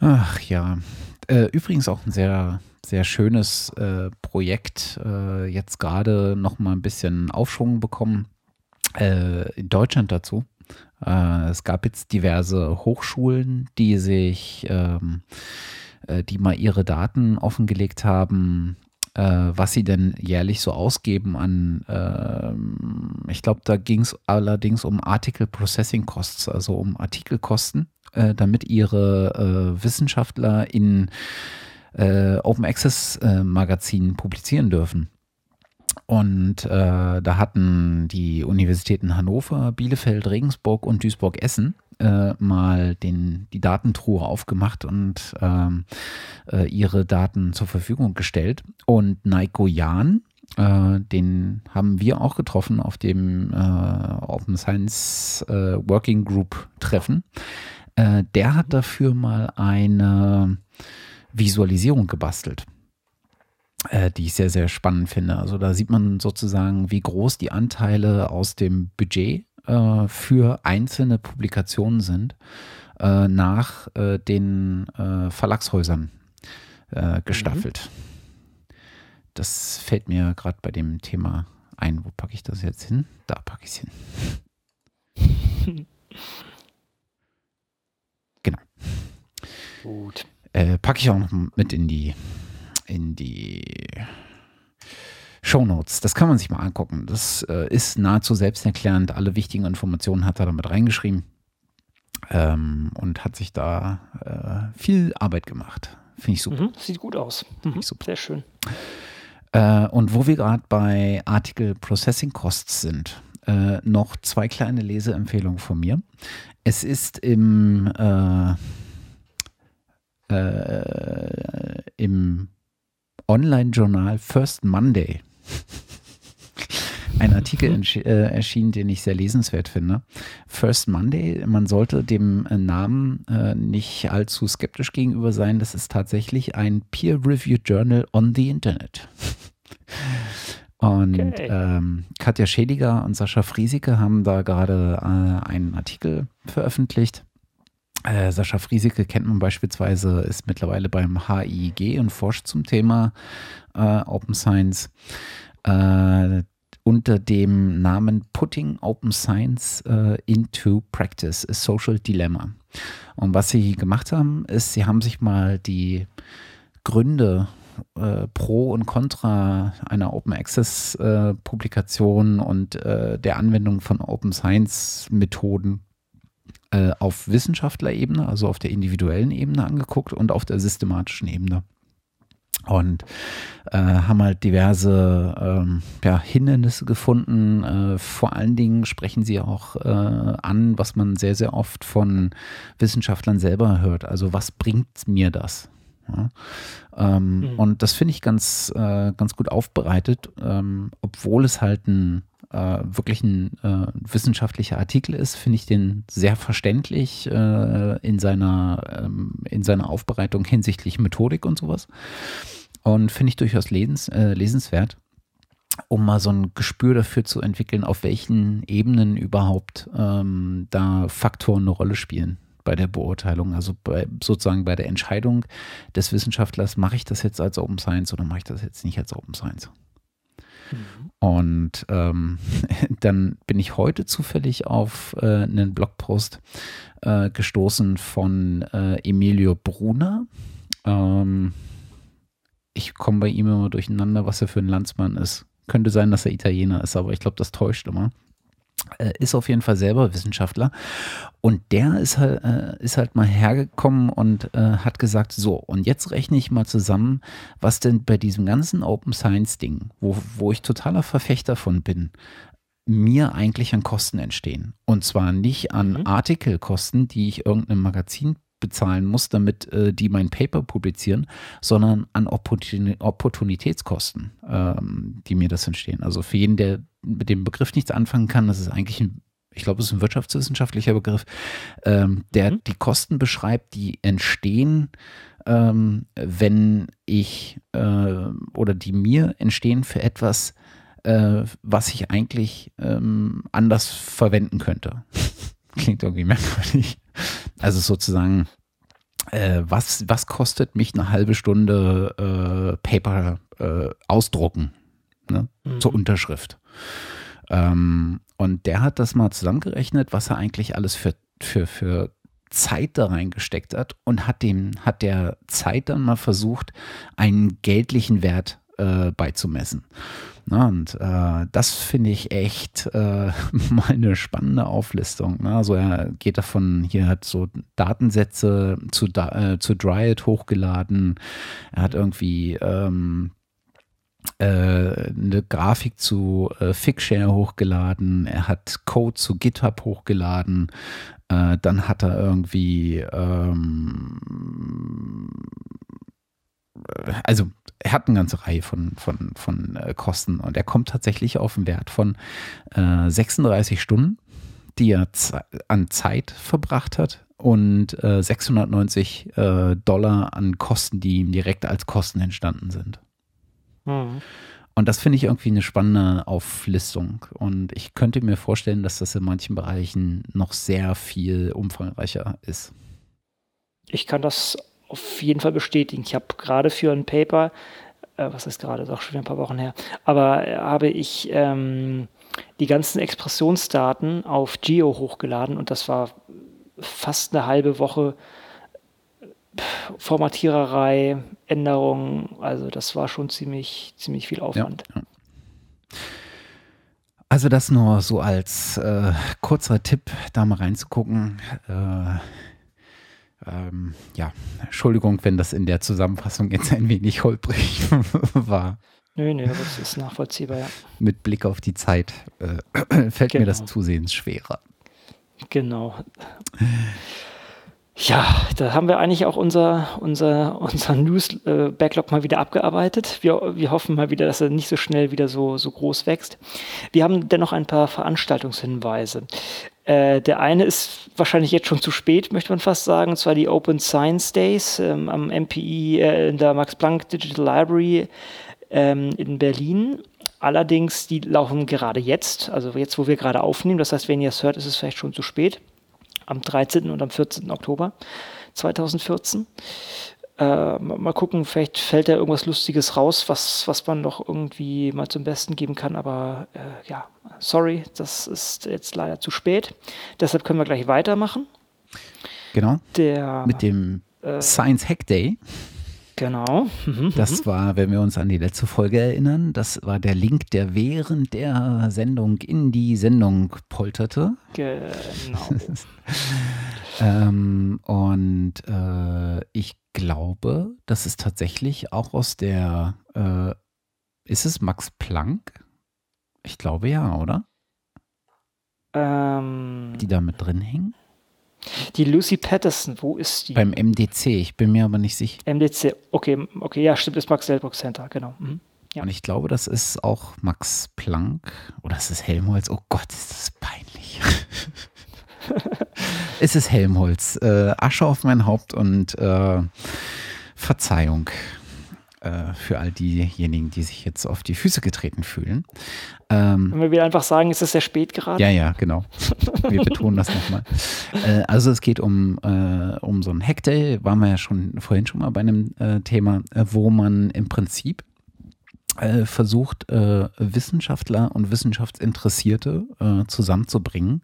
Ach ja. Äh, übrigens auch ein sehr, sehr schönes äh, Projekt. Äh, jetzt gerade noch mal ein bisschen Aufschwung bekommen äh, in Deutschland dazu. Äh, es gab jetzt diverse Hochschulen, die sich, ähm, äh, die mal ihre Daten offengelegt haben äh, was sie denn jährlich so ausgeben an, äh, ich glaube, da ging es allerdings um Article Processing Costs, also um Artikelkosten, äh, damit ihre äh, Wissenschaftler in äh, Open Access äh, Magazinen publizieren dürfen. Und äh, da hatten die Universitäten Hannover, Bielefeld, Regensburg und Duisburg-Essen äh, mal den, die Datentruhe aufgemacht und ähm, äh, ihre Daten zur Verfügung gestellt. Und Naiko Jan, äh, den haben wir auch getroffen auf dem äh, Open Science äh, Working Group Treffen. Der hat dafür mal eine Visualisierung gebastelt die ich sehr, sehr spannend finde. Also da sieht man sozusagen, wie groß die Anteile aus dem Budget äh, für einzelne Publikationen sind, äh, nach äh, den äh, Verlagshäusern äh, gestaffelt. Mhm. Das fällt mir gerade bei dem Thema ein. Wo packe ich das jetzt hin? Da packe ich es hin. genau. Gut. Äh, packe ich auch noch mit in die in die Shownotes, das kann man sich mal angucken. Das äh, ist nahezu selbsterklärend. Alle wichtigen Informationen hat er damit reingeschrieben ähm, und hat sich da äh, viel Arbeit gemacht. Finde ich super. Mhm, sieht gut aus. Mhm, sehr schön. Äh, und wo wir gerade bei Article Processing Costs sind, äh, noch zwei kleine Leseempfehlungen von mir. Es ist im, äh, äh, im Online-Journal First Monday ein Artikel mhm. äh, erschienen, den ich sehr lesenswert finde. First Monday, man sollte dem äh, Namen äh, nicht allzu skeptisch gegenüber sein. Das ist tatsächlich ein Peer-Reviewed Journal on the Internet. Und okay. ähm, Katja Schädiger und Sascha Friesike haben da gerade äh, einen Artikel veröffentlicht. Äh, Sascha Friesike kennt man beispielsweise, ist mittlerweile beim HIG und forscht zum Thema äh, Open Science. Äh, unter dem Namen Putting Open Science uh, into Practice, a Social Dilemma. Und was sie gemacht haben, ist, sie haben sich mal die Gründe äh, pro und contra einer Open Access äh, Publikation und äh, der Anwendung von Open Science Methoden äh, auf Wissenschaftlerebene, also auf der individuellen Ebene angeguckt und auf der systematischen Ebene und äh, haben halt diverse ähm, ja, Hindernisse gefunden. Äh, vor allen Dingen sprechen sie auch äh, an, was man sehr, sehr oft von Wissenschaftlern selber hört. Also was bringt mir das? Ja. Ähm, mhm. Und das finde ich ganz, äh, ganz gut aufbereitet, ähm, obwohl es halt ein äh, wirklich ein äh, wissenschaftlicher Artikel ist, finde ich den sehr verständlich äh, in, seiner, ähm, in seiner Aufbereitung hinsichtlich Methodik und sowas. Und finde ich durchaus lesens, äh, lesenswert, um mal so ein Gespür dafür zu entwickeln, auf welchen Ebenen überhaupt ähm, da Faktoren eine Rolle spielen bei der Beurteilung, also bei, sozusagen bei der Entscheidung des Wissenschaftlers, mache ich das jetzt als Open Science oder mache ich das jetzt nicht als Open Science? Mhm. Und ähm, dann bin ich heute zufällig auf äh, einen Blogpost äh, gestoßen von äh, Emilio Bruna. Ähm, ich komme bei ihm immer durcheinander, was er für ein Landsmann ist. Könnte sein, dass er Italiener ist, aber ich glaube, das täuscht immer. Äh, ist auf jeden Fall selber Wissenschaftler und der ist halt, äh, ist halt mal hergekommen und äh, hat gesagt, so und jetzt rechne ich mal zusammen, was denn bei diesem ganzen Open Science Ding, wo, wo ich totaler Verfechter von bin, mir eigentlich an Kosten entstehen. Und zwar nicht an mhm. Artikelkosten, die ich irgendeinem Magazin bezahlen muss, damit äh, die mein Paper publizieren, sondern an Opportun Opportunitätskosten, ähm, die mir das entstehen. Also für jeden, der mit dem Begriff nichts anfangen kann, das ist eigentlich ein ich glaube, es ist ein wirtschaftswissenschaftlicher Begriff, ähm, der mhm. die Kosten beschreibt, die entstehen, ähm, wenn ich äh, oder die mir entstehen für etwas, äh, was ich eigentlich ähm, anders verwenden könnte. Klingt irgendwie merkwürdig. Also sozusagen, äh, was, was kostet mich eine halbe Stunde äh, Paper äh, ausdrucken ne? Mhm. zur Unterschrift? Ähm, und der hat das mal zusammengerechnet, was er eigentlich alles für, für, für Zeit da reingesteckt hat und hat dem, hat der Zeit dann mal versucht, einen geldlichen Wert äh, beizumessen. Na, und äh, das finde ich echt äh, mal eine spannende Auflistung. Ne? Also er geht davon, hier hat so Datensätze zu, äh, zu Dryad hochgeladen. Er hat irgendwie ähm, äh, eine Grafik zu äh, Figshare hochgeladen. Er hat Code zu GitHub hochgeladen. Äh, dann hat er irgendwie ähm, also er hat eine ganze Reihe von, von, von äh, Kosten und er kommt tatsächlich auf einen Wert von äh, 36 Stunden, die er an Zeit verbracht hat und äh, 690 äh, Dollar an Kosten, die ihm direkt als Kosten entstanden sind. Mhm. Und das finde ich irgendwie eine spannende Auflistung. Und ich könnte mir vorstellen, dass das in manchen Bereichen noch sehr viel umfangreicher ist. Ich kann das auf jeden Fall bestätigen. Ich habe gerade für ein Paper, äh, was ist gerade, ist auch schon ein paar Wochen her, aber äh, habe ich ähm, die ganzen Expressionsdaten auf Geo hochgeladen und das war fast eine halbe Woche Formatiererei, Änderungen, also das war schon ziemlich, ziemlich viel Aufwand. Ja, ja. Also das nur so als äh, kurzer Tipp, da mal reinzugucken. Äh, ähm, ja, Entschuldigung, wenn das in der Zusammenfassung jetzt ein wenig holprig war. Nö, nö, das ist nachvollziehbar, ja. Mit Blick auf die Zeit äh, fällt genau. mir das genau. zusehends schwerer. Genau. Ja, da haben wir eigentlich auch unser, unser, unser News-Backlog mal wieder abgearbeitet. Wir, wir hoffen mal wieder, dass er nicht so schnell wieder so, so groß wächst. Wir haben dennoch ein paar Veranstaltungshinweise. Äh, der eine ist wahrscheinlich jetzt schon zu spät, möchte man fast sagen, und zwar die Open Science Days ähm, am MPI äh, in der Max Planck Digital Library ähm, in Berlin. Allerdings, die laufen gerade jetzt, also jetzt, wo wir gerade aufnehmen. Das heißt, wenn ihr es hört, ist es vielleicht schon zu spät am 13. und am 14. Oktober 2014. Äh, mal gucken, vielleicht fällt da irgendwas Lustiges raus, was, was man noch irgendwie mal zum Besten geben kann. Aber äh, ja, sorry, das ist jetzt leider zu spät. Deshalb können wir gleich weitermachen. Genau. Der, Mit dem äh, Science Hack Day. Genau. Mhm, das mhm. war, wenn wir uns an die letzte Folge erinnern, das war der Link, der während der Sendung in die Sendung polterte. Genau. ähm, und äh, ich glaube, das ist tatsächlich auch aus der, äh, ist es Max Planck? Ich glaube ja, oder? Ähm, die da mit drin hängen? Die Lucy Patterson, wo ist die? Beim MDC, ich bin mir aber nicht sicher. MDC, okay, okay, ja, stimmt, das Max Delbruck Center, genau. Mhm. Ja. Und ich glaube, das ist auch Max Planck oder ist es Helmholtz? Oh Gott, ist das peinlich. es ist Helmholtz. Äh, Asche auf mein Haupt und äh, Verzeihung äh, für all diejenigen, die sich jetzt auf die Füße getreten fühlen. Ähm, Wenn wir wieder einfach sagen, ist es sehr spät gerade? Ja, ja, genau. Wir betonen das nochmal. Äh, also es geht um, äh, um so ein Hackday, waren wir ja schon vorhin schon mal bei einem äh, Thema, äh, wo man im Prinzip äh, versucht, äh, Wissenschaftler und Wissenschaftsinteressierte äh, zusammenzubringen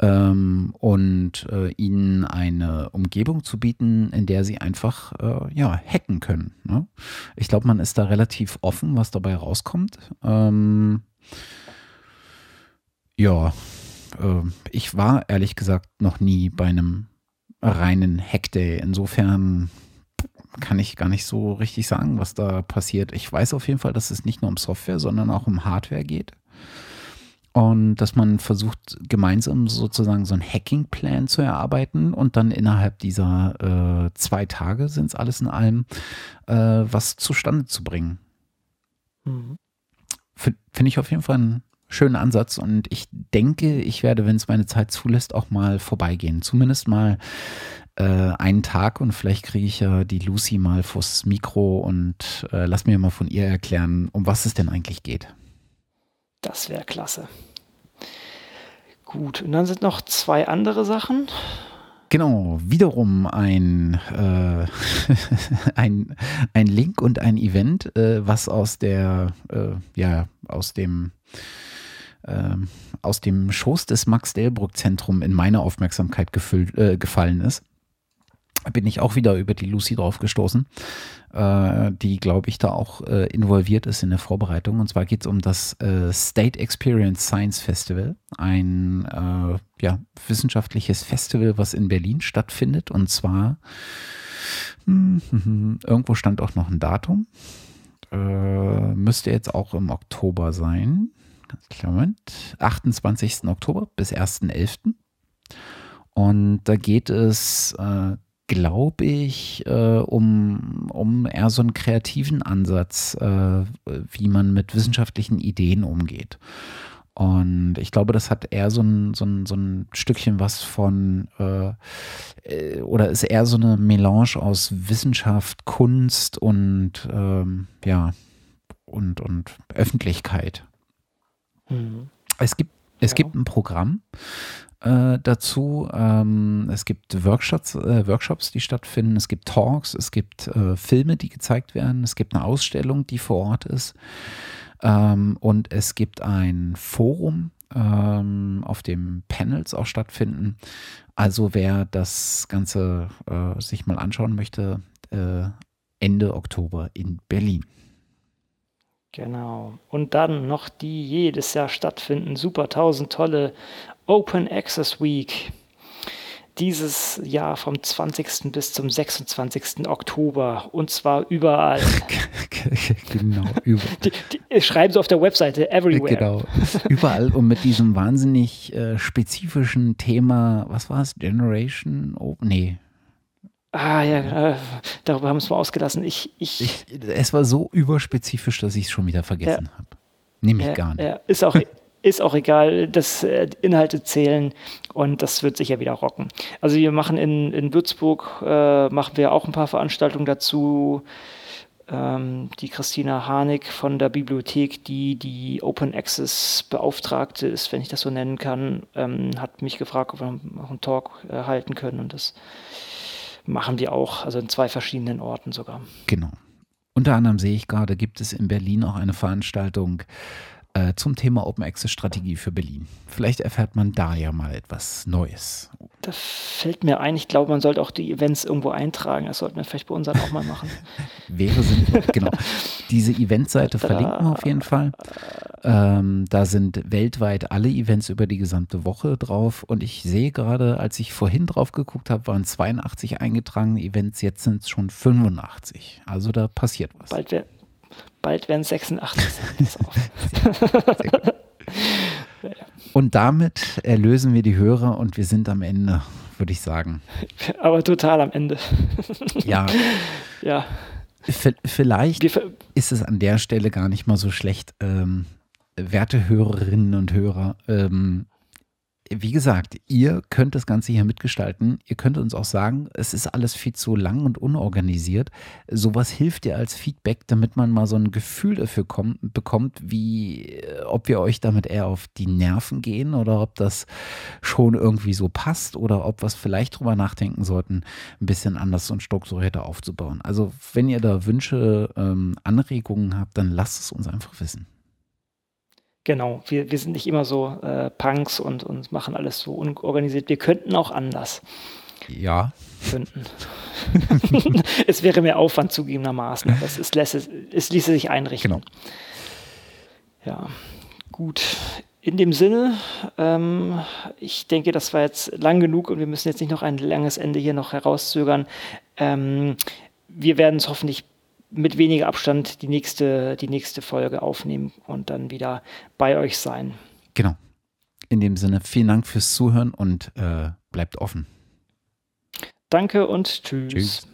ähm, und äh, ihnen eine Umgebung zu bieten, in der sie einfach äh, ja, hacken können. Ne? Ich glaube, man ist da relativ offen, was dabei rauskommt. Ähm, ja, ich war ehrlich gesagt noch nie bei einem reinen Hackday. Insofern kann ich gar nicht so richtig sagen, was da passiert. Ich weiß auf jeden Fall, dass es nicht nur um Software, sondern auch um Hardware geht. Und dass man versucht, gemeinsam sozusagen so einen Hacking-Plan zu erarbeiten und dann innerhalb dieser äh, zwei Tage sind es alles in allem, äh, was zustande zu bringen. Mhm. Finde ich auf jeden Fall einen schönen Ansatz und ich denke, ich werde, wenn es meine Zeit zulässt, auch mal vorbeigehen. Zumindest mal äh, einen Tag und vielleicht kriege ich ja die Lucy mal vors Mikro und äh, lass mir mal von ihr erklären, um was es denn eigentlich geht. Das wäre klasse. Gut, und dann sind noch zwei andere Sachen. Genau, wiederum ein, äh, ein, ein Link und ein Event, äh, was aus der, äh, ja, aus dem, ähm, aus dem Schoß des Max-Delbruck-Zentrum in meine Aufmerksamkeit gefüllt, äh, gefallen ist bin ich auch wieder über die Lucy drauf gestoßen, äh, die, glaube ich, da auch äh, involviert ist in der Vorbereitung. Und zwar geht es um das äh, State Experience Science Festival, ein äh, ja, wissenschaftliches Festival, was in Berlin stattfindet. Und zwar, hm, hm, irgendwo stand auch noch ein Datum. Äh, müsste jetzt auch im Oktober sein. Moment. 28. Oktober bis 1.11. Und da geht es äh, glaube ich, äh, um, um eher so einen kreativen Ansatz, äh, wie man mit wissenschaftlichen Ideen umgeht. Und ich glaube, das hat eher so ein, so ein, so ein Stückchen was von, äh, äh oder ist eher so eine Melange aus Wissenschaft, Kunst und, ähm, ja, und, und Öffentlichkeit. Mhm. Es gibt, es ja. gibt ein Programm, äh, dazu. Ähm, es gibt Workshops, äh, Workshops, die stattfinden. Es gibt Talks, es gibt äh, Filme, die gezeigt werden. Es gibt eine Ausstellung, die vor Ort ist. Ähm, und es gibt ein Forum, ähm, auf dem Panels auch stattfinden. Also wer das Ganze äh, sich mal anschauen möchte, äh, Ende Oktober in Berlin. Genau. Und dann noch die jedes Jahr stattfinden, super tausend tolle Open Access Week dieses Jahr vom 20. bis zum 26. Oktober und zwar überall. genau, überall. Die, die, schreiben sie auf der Webseite everywhere. Genau, überall und mit diesem wahnsinnig äh, spezifischen Thema, was war es, Generation? Oh, nee. Ah ja, äh, darüber haben wir es mal ausgelassen. Ich, ich, ich, es war so überspezifisch, dass ich es schon wieder vergessen ja. habe. Nehme ich ja, gar nicht. Ja, ist auch ist auch egal, dass äh, Inhalte zählen und das wird sicher wieder rocken. Also wir machen in, in Würzburg, äh, machen wir auch ein paar Veranstaltungen dazu. Ähm, die Christina Harnik von der Bibliothek, die die Open Access Beauftragte ist, wenn ich das so nennen kann, ähm, hat mich gefragt, ob wir noch einen Talk äh, halten können und das machen wir auch, also in zwei verschiedenen Orten sogar. Genau. Unter anderem sehe ich gerade, gibt es in Berlin auch eine Veranstaltung äh, zum Thema Open Access Strategie für Berlin. Vielleicht erfährt man da ja mal etwas Neues. Da fällt mir ein, ich glaube, man sollte auch die Events irgendwo eintragen. Das sollten wir vielleicht bei uns auch mal machen. Wäre sinnvoll, genau. Diese Eventseite verlinken wir auf jeden Fall. Ähm, da sind weltweit alle Events über die gesamte Woche drauf. Und ich sehe gerade, als ich vorhin drauf geguckt habe, waren 82 eingetragene Events, jetzt sind es schon 85. Also da passiert was. Bald, wär, bald werden es 86 sein. Und damit erlösen wir die Hörer und wir sind am Ende, würde ich sagen. Aber total am Ende. ja. Ja. Vielleicht ist es an der Stelle gar nicht mal so schlecht, ähm, werte Hörerinnen und Hörer, ähm, wie gesagt, ihr könnt das Ganze hier mitgestalten. Ihr könnt uns auch sagen, es ist alles viel zu lang und unorganisiert. Sowas hilft dir als Feedback, damit man mal so ein Gefühl dafür kommt, bekommt, wie, äh, ob wir euch damit eher auf die Nerven gehen oder ob das schon irgendwie so passt oder ob wir vielleicht drüber nachdenken sollten, ein bisschen anders und strukturierter aufzubauen. Also, wenn ihr da Wünsche, ähm, Anregungen habt, dann lasst es uns einfach wissen. Genau, wir, wir sind nicht immer so äh, Punks und, und machen alles so unorganisiert. Wir könnten auch anders. Ja. Könnten. es wäre mehr Aufwand zugegebenermaßen, es, ist, es, es ließe sich einrichten. Genau. Ja, gut. In dem Sinne, ähm, ich denke, das war jetzt lang genug und wir müssen jetzt nicht noch ein langes Ende hier noch herauszögern. Ähm, wir werden es hoffentlich mit weniger Abstand die nächste, die nächste Folge aufnehmen und dann wieder bei euch sein. Genau. In dem Sinne, vielen Dank fürs Zuhören und äh, bleibt offen. Danke und tschüss. Tschüss.